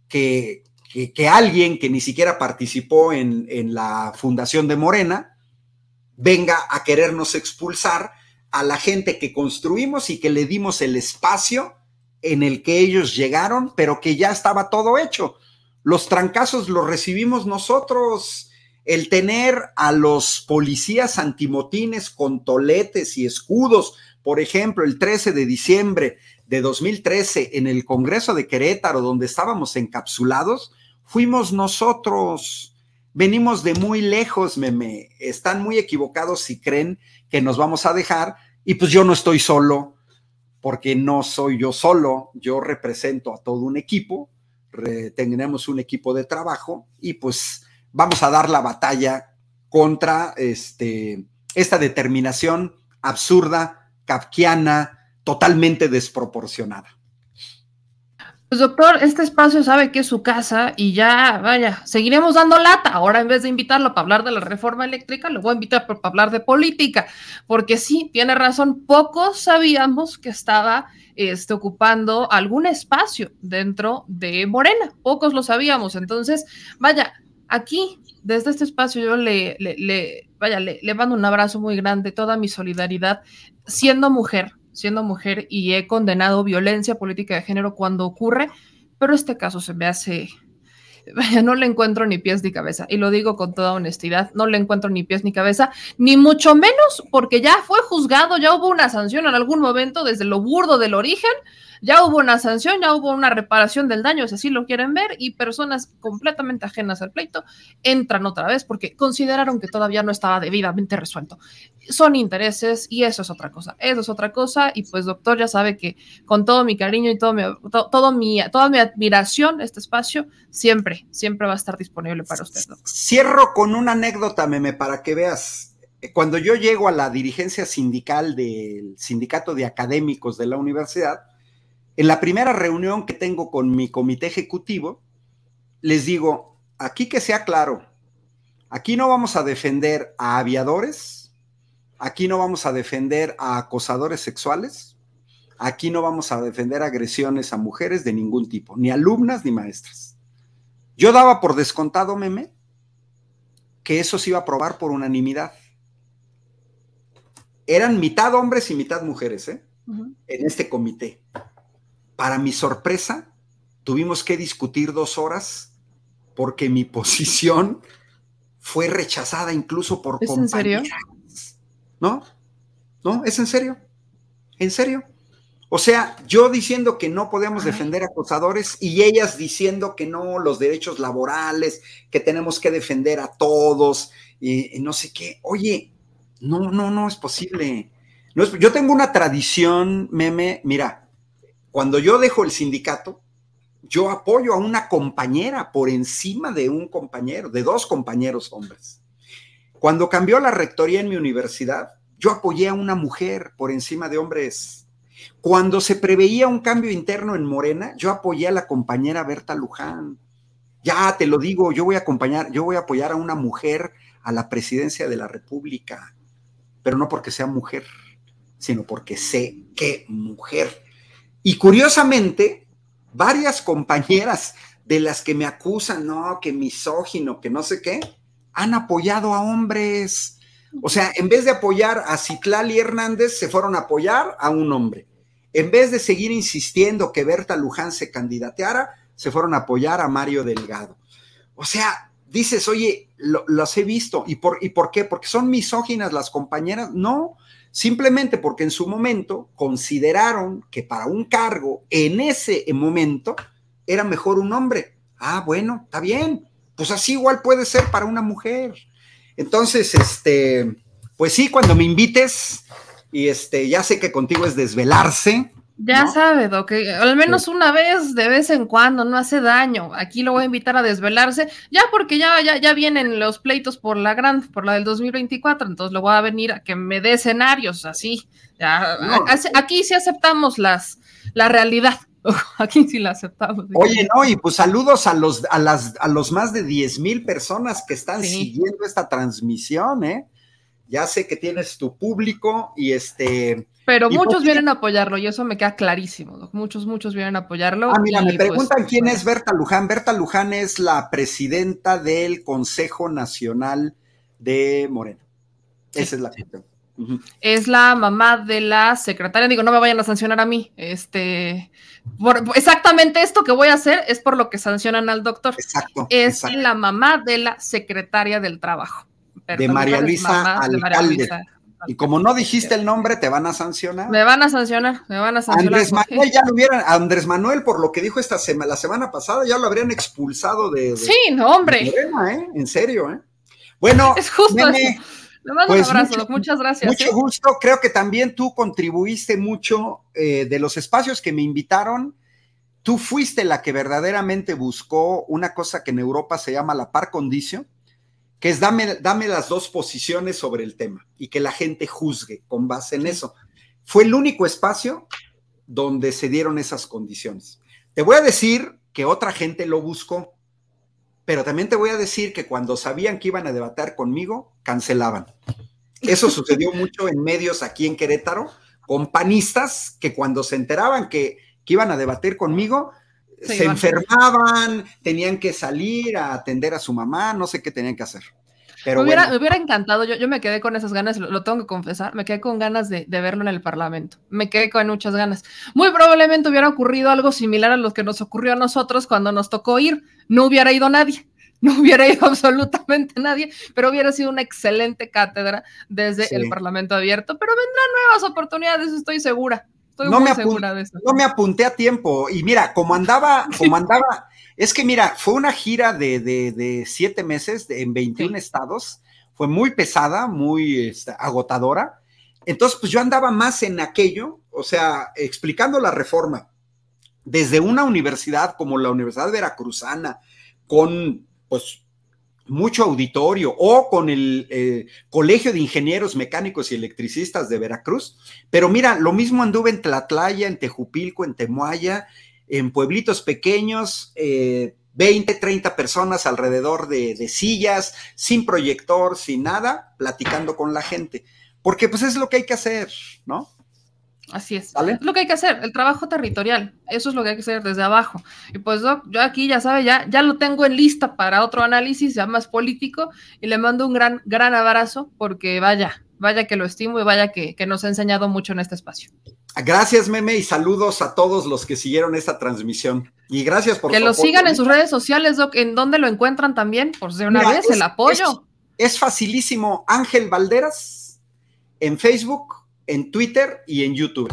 que, que, alguien que ni siquiera participó en, en la fundación de Morena venga a querernos expulsar a la gente que construimos y que le dimos el espacio en el que ellos llegaron, pero que ya estaba todo hecho. Los trancazos los recibimos nosotros. El tener a los policías antimotines con toletes y escudos, por ejemplo, el 13 de diciembre de 2013 en el Congreso de Querétaro, donde estábamos encapsulados, fuimos nosotros. Venimos de muy lejos, meme. Están muy equivocados si creen que nos vamos a dejar. Y pues yo no estoy solo, porque no soy yo solo. Yo represento a todo un equipo. tenemos un equipo de trabajo y pues vamos a dar la batalla contra este, esta determinación absurda, kafkiana, totalmente desproporcionada. Pues doctor, este espacio sabe que es su casa y ya, vaya, seguiremos dando lata. Ahora en vez de invitarlo para hablar de la reforma eléctrica, lo voy a invitar para hablar de política, porque sí, tiene razón, pocos sabíamos que estaba este, ocupando algún espacio dentro de Morena, pocos lo sabíamos. Entonces, vaya, aquí, desde este espacio, yo le, vaya, le, le mando un abrazo muy grande, toda mi solidaridad, siendo mujer, siendo mujer y he condenado violencia política de género cuando ocurre, pero este caso se me hace, no le encuentro ni pies ni cabeza, y lo digo con toda honestidad, no le encuentro ni pies ni cabeza, ni mucho menos porque ya fue juzgado, ya hubo una sanción en algún momento desde lo burdo del origen ya hubo una sanción, ya hubo una reparación del daño, si así lo quieren ver, y personas completamente ajenas al pleito entran otra vez porque consideraron que todavía no estaba debidamente resuelto. Son intereses y eso es otra cosa, eso es otra cosa, y pues doctor ya sabe que con todo mi cariño y todo mi, todo mi, toda mi admiración, este espacio siempre, siempre va a estar disponible para usted. Doctor. Cierro con una anécdota, meme, para que veas cuando yo llego a la dirigencia sindical del sindicato de académicos de la universidad, en la primera reunión que tengo con mi comité ejecutivo, les digo, aquí que sea claro, aquí no vamos a defender a aviadores, aquí no vamos a defender a acosadores sexuales, aquí no vamos a defender agresiones a mujeres de ningún tipo, ni alumnas ni maestras. Yo daba por descontado, meme, que eso se iba a aprobar por unanimidad. Eran mitad hombres y mitad mujeres, ¿eh? En este comité. Para mi sorpresa, tuvimos que discutir dos horas porque mi posición fue rechazada incluso por ¿Es en serio? ¿No? ¿No? ¿Es en serio? ¿En serio? O sea, yo diciendo que no podemos defender acosadores y ellas diciendo que no, los derechos laborales, que tenemos que defender a todos y, no sé qué. Oye, no, no, no es posible. No es, yo tengo una tradición, meme, mira, cuando yo dejo el sindicato, yo apoyo a una compañera por encima de un compañero, de dos compañeros hombres. Cuando cambió la rectoría en mi universidad, yo apoyé a una mujer por encima de hombres. Cuando se preveía un cambio interno en Morena, yo apoyé a la compañera Berta Luján. Ya te lo digo, yo voy a acompañar, yo voy a apoyar a una mujer a la presidencia de la República, pero no porque sea mujer, sino porque sé qué mujer y curiosamente, varias compañeras de las que me acusan, no, que misógino, que no sé qué, han apoyado a hombres. O sea, en vez de apoyar a Citlali Hernández, se fueron a apoyar a un hombre. En vez de seguir insistiendo que Berta Luján se candidateara, se fueron a apoyar a Mario Delgado. O sea, dices, oye, lo, los he visto. ¿Y por, ¿Y por qué? ¿Porque son misóginas las compañeras? No, simplemente porque en su momento consideraron que para un cargo en ese momento era mejor un hombre. Ah, bueno, está bien. Pues así igual puede ser para una mujer. Entonces, este, pues sí, cuando me invites, y este, ya sé que contigo es desvelarse, ya sabe, Doc, al menos una vez de vez en cuando, no hace daño. Aquí lo voy a invitar a desvelarse, ya porque ya, ya, ya vienen los pleitos por la gran, por la del 2024, entonces lo voy a venir a que me dé escenarios así. aquí sí aceptamos las, la realidad. Aquí sí la aceptamos. Oye, no, y pues saludos a los, a las, a los más de 10 mil personas que están siguiendo esta transmisión, ¿eh? Ya sé que tienes tu público y este, Pero ¿Y muchos qué? vienen a apoyarlo y eso me queda clarísimo. Doc. Muchos, muchos vienen a apoyarlo. Ah, mira, y, me pues, preguntan quién bueno, es Berta Luján. Berta Luján es la presidenta del Consejo Nacional de Morena. Esa es la cuestión. Es la mamá de la secretaria. Digo, no me vayan a sancionar a mí. Este, por- exactamente esto que voy a hacer es por lo que sancionan al doctor. Exacto. Es exacto. la mamá de la secretaria del trabajo. De María Luján Luisa mamá de María Alcalde. Luisa. Y como no dijiste el nombre, te van a sancionar. Me van a sancionar, me van a sancionar. Andrés Manuel ya lo hubieran, Andrés Manuel, por lo que dijo esta semana, la semana pasada, ya lo habrían expulsado de, de- Sí, no, hombre. Morena, ¿eh? En serio, ¿eh? Bueno, Es justo Nene, eso. Le mando pues un abrazo, mucho- Doc. Muchas gracias. Mucho ¿eh? gusto. Creo que también tú contribuiste mucho eh, de los espacios que me invitaron. Tú fuiste la que verdaderamente buscó una cosa que en Europa se llama la par condicio, que es dame, dame las dos posiciones sobre el tema y que la gente juzgue con base en eso. Fue el único espacio donde se dieron esas condiciones. Te voy a decir que otra gente lo buscó, pero también te voy a decir que cuando sabían que iban a debatir conmigo, cancelaban. Eso sucedió mucho en medios aquí en Querétaro, con panistas que cuando se enteraban que, que iban a debatir conmigo, Se enfermaban, tenían que salir a atender a su mamá, no sé qué tenían que hacer. Pero me, hubiera, bueno, me hubiera encantado, yo, yo me quedé con esas ganas, lo, lo tengo que confesar, me quedé con ganas de, de verlo en el Parlamento, me quedé con muchas ganas. Muy probablemente hubiera ocurrido algo similar a lo que nos ocurrió a nosotros cuando nos tocó ir, no hubiera ido nadie, no hubiera ido absolutamente nadie, pero hubiera sido una excelente cátedra desde Sí. el Parlamento abierto, pero vendrán nuevas oportunidades, estoy segura, estoy No muy me segura de eso. no me apunté a tiempo. Y mira, como andaba, como andaba, es que mira, fue una gira de, de- de siete meses de- en 21 Sí. estados, fue muy pesada, muy este, agotadora. Entonces, pues yo andaba más en aquello, o sea, explicando la reforma desde una universidad como la Universidad Veracruzana, con pues mucho auditorio, o con el eh, Colegio de Ingenieros Mecánicos y Electricistas de Veracruz. Pero mira, lo mismo anduve en Tlatlaya, en Tejupilco, en Temuaya, en pueblitos pequeños, eh, 20, 30 personas alrededor de, de sillas, sin proyector, sin nada, platicando con la gente. Porque pues es lo que hay que hacer, ¿no? Así es. ¿Vale? Es lo que hay que hacer, el trabajo territorial. Eso es lo que hay que hacer desde abajo. Y pues Doc, yo aquí ya sabe, ya, ya lo tengo en lista para otro análisis, ya más político, y le mando un gran, gran abrazo porque vaya, vaya que lo estimo y vaya que, que nos ha enseñado mucho en este espacio. Gracias, Meme, y saludos a todos los que siguieron esta transmisión. Y gracias por que su lo apoyo. sigan en sus redes sociales, Doc, en donde lo encuentran también, por ser una Mira, vez, es- el apoyo. Es facilísimo. Ángel Valderas en Facebook, en Twitter y en YouTube.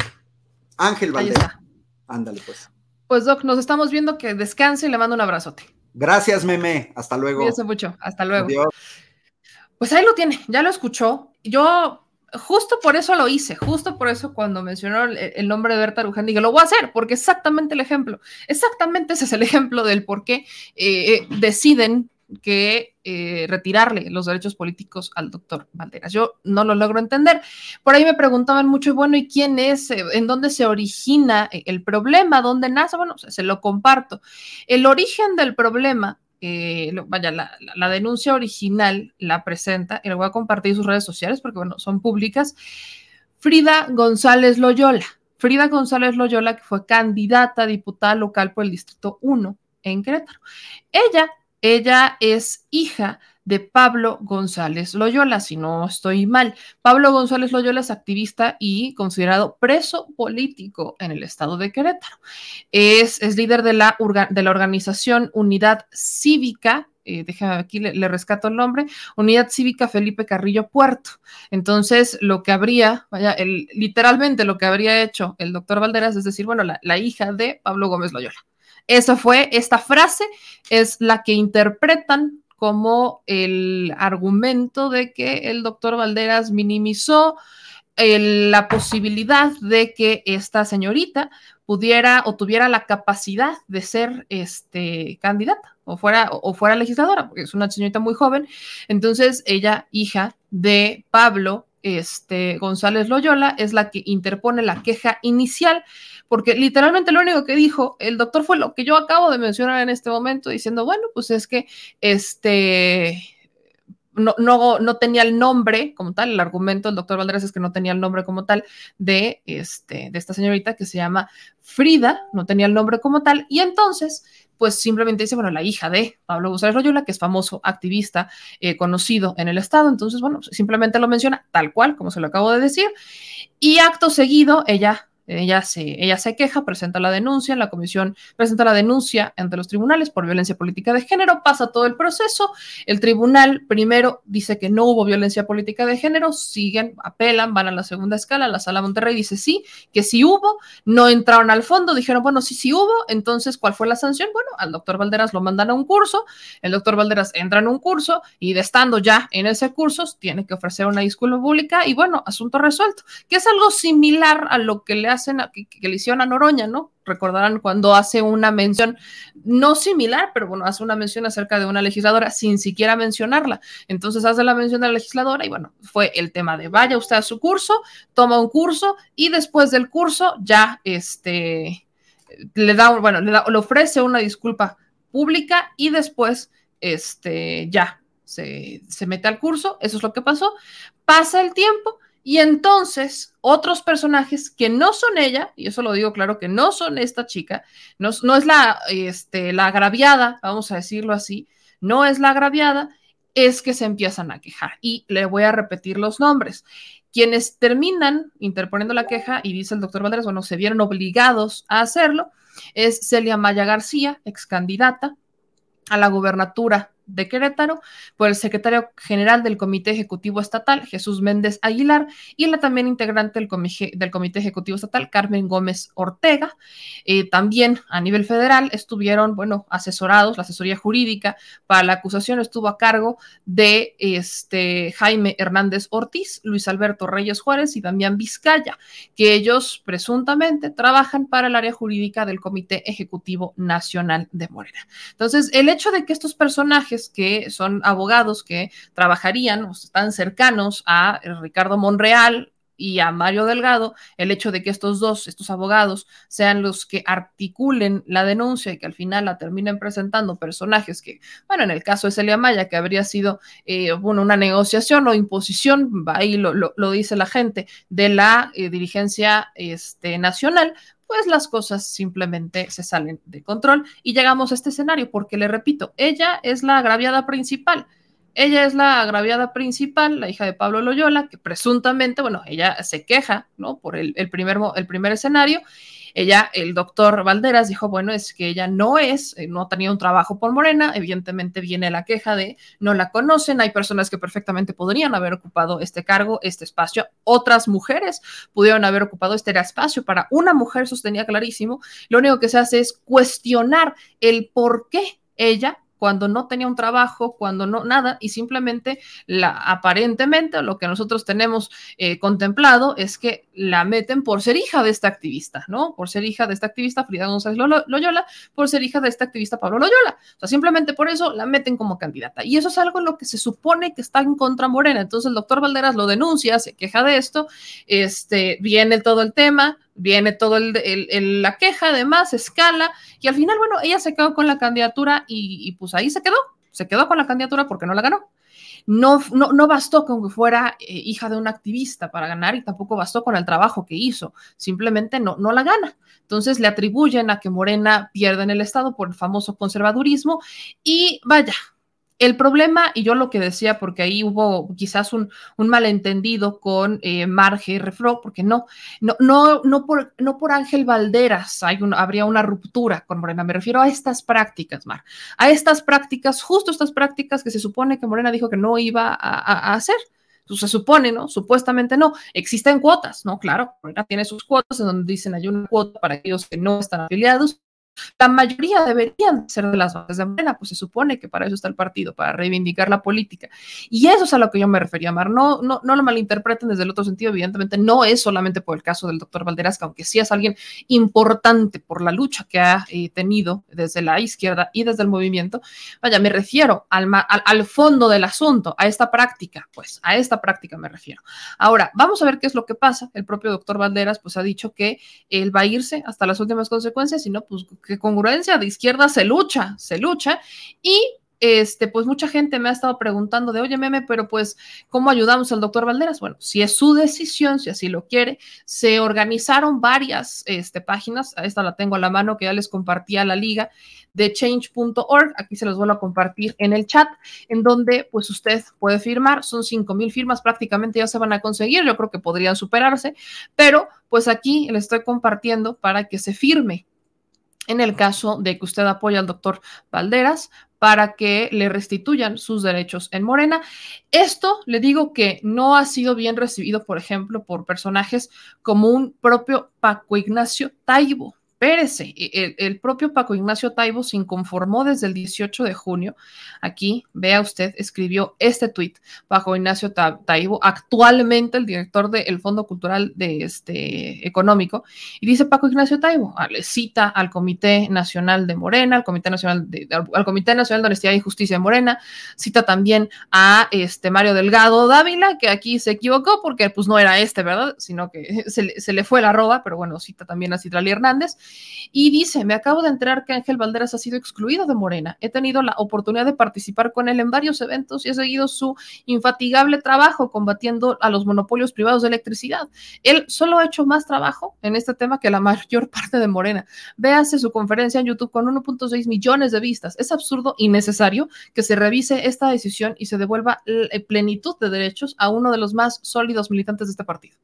Ángel está. Ándale, pues. Pues Doc, nos estamos viendo, que descanse y le mando un abrazote. Gracias, Meme. Hasta luego. Cuídese mucho. Hasta luego. Adiós. Pues ahí lo tiene, ya lo escuchó. Yo justo por eso lo hice, justo por eso cuando mencionó el, el nombre de Berta Luján, dije, lo voy a hacer, porque exactamente el ejemplo, exactamente ese es el ejemplo del por qué eh, eh, deciden que eh, retirarle los derechos políticos al doctor Valderas. Yo no lo logro entender. Por ahí me preguntaban mucho, bueno, ¿y quién es? Eh, ¿En dónde se origina eh, el problema? ¿Dónde nace? Bueno, se, se lo comparto. El origen del problema vaya, la, la- la denuncia original la presenta, y le voy a compartir sus redes sociales porque, bueno, son públicas, Frida González Loyola. Frida González Loyola, que fue candidata a diputada local por el Distrito 1 en Querétaro. Ella, ella es hija de Pablo González Loyola, si no estoy mal. Pablo González Loyola es activista y considerado preso político en el estado de Querétaro. Es, líder de la, organización Unidad Cívica, eh, déjame aquí, le, le rescato el nombre, Unidad Cívica Felipe Carrillo Puerto. Entonces, lo que habría, vaya, el, literalmente lo que habría hecho el doctor Valderas es decir, bueno, la, la hija de Pablo Gómez Loyola. Esa fue, esta frase es la que interpretan como el argumento de que el doctor Valderas minimizó la posibilidad de que esta señorita pudiera o tuviera la capacidad de ser este, candidata o fuera, o fuera legisladora, porque es una señorita muy joven. Entonces, ella, hija de Pablo este, González Loyola, es la que interpone la queja inicial, porque literalmente lo único que dijo el doctor fue lo que yo acabo de mencionar en este momento, diciendo, bueno, pues es que este no, no, no, tenía el nombre como tal, el argumento del doctor Valderas es que no tenía el nombre como tal de, este, de esta señorita que se llama Frida, no tenía el nombre como tal, y entonces, pues simplemente dice, bueno, la hija de Pablo González Royula, que es famoso activista eh, conocido en el Estado, entonces, bueno, simplemente lo menciona tal cual, como se lo acabo de decir, y acto seguido, ella ella se, ella se queja, presenta la denuncia, la comisión presenta la denuncia ante los tribunales por violencia política de género, pasa todo el proceso, el tribunal primero dice que no hubo violencia política de género, siguen, apelan, van a la segunda escala, la sala Monterrey dice sí, que sí hubo, no entraron al fondo, dijeron, bueno, sí, sí hubo, entonces, ¿cuál fue la sanción? Bueno, al doctor Valderas lo mandan a un curso, el doctor Valderas entra en un curso y de estando ya en ese curso, tiene que ofrecer una disculpa pública y bueno, asunto resuelto, que es algo similar a lo que le hace que, le hicieron a Noroña, ¿no? Recordarán cuando hace una mención, no similar, pero bueno, hace una mención acerca de una legisladora sin siquiera mencionarla. Entonces hace la mención de la legisladora y bueno, fue el tema de vaya usted a su curso, toma un curso y después del curso ya este le da, bueno, le, le ofrece una disculpa pública y después este ya se, se mete al curso, eso es lo que pasó. Pasa el tiempo y entonces otros personajes que no son ella, y eso lo digo claro, que no son esta chica, no, es la, este, la agraviada, vamos a decirlo así, no es la agraviada, es que se empiezan a quejar. Y le voy a repetir los nombres. Quienes terminan interponiendo la queja, y dice el doctor Valderas, bueno, se vieron obligados a hacerlo, es Celia Maya García, ex candidata a la gubernatura de Querétaro, por el secretario general del Comité Ejecutivo Estatal, Jesús Méndez Aguilar, y la también integrante del, Comité, del Comité Ejecutivo Estatal, Carmen Gómez Ortega. Eh, también a nivel federal estuvieron, bueno, asesorados, la asesoría jurídica para la acusación estuvo a cargo de este, Jaime Hernández Ortiz, Luis Alberto Reyes Juárez y Damián Vizcaya, que ellos presuntamente trabajan para el área jurídica del Comité Ejecutivo Nacional de Morena. Entonces, el hecho de que estos personajes que son abogados que trabajarían o están cercanos a Ricardo Monreal, y a Mario Delgado, el hecho de que estos dos, estos abogados, sean los que articulen la denuncia y que al final la terminen presentando personajes que, bueno, en el caso de Celia Maya, que habría sido eh, bueno, una negociación o imposición, ahí lo, lo, dice la gente, de la eh, dirigencia este, nacional, pues las cosas simplemente se salen de control y llegamos a este escenario, porque le repito, ella es la agraviada principal. Ella es la agraviada principal, la hija de Pablo Loyola, que presuntamente, bueno, ella se queja, ¿no? Por el, el primer, el primer escenario ella, el doctor Valderas dijo, bueno, es que ella no es, eh, no tenía un trabajo por Morena, evidentemente viene la queja de no la conocen, hay personas que perfectamente podrían haber ocupado este cargo, este espacio, otras mujeres pudieron haber ocupado este espacio, para una mujer sostenía clarísimo, lo único que se hace es cuestionar el por qué ella cuando no tenía un trabajo, cuando no nada, y simplemente la aparentemente lo que nosotros tenemos eh, contemplado es que la meten por ser hija de esta activista, ¿no? Por ser hija de esta activista Frida González Loyola, por ser hija de esta activista Pablo Loyola. O sea, simplemente por eso la meten como candidata. Y eso es algo en lo que se supone que está en contra Morena. Entonces el doctor Valderas lo denuncia, se queja de esto, este, viene todo el tema, viene todo el, la queja, además, escala, y al final, bueno, ella se quedó con la candidatura y, pues ahí se quedó, se quedó con la candidatura porque no la ganó. No, no, no bastó con que fuera eh, hija de un activista para ganar y tampoco bastó con el trabajo que hizo, simplemente no, no la gana. Entonces le atribuyen a que Morena pierde en el Estado por el famoso conservadurismo y vaya, el problema, y yo lo que decía, porque ahí hubo quizás un, malentendido con eh, Marge Refro, porque no, no, no, no, por, no por Ángel Valderas habría una ruptura con Morena, me refiero a estas prácticas, Mar, a estas prácticas, justo estas prácticas que se supone que Morena dijo que no iba a, hacer. se supone, ¿no? Supuestamente no. Existen cuotas, ¿no? Claro, Morena tiene sus cuotas en donde dicen hay una cuota para aquellos que no están afiliados la mayoría deberían ser de las bases de Morena, pues se supone que para eso está el partido, para reivindicar la política. Y eso es a lo que yo me refería, Mar. No, no, no lo malinterpreten desde el otro sentido, evidentemente no es solamente por el caso del doctor Valderas, que aunque sí es alguien importante por la lucha que ha eh, tenido desde la izquierda y desde el movimiento, vaya, me refiero al, al, al fondo del asunto, a esta práctica, pues a esta práctica me refiero. Ahora, vamos a ver qué es lo que pasa. El propio doctor Valderas, pues ha dicho que él va a irse hasta las últimas consecuencias, y no, pues que congruencia de izquierda se lucha, se lucha. Y este, pues mucha gente me ha estado preguntando de, oye, meme, pero pues, ¿cómo ayudamos al doctor Valderas? Bueno, si es su decisión, si así lo quiere, se organizaron varias este, páginas, esta la tengo a la mano que ya les compartía la liga de change.org, aquí se los vuelvo a compartir en el chat, en donde pues usted puede firmar, son 5 mil firmas, prácticamente ya se van a conseguir, yo creo que podrían superarse, pero pues aquí le estoy compartiendo para que se firme en el caso de que usted apoye al doctor Valderas para que le restituyan sus derechos en Morena. Esto le digo que no ha sido bien recibido, por ejemplo, por personajes como un propio Paco Ignacio Taibo, espérese, e, el, propio Paco Ignacio Taibo se inconformó desde el 18 de junio. Aquí, vea usted, escribió este tuit, Paco Ignacio Taibo, actualmente el director del Fondo Cultural de este, Económico, y dice Paco Ignacio Taibo, le cita al Comité Nacional de Morena, al Comité Nacional de, al Comité Nacional de Honestidad y Justicia de Morena, cita también a este Mario Delgado Dávila, que aquí se equivocó porque pues no era este, ¿verdad? Sino que se, se le fue la roba, pero bueno, cita también a Citrali Hernández y dice, me acabo de enterar que Ángel Valderas ha sido excluido de Morena. He tenido la oportunidad de participar con él en varios eventos y he seguido su infatigable trabajo combatiendo a los monopolios privados de electricidad. Él solo ha hecho más trabajo en este tema que la mayor parte de Morena. Véase su conferencia en YouTube con 1.6 millones de vistas. Es absurdo y necesario que se revise esta decisión y se devuelva plenitud de derechos a uno de los más sólidos militantes de este partido.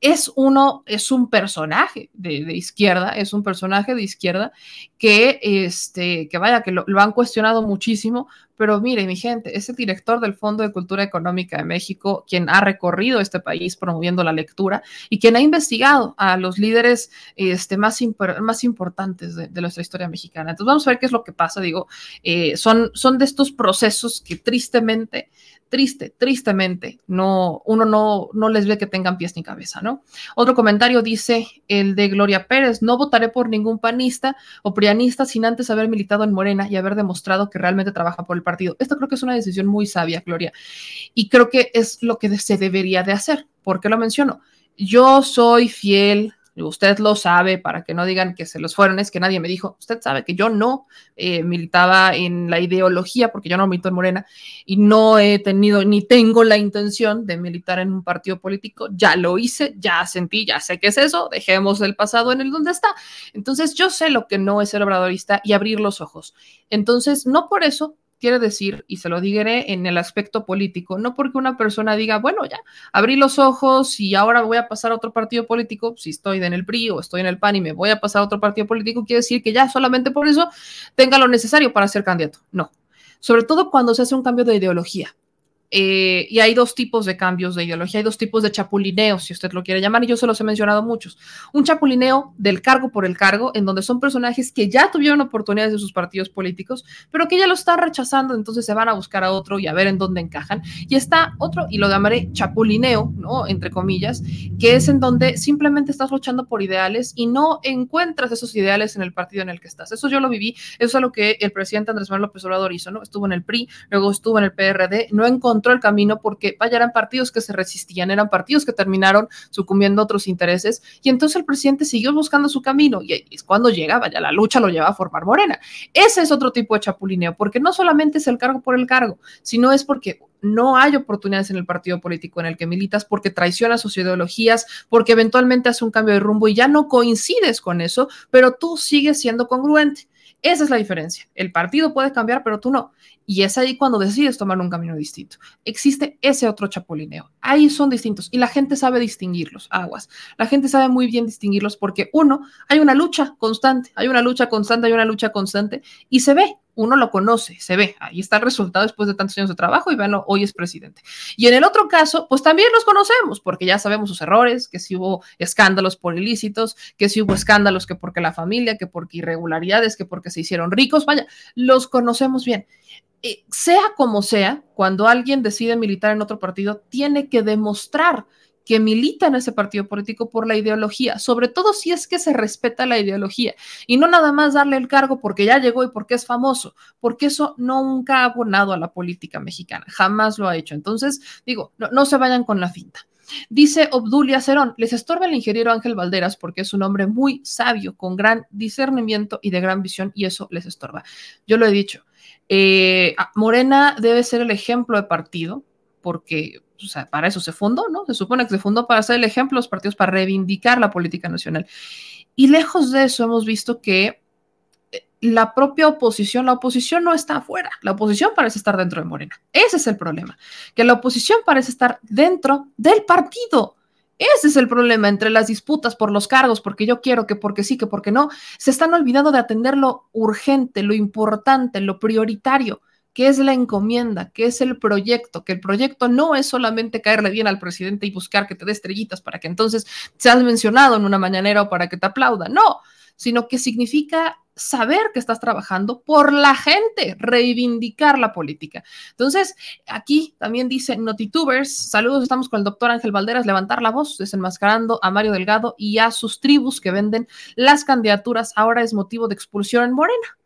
Es uno, es un personaje de, de izquierda, es un personaje de izquierda que, este, que vaya, que lo, han cuestionado muchísimo, pero mire, mi gente, es el director del Fondo de Cultura Económica de México quien ha recorrido este país promoviendo la lectura y quien ha investigado a los líderes este, más, más importantes de, nuestra historia mexicana. Entonces vamos a ver qué es lo que pasa. Digo, eh, son, son de estos procesos que tristemente triste, tristemente, no, uno no, no les ve que tengan pies ni cabeza, ¿no? Otro comentario dice el de Gloria Pérez, no votaré por ningún panista o prianista sin antes haber militado en Morena y haber demostrado que realmente trabaja por el partido. Esto creo que es una decisión muy sabia, Gloria, y creo que es lo que se debería de hacer. ¿Por qué lo menciono? Yo soy fiel usted lo sabe, para que no digan que se los fueron, es que nadie me dijo, usted sabe que yo no eh, militaba en la ideología, porque yo no milito en Morena, y no he tenido ni tengo la intención de militar en un partido político, ya lo hice, ya sentí, ya sé qué es eso, dejemos el pasado en el donde está. Entonces yo sé lo que no es ser obradorista y abrir los ojos. Entonces, no por eso quiere decir, y se lo diré en el aspecto político, no porque una persona diga, bueno, ya abrí los ojos y ahora voy a pasar a otro partido político, si estoy en el PRI o estoy en el PAN y me voy a pasar a otro partido político, quiere decir que ya solamente por eso tenga lo necesario para ser candidato. No. Sobre todo cuando se hace un cambio de ideología. Eh, y hay dos tipos de cambios de ideología, hay dos tipos de chapulineo, si usted lo quiere llamar, y yo se los he mencionado muchos. Un chapulineo del cargo por el cargo, en donde son personajes que ya tuvieron oportunidades de sus partidos políticos, pero que ya lo están rechazando, entonces se van a buscar a otro y a ver en dónde encajan. Y está otro, y lo llamaré chapulineo, ¿no? Entre comillas, que es en donde simplemente estás luchando por ideales y no encuentras esos ideales en el partido en el que estás. Eso yo lo viví, eso es lo que el presidente Andrés Manuel López Obrador hizo, ¿no? Estuvo en el PRI, luego estuvo en el PRD, no encontró el camino porque, vaya, eran partidos que se resistían, eran partidos que terminaron sucumbiendo otros intereses y entonces el presidente siguió buscando su camino y es cuando llega, vaya, la lucha lo lleva a formar Morena. Ese es otro tipo de chapulineo, porque no solamente es el cargo por el cargo, sino es porque no hay oportunidades en el partido político en el que militas porque traiciona sus ideologías, porque eventualmente hace un cambio de rumbo y ya no coincides con eso, pero tú sigues siendo congruente. Esa es la diferencia. El partido puede cambiar, pero tú no. Y es ahí cuando decides tomar un camino distinto. Existe ese otro chapulineo. Ahí son distintos y la gente sabe distinguirlos, aguas. La gente sabe muy bien distinguirlos porque uno, hay una lucha constante, hay una lucha constante, hay una lucha constante y se ve, uno lo conoce, se ve, ahí está el resultado después de tantos años de trabajo y bueno, hoy es presidente. Y en el otro caso, pues también los conocemos, porque ya sabemos sus errores, que si hubo escándalos por ilícitos, que si hubo escándalos que porque la familia, que porque irregularidades, que porque se hicieron ricos, vaya, los conocemos bien. Eh, sea como sea, cuando alguien decide militar en otro partido, tiene que demostrar que milita en ese partido político por la ideología, sobre todo si es que se respeta la ideología y no nada más darle el cargo porque ya llegó y porque es famoso, porque eso nunca ha abonado a la política mexicana, jamás lo ha hecho. Entonces, digo, no, no se vayan con la finta. Dice Obdulia Cerón, les estorba el ingeniero Ángel Valderas porque es un hombre muy sabio, con gran discernimiento y de gran visión, y eso les estorba. Yo lo he dicho. Eh, Morena debe ser el ejemplo de partido, porque o sea, para eso se fundó, ¿no? Se supone que se fundó para ser el ejemplo los partidos, para reivindicar la política nacional. Y lejos de eso hemos visto que eh, la propia oposición, la oposición no está afuera, la oposición parece estar dentro de Morena. Ese es el problema, que la oposición parece estar dentro del partido. Ese es el problema entre las disputas por los cargos, porque yo quiero que porque sí, que porque no. Se están olvidando de atender lo urgente, lo importante, lo prioritario, que es la encomienda, que es el proyecto, que el proyecto no es solamente caerle bien al presidente y buscar que te dé estrellitas para que entonces seas mencionado en una mañanera o para que te aplauda. No, sino que significa saber que estás trabajando por la gente, reivindicar la política. Entonces, aquí también dice Notitubers, saludos, estamos con el doctor Ángel Valderas, levantar la voz, desenmascarando a Mario Delgado y a sus tribus que venden las candidaturas, ahora es motivo de expulsión en Morena.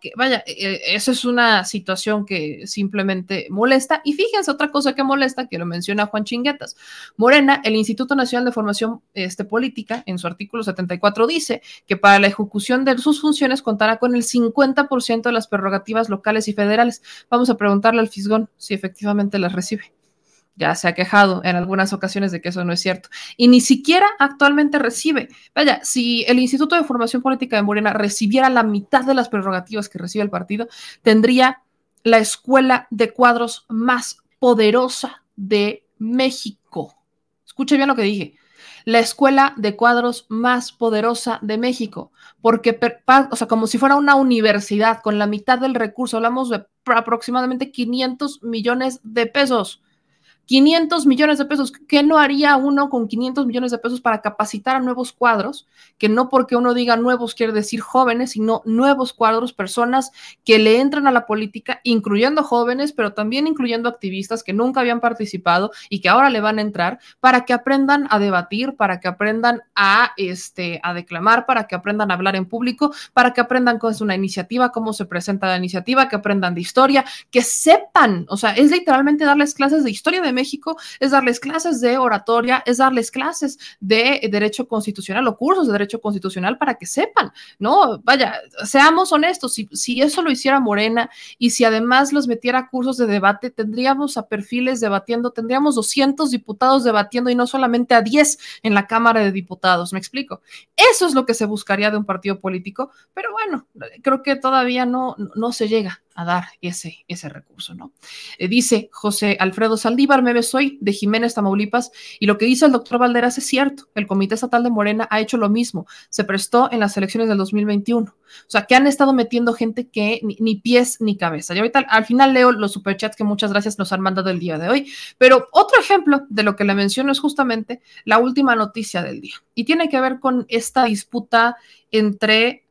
Que vaya, eh, esa es una situación que simplemente molesta. Y fíjense, otra cosa que molesta, que lo menciona Juan Chinguetas. Morena, el Instituto Nacional de Formación este, Política, en su artículo 74, dice que para la ejecución de sus funciones contará con el 50% de las prerrogativas locales y federales. Vamos a preguntarle al Fisgón si efectivamente las recibe ya se ha quejado en algunas ocasiones de que eso no es cierto. Y ni siquiera actualmente recibe. Vaya, si el Instituto de Formación Política de Morena recibiera la mitad de las prerrogativas que recibe el partido, tendría la escuela de cuadros más poderosa de México. Escuche bien lo que dije. La escuela de cuadros más poderosa de México, porque, o sea, como si fuera una universidad con la mitad del recurso, hablamos de aproximadamente 500 millones de pesos 500 millones de pesos. ¿Qué no haría uno con 500 millones de pesos para capacitar a nuevos cuadros? Que no porque uno diga nuevos quiere decir jóvenes, sino nuevos cuadros, personas que le entran a la política, incluyendo jóvenes, pero también incluyendo activistas que nunca habían participado y que ahora le van a entrar para que aprendan a debatir, para que aprendan a, este, a declamar, para que aprendan a hablar en público, para que aprendan cómo es una iniciativa, cómo se presenta la iniciativa, que aprendan de historia, que sepan, o sea, es literalmente darles clases de historia de México es darles clases de oratoria, es darles clases de derecho constitucional o cursos de derecho constitucional para que sepan, ¿no? Vaya, seamos honestos, si, si eso lo hiciera Morena y si además los metiera cursos de debate, tendríamos a perfiles debatiendo, tendríamos 200 diputados debatiendo y no solamente a 10 en la Cámara de Diputados, ¿me explico? Eso es lo que se buscaría de un partido político, pero bueno, creo que todavía no, no se llega a dar ese, ese recurso, ¿no? Eh, dice José Alfredo Saldívar, me soy de Jiménez, Tamaulipas, y lo que dice el doctor Valderas es cierto, el Comité Estatal de Morena ha hecho lo mismo, se prestó en las elecciones del 2021, o sea, que han estado metiendo gente que ni, pies ni cabeza. Y ahorita al final leo los superchats que muchas gracias nos han mandado el día de hoy, pero otro ejemplo de lo que le menciono es justamente la última noticia del día, y tiene que ver con esta disputa entre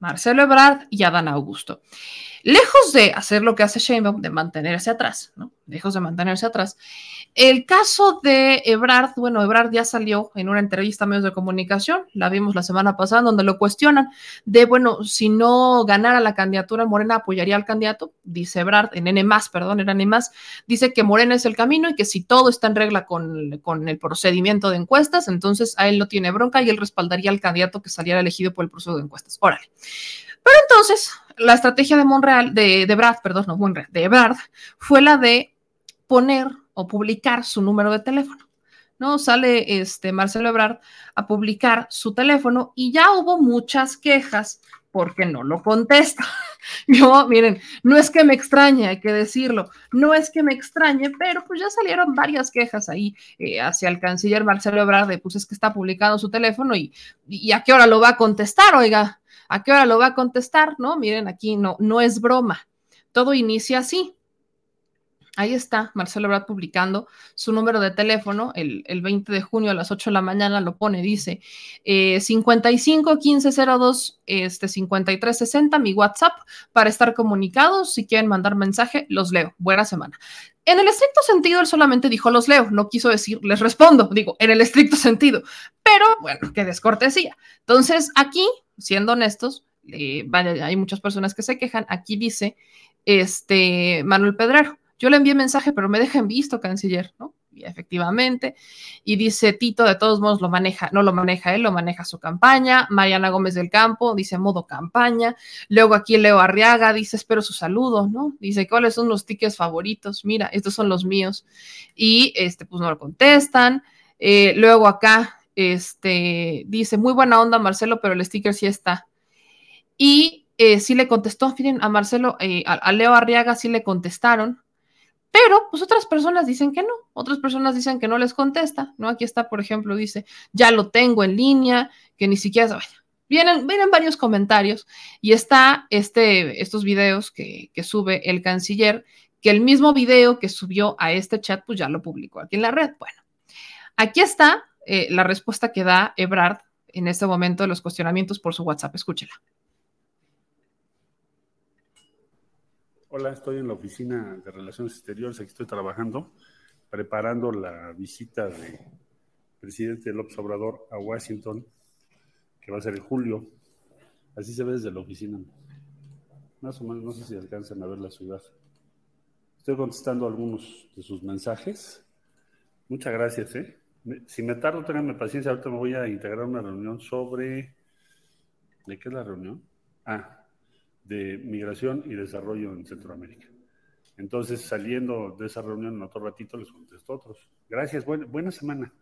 Marcelo Ebrard y Adán Augusto. Lejos de hacer lo que hace Sheinbaum, de mantenerse atrás, ¿no? Lejos de mantenerse atrás. El caso de Ebrard, bueno, Ebrard ya salió en una entrevista a medios de comunicación, la vimos la semana pasada, donde lo cuestionan de, bueno, si no ganara la candidatura Morena, apoyaría al candidato, dice Ebrard, en N perdón, en N dice que Morena es el camino y que si todo está en regla con, con el procedimiento de encuestas, entonces a él no tiene bronca y él respaldaría al candidato que saliera elegido por el proceso de encuestas. Órale. Pero entonces, la estrategia de Monreal, de, de Brad, perdón, no de Brad, fue la de poner o publicar su número de teléfono. ¿no? Sale este Marcelo Ebrard a publicar su teléfono y ya hubo muchas quejas porque no lo contesta. Yo, miren, no es que me extrañe, hay que decirlo, no es que me extrañe, pero pues ya salieron varias quejas ahí eh, hacia el canciller Marcelo Ebrard de pues es que está publicando su teléfono y a qué hora lo va a contestar, oiga, ¿A qué hora lo va a contestar? No, miren, aquí no, no es broma. Todo inicia así. Ahí está Marcelo Ebrard publicando su número de teléfono el, 20 de junio a las 8 de la mañana lo pone, dice eh, 55 15 02 este 53 60, mi WhatsApp para estar comunicados. Si quieren mandar mensaje, los leo. Buena semana. En el estricto sentido, él solamente dijo los leo, no quiso decir les respondo, digo, en el estricto sentido, pero bueno, qué descortesía. Entonces, aquí, siendo honestos, eh, hay muchas personas que se quejan, aquí dice este Manuel Pedrero, yo le envié mensaje, pero me dejan visto, canciller, ¿no? y efectivamente. Y dice Tito, de todos modos lo maneja, no lo maneja él, lo maneja su campaña. Mariana Gómez del Campo dice modo campaña. Luego aquí Leo Arriaga dice, espero su saludo, ¿no? Dice, ¿cuáles son los tickets favoritos? Mira, estos son los míos. Y este, pues no lo contestan. Eh, luego acá, este, dice, muy buena onda Marcelo, pero el sticker sí está. Y eh, sí le contestó, miren, a Marcelo, eh, a Leo Arriaga sí le contestaron pero, pues otras personas dicen que no, otras personas dicen que no les contesta, ¿no? Aquí está, por ejemplo, dice, ya lo tengo en línea, que ni siquiera, vaya. Vienen, vienen varios comentarios y está este, estos videos que, que sube el canciller, que el mismo video que subió a este chat, pues ya lo publicó aquí en la red. Bueno, aquí está eh, la respuesta que da Ebrard en este momento de los cuestionamientos por su WhatsApp. Escúchela. Hola, estoy en la oficina de Relaciones Exteriores, aquí estoy trabajando, preparando la visita del presidente López Obrador a Washington, que va a ser en julio. Así se ve desde la oficina. Más o menos, no sé si alcanzan a ver la ciudad. Estoy contestando algunos de sus mensajes. Muchas gracias, ¿eh? Si me tardo, tenganme paciencia. Ahorita me voy a integrar una reunión sobre... ¿De qué es la reunión? Ah, de migración y desarrollo en Centroamérica. Entonces, saliendo de esa reunión en otro ratito, les contesto otros. Gracias, buena, buena semana.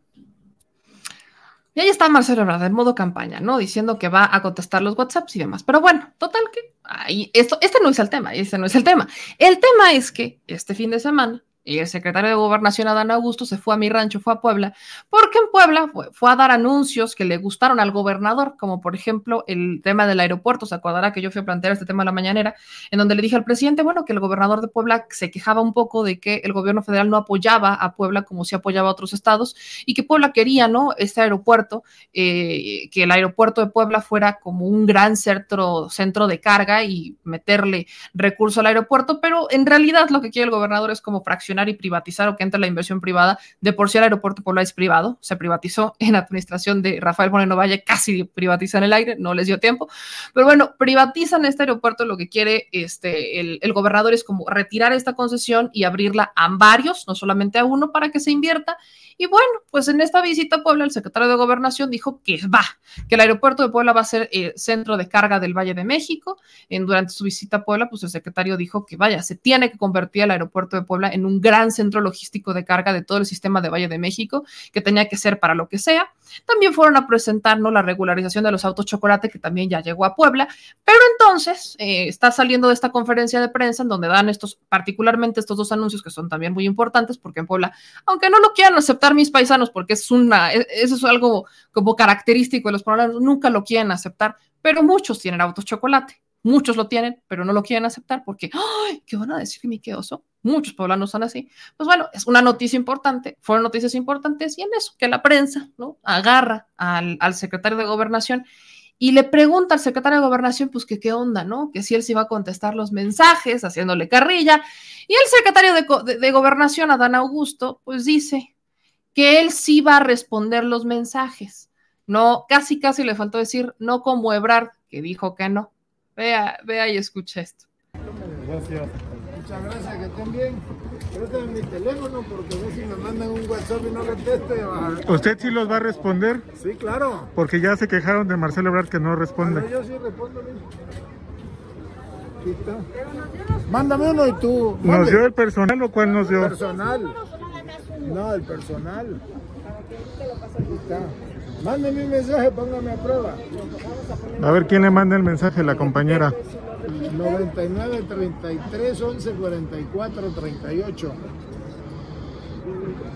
Y ahí está Marcelo Ebrard en modo campaña, ¿no? Diciendo que va a contestar los WhatsApps y demás. Pero bueno, total que ahí, esto, este no es el tema, este no es el tema. El tema es que este fin de semana y el secretario de Gobernación, Adán Augusto, se fue a mi rancho, fue a Puebla, porque en Puebla fue, a dar anuncios que le gustaron al gobernador, como por ejemplo el tema del aeropuerto. Se acordará que yo fui a plantear este tema a la mañanera, en donde le dije al presidente, bueno, que el gobernador de Puebla se quejaba un poco de que el gobierno federal no apoyaba a Puebla como si apoyaba a otros estados y que Puebla quería, ¿no? Este aeropuerto, eh, que el aeropuerto de Puebla fuera como un gran centro, centro de carga y meterle recurso al aeropuerto, pero en realidad lo que quiere el gobernador es como fraccionar y privatizar o que entre la inversión privada. De por sí el aeropuerto Puebla es privado, se privatizó en administración de Rafael Moreno Valle, casi privatizan el aire, no les dio tiempo. Pero bueno, privatizan este aeropuerto, lo que quiere este, el, el gobernador es como retirar esta concesión y abrirla a varios, no solamente a uno, para que se invierta y bueno, pues en esta visita a Puebla, el secretario de Gobernación dijo que va, que el aeropuerto de Puebla va a ser el centro de carga del Valle de México. En, durante su visita a Puebla, pues el secretario dijo que vaya, se tiene que convertir el aeropuerto de Puebla en un gran centro logístico de carga de todo el sistema de Valle de México, que tenía que ser para lo que sea. También fueron a presentarnos la regularización de los autos chocolate, que también ya llegó a Puebla. Pero entonces eh, está saliendo de esta conferencia de prensa en donde dan estos, particularmente estos dos anuncios que son también muy importantes, porque en Puebla, aunque no lo quieran aceptar, mis paisanos, porque es una, e, eso es algo como característico de los poblanos, nunca lo quieren aceptar, pero muchos tienen autos chocolate, muchos lo tienen, pero no lo quieren aceptar porque, ¡ay! ¿Qué van a decir que mi qué oso? Muchos poblanos son así. Pues bueno, es una noticia importante, fueron noticias importantes y en eso, que la prensa, ¿no? Agarra al, secretario de gobernación y le pregunta al secretario de gobernación, pues que qué onda, ¿no? Que si él se iba a contestar los mensajes, haciéndole carrilla. Y el secretario de gobernación, Adán Augusto, pues dice, que él sí va a responder los mensajes. No, casi, casi le faltó decir, no como Ebrard, que dijo que no. Vea, vea y escucha esto. Gracias. Muchas gracias, que estén bien. Préstame mi teléfono porque a si me mandan un WhatsApp y no conteste. ¿Usted sí los va a responder? Sí, claro. Porque ya se quejaron de Marcelo Ebrard que no responde. Bueno, yo sí respondo. Aquí está. Mándame uno y tú. ¿Nos dio el personal o cuál nos dio? El personal. No, el personal. Mándeme un mensaje, póngame a prueba. A ver quién le manda el mensaje, la compañera. 99 33 11 44 38.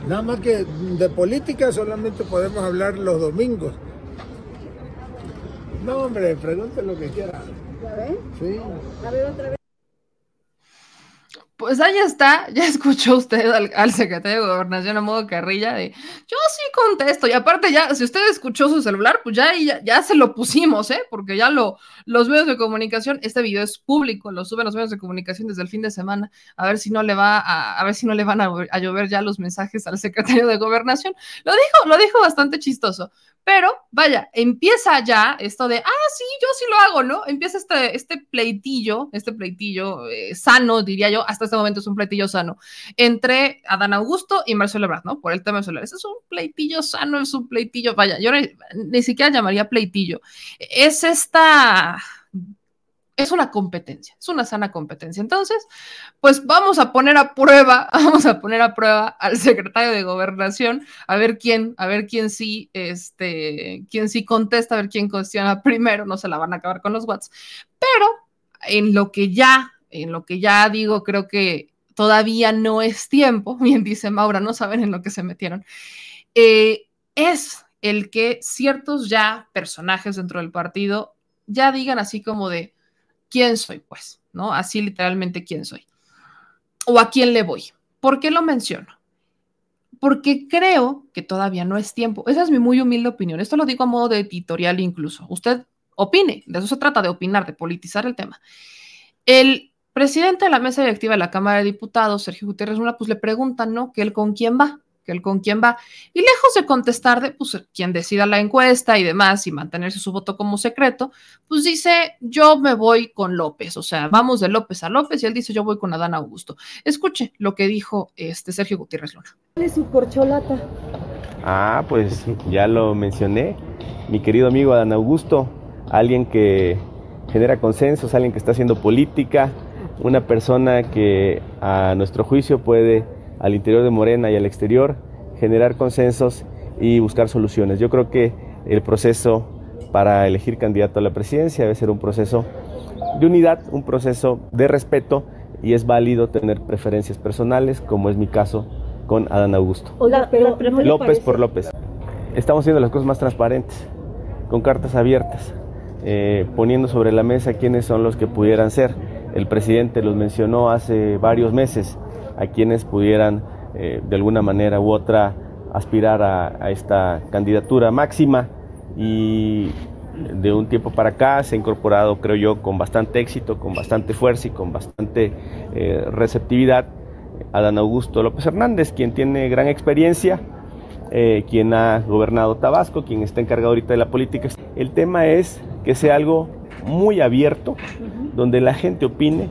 Nada más que de política solamente podemos hablar los domingos. No, hombre, pregunte lo que quiera. Sí. A ver otra vez. Pues ahí está, ya escuchó usted al, secretario de Gobernación a modo carrilla de yo sí contesto. Y aparte, ya, si usted escuchó su celular, pues ya, ya, se lo pusimos, ¿eh? Porque ya lo, los medios de comunicación, este video es público, lo suben los medios de comunicación desde el fin de semana, a ver si no le va a, a ver si no le van a, a llover ya los mensajes al secretario de Gobernación. Lo dijo, lo dijo bastante chistoso. Pero vaya, empieza ya esto de, ah, sí, yo sí lo hago, ¿no? Empieza este, este pleitillo, este pleitillo eh, sano, diría yo, hasta este momento es un pleitillo sano, entre Adán Augusto y Marcelo Ebrard, ¿no? Por el tema solar. Ese es un pleitillo sano, es un pleitillo, vaya, yo ni siquiera llamaría pleitillo. Es esta es una competencia, es una sana competencia. Entonces, pues vamos a poner a prueba, vamos a poner a prueba al secretario de gobernación, a ver quién, a ver quién sí, este, quién sí contesta, a ver quién cuestiona primero, no se la van a acabar con los watts. Pero en lo que ya, en lo que ya digo, creo que todavía no es tiempo, bien dice Maura, no saben en lo que se metieron, eh, es el que ciertos ya personajes dentro del partido ya digan así como de, quién soy, pues, ¿no? Así literalmente quién soy. O a quién le voy. ¿Por qué lo menciono? Porque creo que todavía no es tiempo. Esa es mi muy humilde opinión. Esto lo digo a modo de editorial incluso. Usted opine, de eso se trata, de opinar, de politizar el tema. El presidente de la mesa directiva de la Cámara de Diputados, Sergio Gutiérrez Luna, pues le preguntan, ¿no? Que él con quién va que él con quién va. Y lejos de contestar de pues, quien decida la encuesta y demás y mantenerse su voto como secreto, pues dice, yo me voy con López, o sea, vamos de López a López y él dice, yo voy con Adán Augusto. Escuche lo que dijo este Sergio Gutiérrez Luna. ¿Cuál es su corcholata? Ah, pues ya lo mencioné, mi querido amigo Adán Augusto, alguien que genera consensos, alguien que está haciendo política, una persona que a nuestro juicio puede al interior de Morena y al exterior, generar consensos y buscar soluciones. Yo creo que el proceso para elegir candidato a la presidencia debe ser un proceso de unidad, un proceso de respeto y es válido tener preferencias personales, como es mi caso con Adán Augusto. López por López. Estamos haciendo las cosas más transparentes, con cartas abiertas, eh, poniendo sobre la mesa quiénes son los que pudieran ser. El presidente los mencionó hace varios meses a quienes pudieran eh, de alguna manera u otra aspirar a, esta candidatura máxima y de un tiempo para acá se ha incorporado, creo yo, con bastante éxito, con bastante fuerza y con bastante eh, receptividad Adán Augusto López Hernández, quien tiene gran experiencia, eh, quien ha gobernado Tabasco, quien está encargado ahorita de la política. El tema es que sea algo muy abierto, donde la gente opine,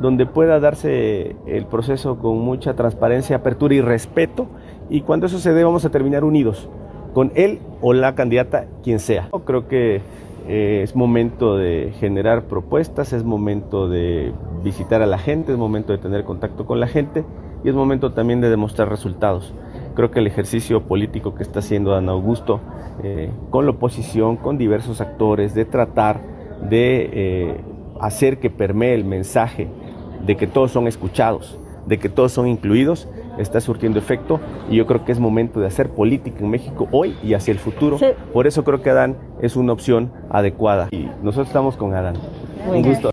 donde pueda darse el proceso con mucha transparencia, apertura y respeto. Y cuando eso se dé, vamos a terminar unidos con él o la candidata, quien sea. Creo que eh, es momento de generar propuestas, es momento de visitar a la gente, es momento de tener contacto con la gente y es momento también de demostrar resultados. Creo que el ejercicio político que está haciendo Dan Augusto eh, con la oposición, con diversos actores, de tratar de eh, hacer que permee el mensaje de que todos son escuchados, de que todos son incluidos, está surtiendo efecto y yo creo que es momento de hacer política en México hoy y hacia el futuro. Por eso creo que Adán es una opción adecuada y nosotros estamos con Adán. Un gusto.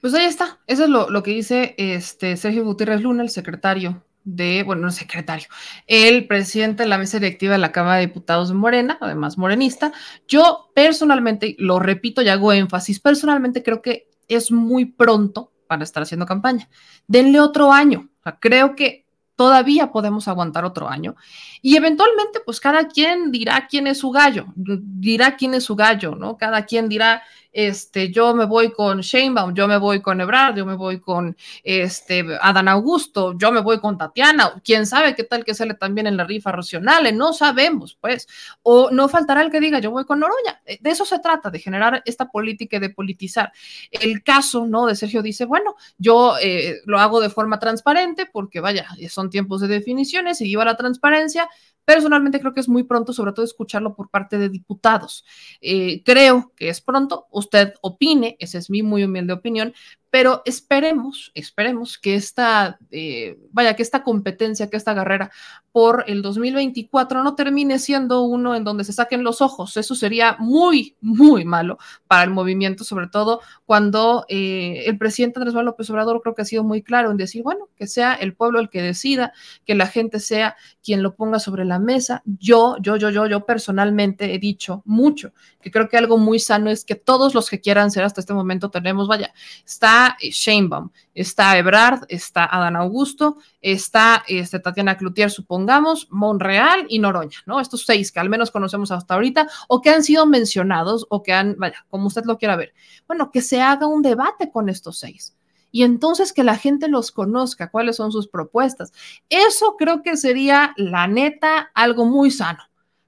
Pues ahí está, eso es lo, que dice este Sergio Gutiérrez Luna, el secretario de, bueno, no secretario, el presidente de la mesa directiva de la Cámara de Diputados de Morena, además morenista. Yo personalmente, lo repito y hago énfasis, personalmente creo que es muy pronto para estar haciendo campaña. Denle otro año. creo que todavía podemos aguantar otro año. Y eventualmente, pues cada quien dirá quién es su gallo, dirá quién es su gallo, ¿no? Cada quien dirá, este, yo me voy con Sheinbaum, yo me voy con Ebrard, yo me voy con este, Adán Augusto, yo me voy con Tatiana, quién sabe qué tal que sale también en la rifa racional, no sabemos, pues, o no faltará el que diga, yo voy con Noroña, eh, de eso se trata, de generar esta política y de politizar. El caso, ¿no? De Sergio dice, bueno, yo eh, lo hago de forma transparente porque, vaya, son tiempos de definiciones, y lleva la transparencia, Personalmente creo que es muy pronto, sobre todo escucharlo por parte de diputados. Eh, creo que es pronto, usted opine, esa es mi muy humilde opinión, pero esperemos, esperemos que esta, eh, vaya, que esta competencia, que esta carrera por el 2024 no termine siendo uno en donde se saquen los ojos. Eso sería muy, muy malo para el movimiento, sobre todo cuando eh, el presidente Andrés Manuel López Obrador creo que ha sido muy claro en decir, bueno, que sea el pueblo el que decida, que la gente sea quien lo ponga sobre la mesa. Yo, yo, yo, yo, yo personalmente he dicho mucho que creo que algo muy sano es que todos los que quieran ser hasta este momento tenemos, vaya, está está Sheinbaum, está Ebrard, está Adán Augusto, está este, Tatiana Cloutier, supongamos, Monreal y Noroña, ¿no? Estos seis que al menos conocemos hasta ahorita o que han sido mencionados o que han, vaya, como usted lo quiera ver. Bueno, que se haga un debate con estos seis y entonces que la gente los conozca, cuáles son sus propuestas. Eso creo que sería, la neta, algo muy sano.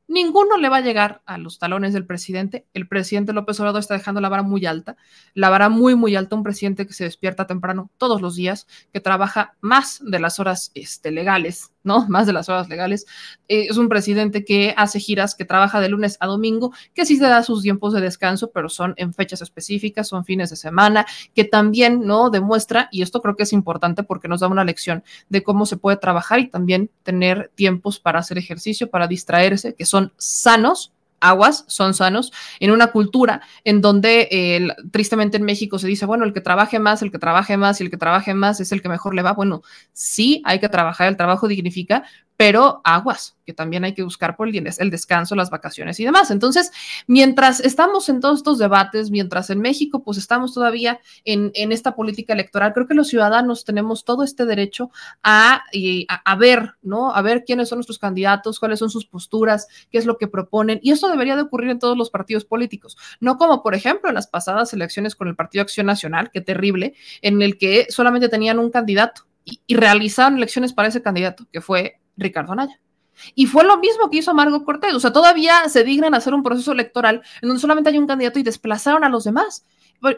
Ninguno le va a llegar a los talones del presidente. El presidente López Obrador está dejando la vara muy alta, la vara muy, muy alta. Un presidente que se despierta temprano todos los días, que trabaja más de las horas este, legales, ¿no? Más de las horas legales. Eh, es un presidente que hace giras, que trabaja de lunes a domingo, que sí se da sus tiempos de descanso, pero son en fechas específicas, son fines de semana, que también, ¿no? Demuestra, y esto creo que es importante porque nos da una lección de cómo se puede trabajar y también tener tiempos para hacer ejercicio, para distraerse, que son sanos aguas son sanos, en una cultura en donde eh, tristemente en México se dice, bueno, el que trabaje más, el que trabaje más y el que trabaje más es el que mejor le va. Bueno, sí hay que trabajar, el trabajo dignifica, pero aguas, que también hay que buscar por el, el descanso, las vacaciones y demás. Entonces, mientras estamos en todos estos debates, mientras en México pues estamos todavía en, esta política electoral, creo que los ciudadanos tenemos todo este derecho a, a, ver, ¿no? A ver quiénes son nuestros candidatos, cuáles son sus posturas, qué es lo que proponen. Y esto debería de ocurrir en todos los partidos políticos, no como por ejemplo en las pasadas elecciones con el Partido Acción Nacional, qué terrible, en el que solamente tenían un candidato y realizaron elecciones para ese candidato, que fue Ricardo Anaya. Y fue lo mismo que hizo Margot Cortés. O sea, todavía se dignan hacer un proceso electoral en donde solamente hay un candidato y desplazaron a los demás.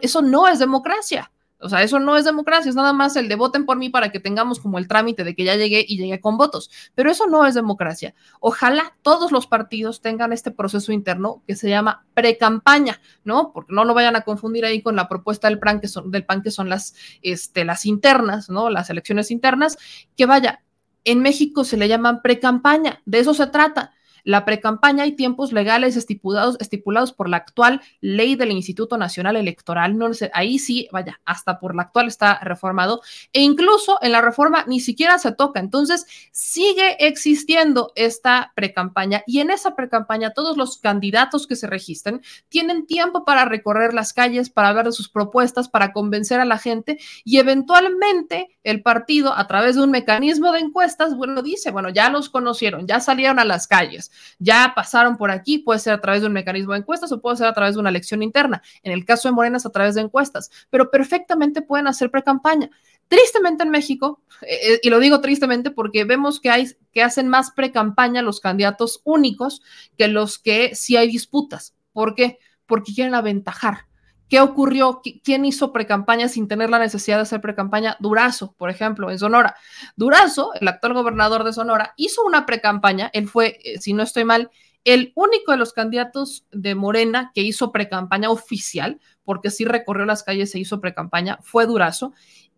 Eso no es democracia. O sea, eso no es democracia, es nada más el de voten por mí para que tengamos como el trámite de que ya llegué y llegué con votos. Pero eso no es democracia. Ojalá todos los partidos tengan este proceso interno que se llama pre-campaña, ¿no? Porque no lo vayan a confundir ahí con la propuesta del PAN, que son, del PAN, que son las, este, las internas, ¿no? Las elecciones internas, que vaya, en México se le llaman pre-campaña, de eso se trata. La precampaña y tiempos legales estipulados, estipulados por la actual ley del Instituto Nacional Electoral. No sé, ahí sí, vaya, hasta por la actual está reformado. E incluso en la reforma ni siquiera se toca. Entonces, sigue existiendo esta precampaña y en esa precampaña todos los candidatos que se registren tienen tiempo para recorrer las calles, para hablar de sus propuestas, para convencer a la gente y eventualmente el partido a través de un mecanismo de encuestas, bueno, dice, bueno, ya los conocieron, ya salieron a las calles ya pasaron por aquí, puede ser a través de un mecanismo de encuestas o puede ser a través de una elección interna. En el caso de Morena es a través de encuestas, pero perfectamente pueden hacer pre-campaña. Tristemente en México, eh, y lo digo tristemente porque vemos que, hay, que hacen más pre-campaña los candidatos únicos que los que sí hay disputas. ¿Por qué? Porque quieren aventajar ¿Qué ocurrió? ¿Quién hizo precampaña sin tener la necesidad de hacer precampaña? Durazo, por ejemplo, en Sonora. Durazo, el actual gobernador de Sonora, hizo una precampaña. Él fue, eh, si no estoy mal, el único de los candidatos de Morena que hizo precampaña oficial, porque sí recorrió las calles e hizo precampaña, fue Durazo.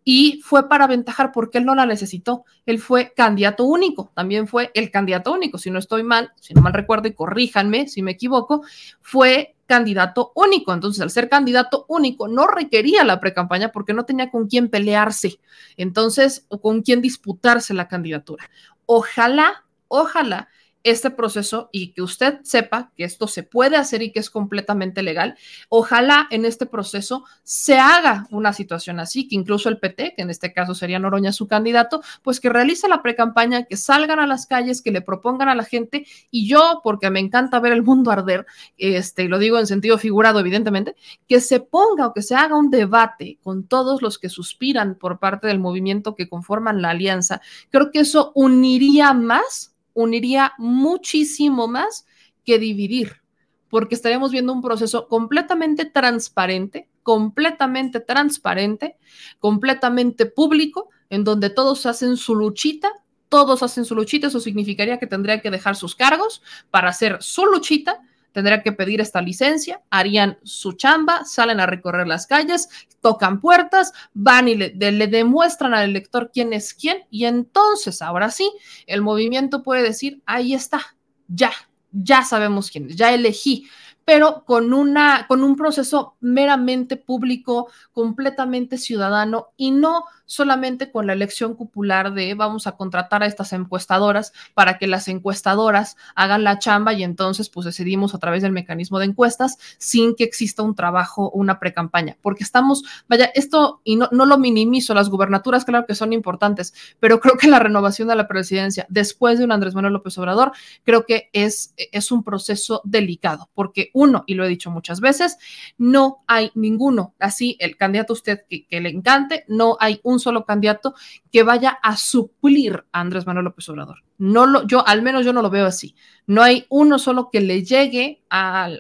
Y fue para aventajar porque él no la necesitó. Él fue candidato único, también fue el candidato único, si no estoy mal, si no mal recuerdo y corríjanme si me equivoco, fue candidato único. Entonces, al ser candidato único, no requería la precampaña porque no tenía con quién pelearse. Entonces, o con quién disputarse la candidatura. Ojalá, ojalá este proceso y que usted sepa que esto se puede hacer y que es completamente legal. Ojalá en este proceso se haga una situación así, que incluso el PT, que en este caso sería Noroña su candidato, pues que realice la precampaña, que salgan a las calles, que le propongan a la gente y yo, porque me encanta ver el mundo arder, este, y lo digo en sentido figurado evidentemente, que se ponga o que se haga un debate con todos los que suspiran por parte del movimiento que conforman la alianza. Creo que eso uniría más uniría muchísimo más que dividir, porque estaríamos viendo un proceso completamente transparente, completamente transparente, completamente público, en donde todos hacen su luchita, todos hacen su luchita, eso significaría que tendría que dejar sus cargos para hacer su luchita, tendría que pedir esta licencia, harían su chamba, salen a recorrer las calles, tocan puertas, van y le, demuestran al elector quién es quién y entonces, ahora sí, el movimiento puede decir, ahí está, ya, ya sabemos quién es, ya elegí pero con, una, con un proceso meramente público, completamente ciudadano y no solamente con la elección popular de vamos a contratar a estas encuestadoras para que las encuestadoras hagan la chamba y entonces pues decidimos a través del mecanismo de encuestas sin que exista un trabajo, una precampaña, porque estamos, vaya, esto, y no, no lo minimizo, las gubernaturas claro que son importantes, pero creo que la renovación de la presidencia después de un Andrés Manuel López Obrador, creo que es, es un proceso delicado, porque uno, y lo he dicho muchas veces, no hay ninguno, así el candidato a usted que le encante, no hay un solo candidato que vaya a suplir a Andrés Manuel López Obrador. No lo, yo, al menos yo no lo veo así. No hay uno solo que le llegue a,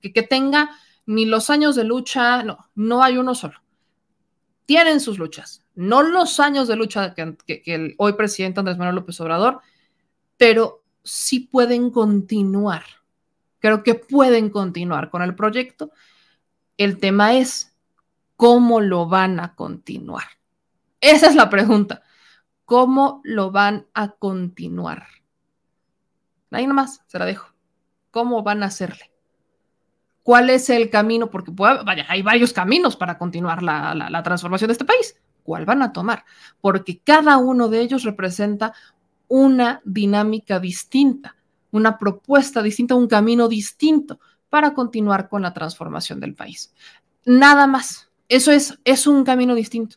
que, tenga ni los años de lucha, no, no hay uno solo. Tienen sus luchas, no los años de lucha que, que, que, el hoy presidente Andrés Manuel López Obrador, pero sí pueden continuar. Creo que pueden continuar con el proyecto. El tema es cómo lo van a continuar. Esa es la pregunta. ¿Cómo lo van a continuar? Ahí nomás, se la dejo. ¿Cómo van a hacerle? ¿Cuál es el camino? Porque vaya, hay varios caminos para continuar la, la, la transformación de este país. ¿Cuál van a tomar? Porque cada uno de ellos representa una dinámica distinta, una propuesta distinta, un camino distinto para continuar con la transformación del país. Nada más. Eso es, es un camino distinto.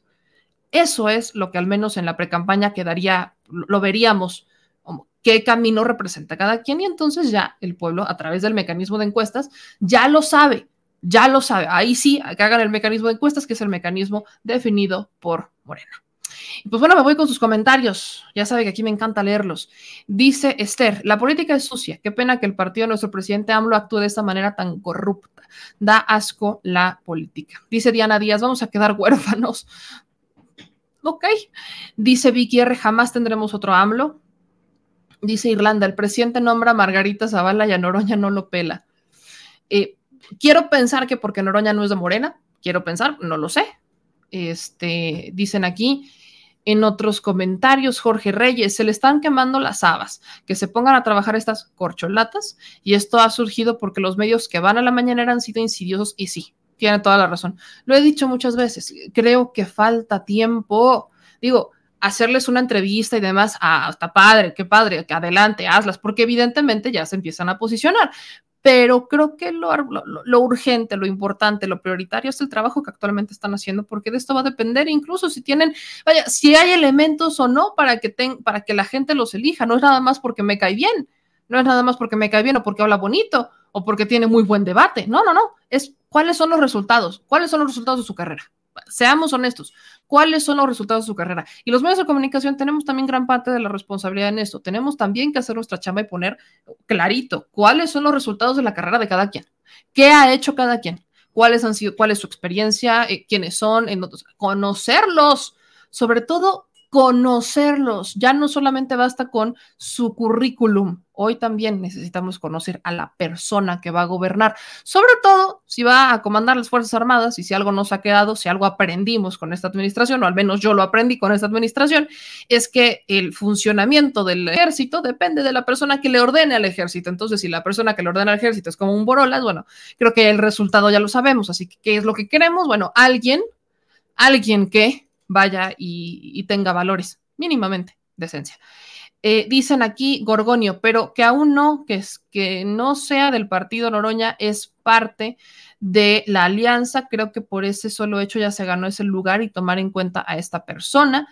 Eso es lo que al menos en la precampaña quedaría, lo veríamos, qué camino representa cada quien y entonces ya el pueblo a través del mecanismo de encuestas ya lo sabe, ya lo sabe. Ahí sí, que hagan el mecanismo de encuestas, que es el mecanismo definido por Morena. Y pues bueno, me voy con sus comentarios. Ya sabe que aquí me encanta leerlos. Dice Esther, la política es sucia. Qué pena que el partido de nuestro presidente AMLO actúe de esta manera tan corrupta. Da asco la política. Dice Diana Díaz, vamos a quedar huérfanos. Ok. Dice Vicky R, jamás tendremos otro AMLO. Dice Irlanda, el presidente nombra a Margarita Zavala y a Noroña no lo pela. Eh, quiero pensar que porque Noroña no es de Morena, quiero pensar, no lo sé. Este, dicen aquí en otros comentarios, Jorge Reyes, se le están quemando las habas, que se pongan a trabajar estas corcholatas, y esto ha surgido porque los medios que van a la mañanera han sido insidiosos, y sí, tiene toda la razón. Lo he dicho muchas veces, creo que falta tiempo. Digo, hacerles una entrevista y demás, ah, padre, qué padre, que adelante, hazlas, porque evidentemente ya se empiezan a posicionar. Pero creo que lo, lo, lo, urgente, lo importante, lo prioritario es el trabajo que actualmente están haciendo, porque de esto va a depender incluso si tienen, vaya, si hay elementos o no para que, ten, para que la gente los elija. No es nada más porque me cae bien, no es nada más porque me cae bien o porque habla bonito o porque tiene muy buen debate. No, no, no. Es cuáles son los resultados, cuáles son los resultados de su carrera. Seamos honestos, ¿cuáles son los resultados de su carrera? Y los medios de comunicación tenemos también gran parte de la responsabilidad en esto. Tenemos también que hacer nuestra chamba y poner clarito cuáles son los resultados de la carrera de cada quien. ¿Qué ha hecho cada quien? ¿Cuáles han sido, cuál es su experiencia? Eh, ¿Quiénes son? En otros, conocerlos. Sobre todo, conocerlos. Ya no solamente basta con su currículum. Hoy también necesitamos conocer a la persona que va a gobernar, sobre todo si va a comandar las Fuerzas Armadas y si algo nos ha quedado, si algo aprendimos con esta administración, o al menos yo lo aprendí con esta administración, es que el funcionamiento del ejército depende de la persona que le ordene al ejército. Entonces, si la persona que le ordena al ejército es como un borolas, bueno, creo que el resultado ya lo sabemos. Así que, ¿qué es lo que queremos? Bueno, alguien, alguien que vaya y, tenga valores, mínimamente, de esencia. Eh, dicen aquí Gorgonio, pero que aún no, que, es, que no sea del partido Noroña, es parte de la alianza. Creo que por ese solo hecho ya se ganó ese lugar y tomar en cuenta a esta persona.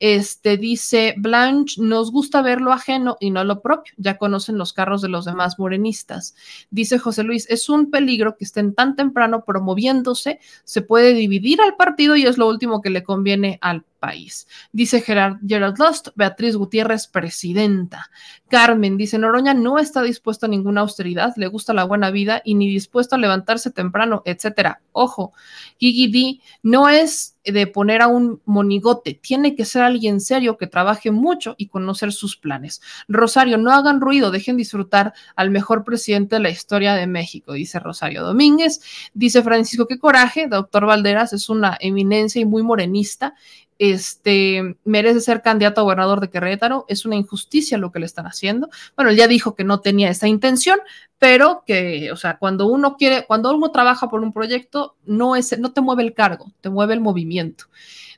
Este dice Blanche, nos gusta ver lo ajeno y no lo propio. Ya conocen los carros de los demás morenistas. Dice José Luis, es un peligro que estén tan temprano promoviéndose, se puede dividir al partido y es lo último que le conviene al país. Dice Gerard, Gerard Lost, Beatriz Gutiérrez, presidenta. Carmen dice, Noroña no está dispuesto a ninguna austeridad, le gusta la buena vida y ni dispuesto a levantarse temprano, etcétera. Ojo, Gigi D no es de poner a un monigote, tiene que ser alguien serio que trabaje mucho y conocer sus planes. Rosario, no hagan ruido, dejen disfrutar al mejor presidente de la historia de México, dice Rosario Domínguez. Dice Francisco, qué coraje, doctor Valderas es una eminencia y muy morenista este, merece ser candidato a gobernador de Querétaro. Es una injusticia lo que le están haciendo. Bueno, él ya dijo que no tenía esa intención, pero que, o sea, cuando uno quiere, cuando uno trabaja por un proyecto, no, es, no te mueve el cargo, te mueve el movimiento.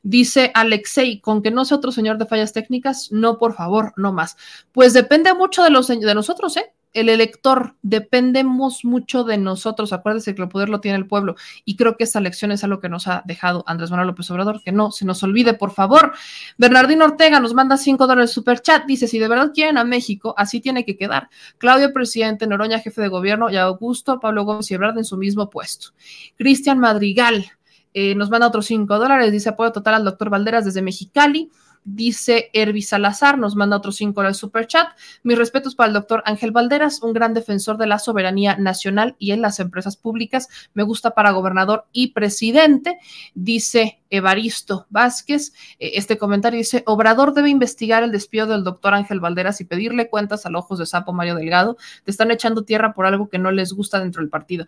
Dice Alexei, con que no sea otro señor de fallas técnicas, no, por favor, no más. Pues depende mucho de, los, de nosotros, ¿eh? El elector, dependemos mucho de nosotros. Acuérdese que el poder lo tiene el pueblo. Y creo que esta lección es algo que nos ha dejado Andrés Manuel López Obrador. Que no se nos olvide, por favor. Bernardino Ortega nos manda 5 dólares super chat. Dice: Si de verdad quieren a México, así tiene que quedar. Claudio, presidente, Noroña, jefe de gobierno, y Augusto, Pablo Gómez y Ebrard en su mismo puesto. Cristian Madrigal, eh, nos manda otros 5 dólares, dice apoyo total al doctor Valderas desde Mexicali. Dice Herbi Salazar, nos manda otros 5 dólares super chat. Mis respetos para el doctor Ángel Valderas, un gran defensor de la soberanía nacional y en las empresas públicas. Me gusta para gobernador y presidente. Dice Evaristo Vázquez. Eh, este comentario dice: Obrador debe investigar el despido del doctor Ángel Valderas y pedirle cuentas al ojos de sapo Mario Delgado. Te están echando tierra por algo que no les gusta dentro del partido.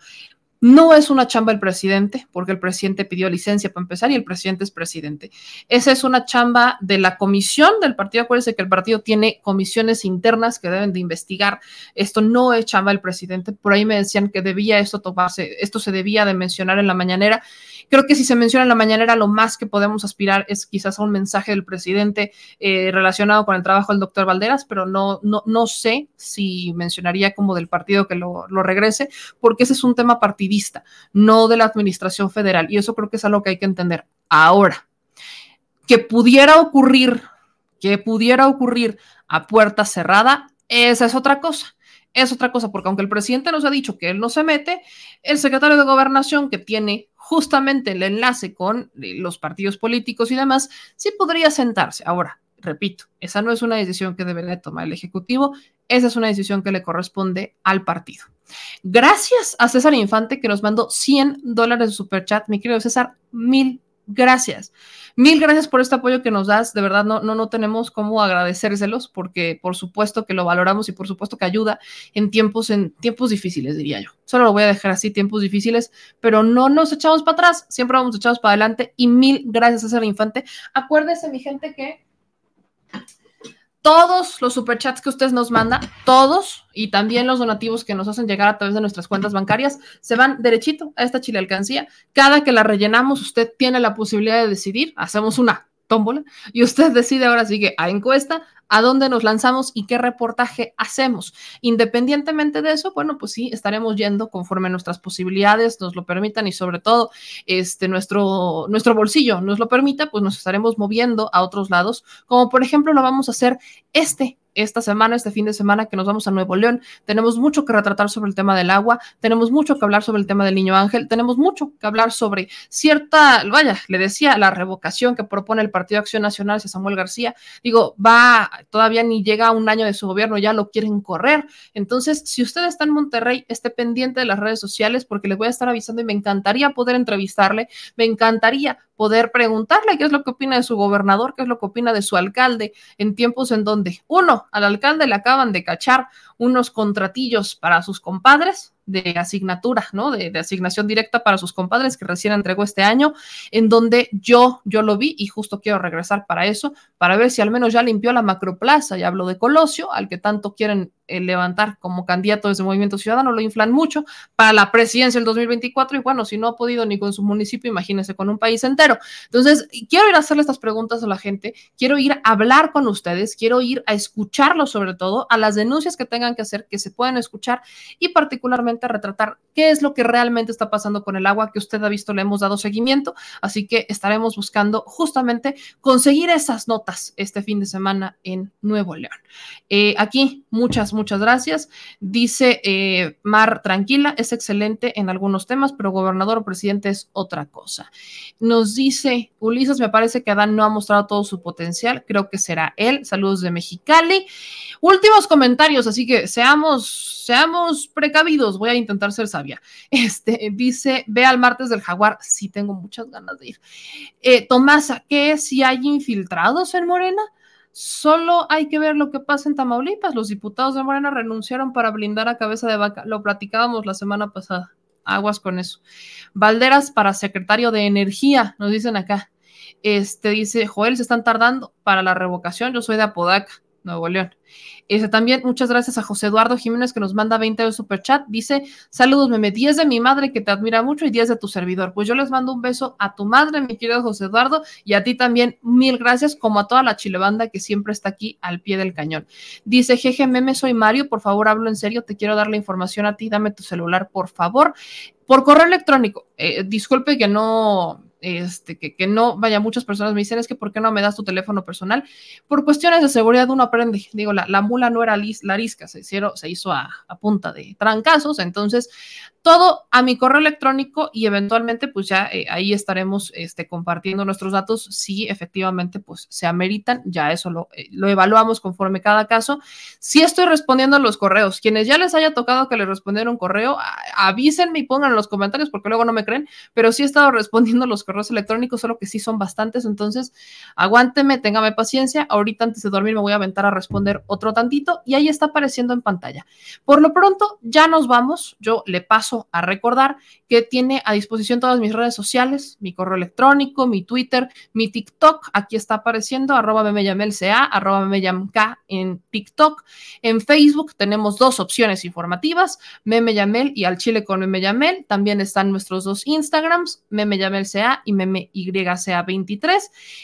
No es una chamba el presidente, porque el presidente pidió licencia para empezar y el presidente es presidente. Esa es una chamba de la comisión del partido. Acuérdense que el partido tiene comisiones internas que deben de investigar. Esto no es chamba del presidente. Por ahí me decían que debía esto tomarse, esto se debía de mencionar en la mañanera. Creo que si se menciona en la mañanera, lo más que podemos aspirar es quizás a un mensaje del presidente eh, relacionado con el trabajo del doctor Valderas, pero no, no, no sé si mencionaría como del partido que lo, lo regrese, porque ese es un tema partidista no de la administración federal. Y eso creo que es algo que hay que entender. Ahora, que pudiera ocurrir, que pudiera ocurrir a puerta cerrada, esa es otra cosa. Es otra cosa, porque aunque el presidente nos ha dicho que él no se mete, el secretario de gobernación que tiene justamente el enlace con los partidos políticos y demás, sí podría sentarse. Ahora, repito, esa no es una decisión que debería tomar el Ejecutivo, esa es una decisión que le corresponde al partido. Gracias a César Infante que nos mandó 100 dólares de super chat. Mi querido César, mil gracias. Mil gracias por este apoyo que nos das. De verdad, no, no, no tenemos cómo agradecérselos porque por supuesto que lo valoramos y por supuesto que ayuda en tiempos, en tiempos difíciles, diría yo. Solo lo voy a dejar así, tiempos difíciles, pero no nos echamos para atrás, siempre vamos echados para adelante y mil gracias César Infante. Acuérdese, mi gente, que todos los superchats que ustedes nos mandan, todos, y también los donativos que nos hacen llegar a través de nuestras cuentas bancarias, se van derechito a esta chile alcancía. Cada que la rellenamos, usted tiene la posibilidad de decidir, hacemos una tómbola, y usted decide ahora sigue a encuesta a dónde nos lanzamos y qué reportaje hacemos. Independientemente de eso, bueno, pues sí, estaremos yendo conforme nuestras posibilidades nos lo permitan y sobre todo este, nuestro, nuestro bolsillo nos lo permita, pues nos estaremos moviendo a otros lados, como por ejemplo lo vamos a hacer este esta semana, este fin de semana que nos vamos a Nuevo León. Tenemos mucho que retratar sobre el tema del agua, tenemos mucho que hablar sobre el tema del niño ángel, tenemos mucho que hablar sobre cierta, vaya, le decía, la revocación que propone el Partido Acción Nacional hacia Samuel García. Digo, va, todavía ni llega a un año de su gobierno, ya lo quieren correr. Entonces, si usted está en Monterrey, esté pendiente de las redes sociales porque le voy a estar avisando y me encantaría poder entrevistarle, me encantaría poder preguntarle qué es lo que opina de su gobernador, qué es lo que opina de su alcalde en tiempos en donde, uno, al alcalde le acaban de cachar unos contratillos para sus compadres de asignatura, ¿no? De, asignación directa para sus compadres que recién entregó este año, en donde yo, yo lo vi y justo quiero regresar para eso, para ver si al menos ya limpió la macroplaza, ya hablo de Colosio, al que tanto quieren levantar como candidato desde Movimiento Ciudadano, lo inflan mucho para la presidencia del 2024 y bueno, si no ha podido ni con su municipio, imagínense con un país entero. Entonces, quiero ir a hacerle estas preguntas a la gente, quiero ir a hablar con ustedes, quiero ir a escucharlos sobre todo, a las denuncias que tengan que hacer, que se puedan escuchar y particularmente retratar qué es lo que realmente está pasando con el agua que usted ha visto, le hemos dado seguimiento, así que estaremos buscando justamente conseguir esas notas este fin de semana en Nuevo León. Eh, aquí, muchas, muchas gracias. Dice eh, Mar, tranquila, es excelente en algunos temas, pero gobernador o presidente es otra cosa. Nos dice Ulises, me parece que Adán no ha mostrado todo su potencial, creo que será él. Saludos de Mexicali. Últimos comentarios, así que seamos, seamos precavidos, voy a intentar ser Este dice, ve al martes del jaguar, sí tengo muchas ganas de ir. Eh, Tomasa, ¿qué si hay infiltrados en Morena? Solo hay que ver lo que pasa en Tamaulipas. Los diputados de Morena renunciaron para blindar a cabeza de vaca. Lo platicábamos la semana pasada. Aguas con eso. Valderas para secretario de Energía, nos dicen acá. Este dice, Joel, se están tardando para la revocación. Yo soy de Apodaca, Nuevo León. Ese también, muchas gracias a José Eduardo Jiménez que nos manda 20 de super chat. Dice: Saludos, meme, 10 de mi madre que te admira mucho y 10 de tu servidor. Pues yo les mando un beso a tu madre, mi querido José Eduardo, y a ti también, mil gracias, como a toda la chilebanda que siempre está aquí al pie del cañón. Dice: Jeje, meme, soy Mario, por favor, hablo en serio, te quiero dar la información a ti, dame tu celular, por favor. Por correo electrónico, eh, disculpe que no este, que, no, vaya, muchas personas me dicen, es que ¿por qué no me das tu teléfono personal? Por cuestiones de seguridad uno aprende, digo, la, la mula no era lis, la risca, se, hicieron, se hizo a, punta de trancazos, entonces todo a mi correo electrónico y eventualmente pues ya eh, ahí estaremos este, compartiendo nuestros datos. Si efectivamente pues se ameritan, ya eso lo, eh, evaluamos conforme cada caso. Si estoy respondiendo a los correos, quienes ya les haya tocado que les respondiera un correo, avísenme y pongan en los comentarios porque luego no me creen, pero sí he estado respondiendo los correos electrónicos, solo que sí son bastantes, entonces aguánteme, téngame paciencia, ahorita antes de dormir me voy a aventar a responder otro tantito y ahí está apareciendo en pantalla. Por lo pronto ya nos vamos, yo le paso a recordar que tiene a disposición todas mis redes sociales, mi correo electrónico, mi Twitter, mi TikTok, aquí está apareciendo, arroba memeyamelca, arroba memeyamk en TikTok. En Facebook tenemos dos opciones informativas, memeyamel y al chile con memeyamel. También están nuestros dos Instagrams, memeyamelca y memeyca23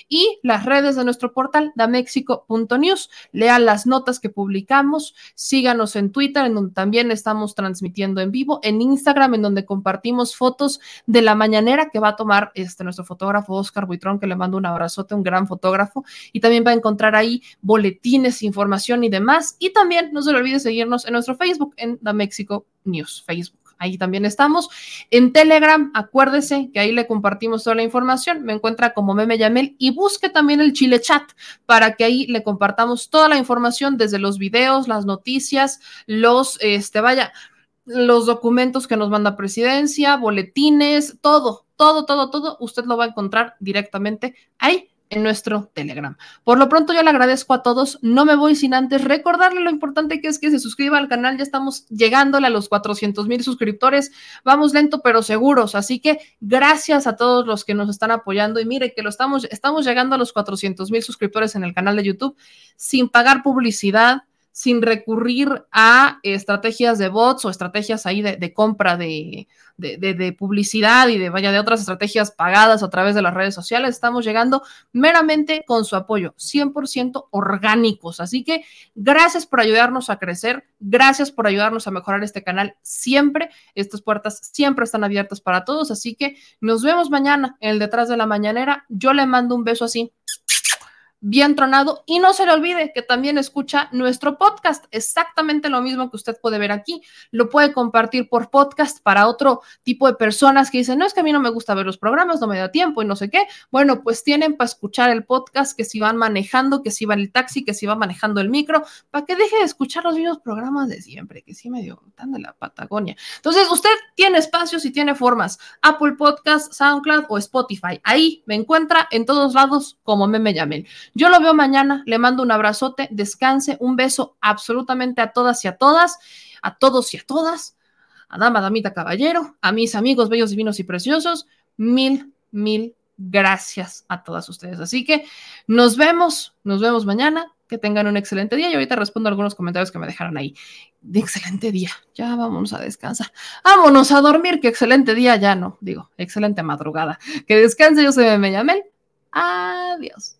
y las redes de nuestro portal damexico.news. Lean las notas que publicamos, síganos en Twitter, en donde también estamos transmitiendo en vivo, en Instagram Instagram en donde compartimos fotos de la mañanera que va a tomar este, nuestro fotógrafo Oscar Buitrón, que le mando un abrazote, un gran fotógrafo, y también va a encontrar ahí boletines, información y demás. Y también no se le olvide seguirnos en nuestro Facebook, en The Mexico News, Facebook. Ahí también estamos. En Telegram, acuérdese que ahí le compartimos toda la información. Me encuentra como Meme Yamel y busque también el Chile Chat para que ahí le compartamos toda la información desde los videos, las noticias, los, este, vaya, los documentos que nos manda presidencia, boletines, todo, todo, todo, todo, usted lo va a encontrar directamente ahí en nuestro Telegram. Por lo pronto yo le agradezco a todos, no me voy sin antes recordarle lo importante que es que se suscriba al canal, ya estamos llegándole a los 400 mil suscriptores, vamos lento pero seguros, así que gracias a todos los que nos están apoyando. Y mire que lo estamos, estamos llegando a los 400 mil suscriptores en el canal de YouTube sin pagar publicidad, sin recurrir a estrategias de bots o estrategias ahí de, compra de, publicidad y de vaya de otras estrategias pagadas a través de las redes sociales. Estamos llegando meramente con su apoyo, 100% orgánicos. Así que gracias por ayudarnos a crecer, gracias por ayudarnos a mejorar este canal siempre. Estas puertas siempre están abiertas para todos. Así que nos vemos mañana en el detrás de la mañanera. Yo le mando un beso así bien tronado. Y no se le olvide que también escucha nuestro podcast, exactamente lo mismo que usted puede ver aquí. Lo puede compartir por podcast para otro tipo de personas que dicen, no es que a mí no me gusta ver los programas, no me da tiempo y no sé qué. Bueno, pues tienen para escuchar el podcast, que si van manejando, que si va el taxi, que si va manejando el micro, para que deje de escuchar los mismos programas de siempre, que sí medio tan de la Patagonia. Entonces, usted tiene espacios y tiene formas. Apple Podcast, SoundCloud o Spotify. Ahí me encuentra en todos lados como Meme Yamel. Yo lo veo mañana, le mando un abrazote, descanse, un beso absolutamente a todas y a todas, a todos y a todas, a dama, damita, caballero, a mis amigos bellos, divinos y preciosos, mil, mil gracias a todas ustedes. Así que nos vemos, nos vemos mañana, que tengan un excelente día y ahorita respondo a algunos comentarios que me dejaron ahí. De excelente día, ya vamos a descansar. Vámonos a dormir, que excelente día, ya no, digo, excelente madrugada. Que descanse, yo soy Meme Adiós.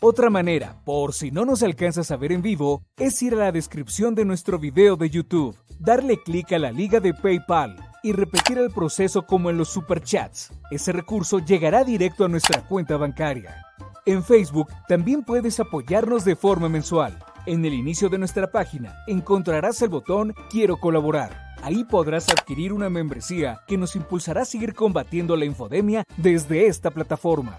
Otra manera, por si no nos alcanzas a ver en vivo, es ir a la descripción de nuestro video de YouTube, darle clic a la liga de PayPal y repetir el proceso como en los superchats. Ese recurso llegará directo a nuestra cuenta bancaria. En Facebook también puedes apoyarnos de forma mensual. En el inicio de nuestra página encontrarás el botón Quiero colaborar. Ahí podrás adquirir una membresía que nos impulsará a seguir combatiendo la infodemia desde esta plataforma.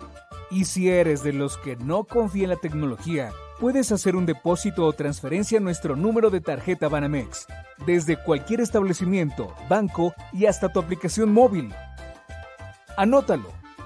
Y si eres de los que no confía en la tecnología, puedes hacer un depósito o transferencia a nuestro número de tarjeta Banamex, desde cualquier establecimiento, banco y hasta tu aplicación móvil. Anótalo.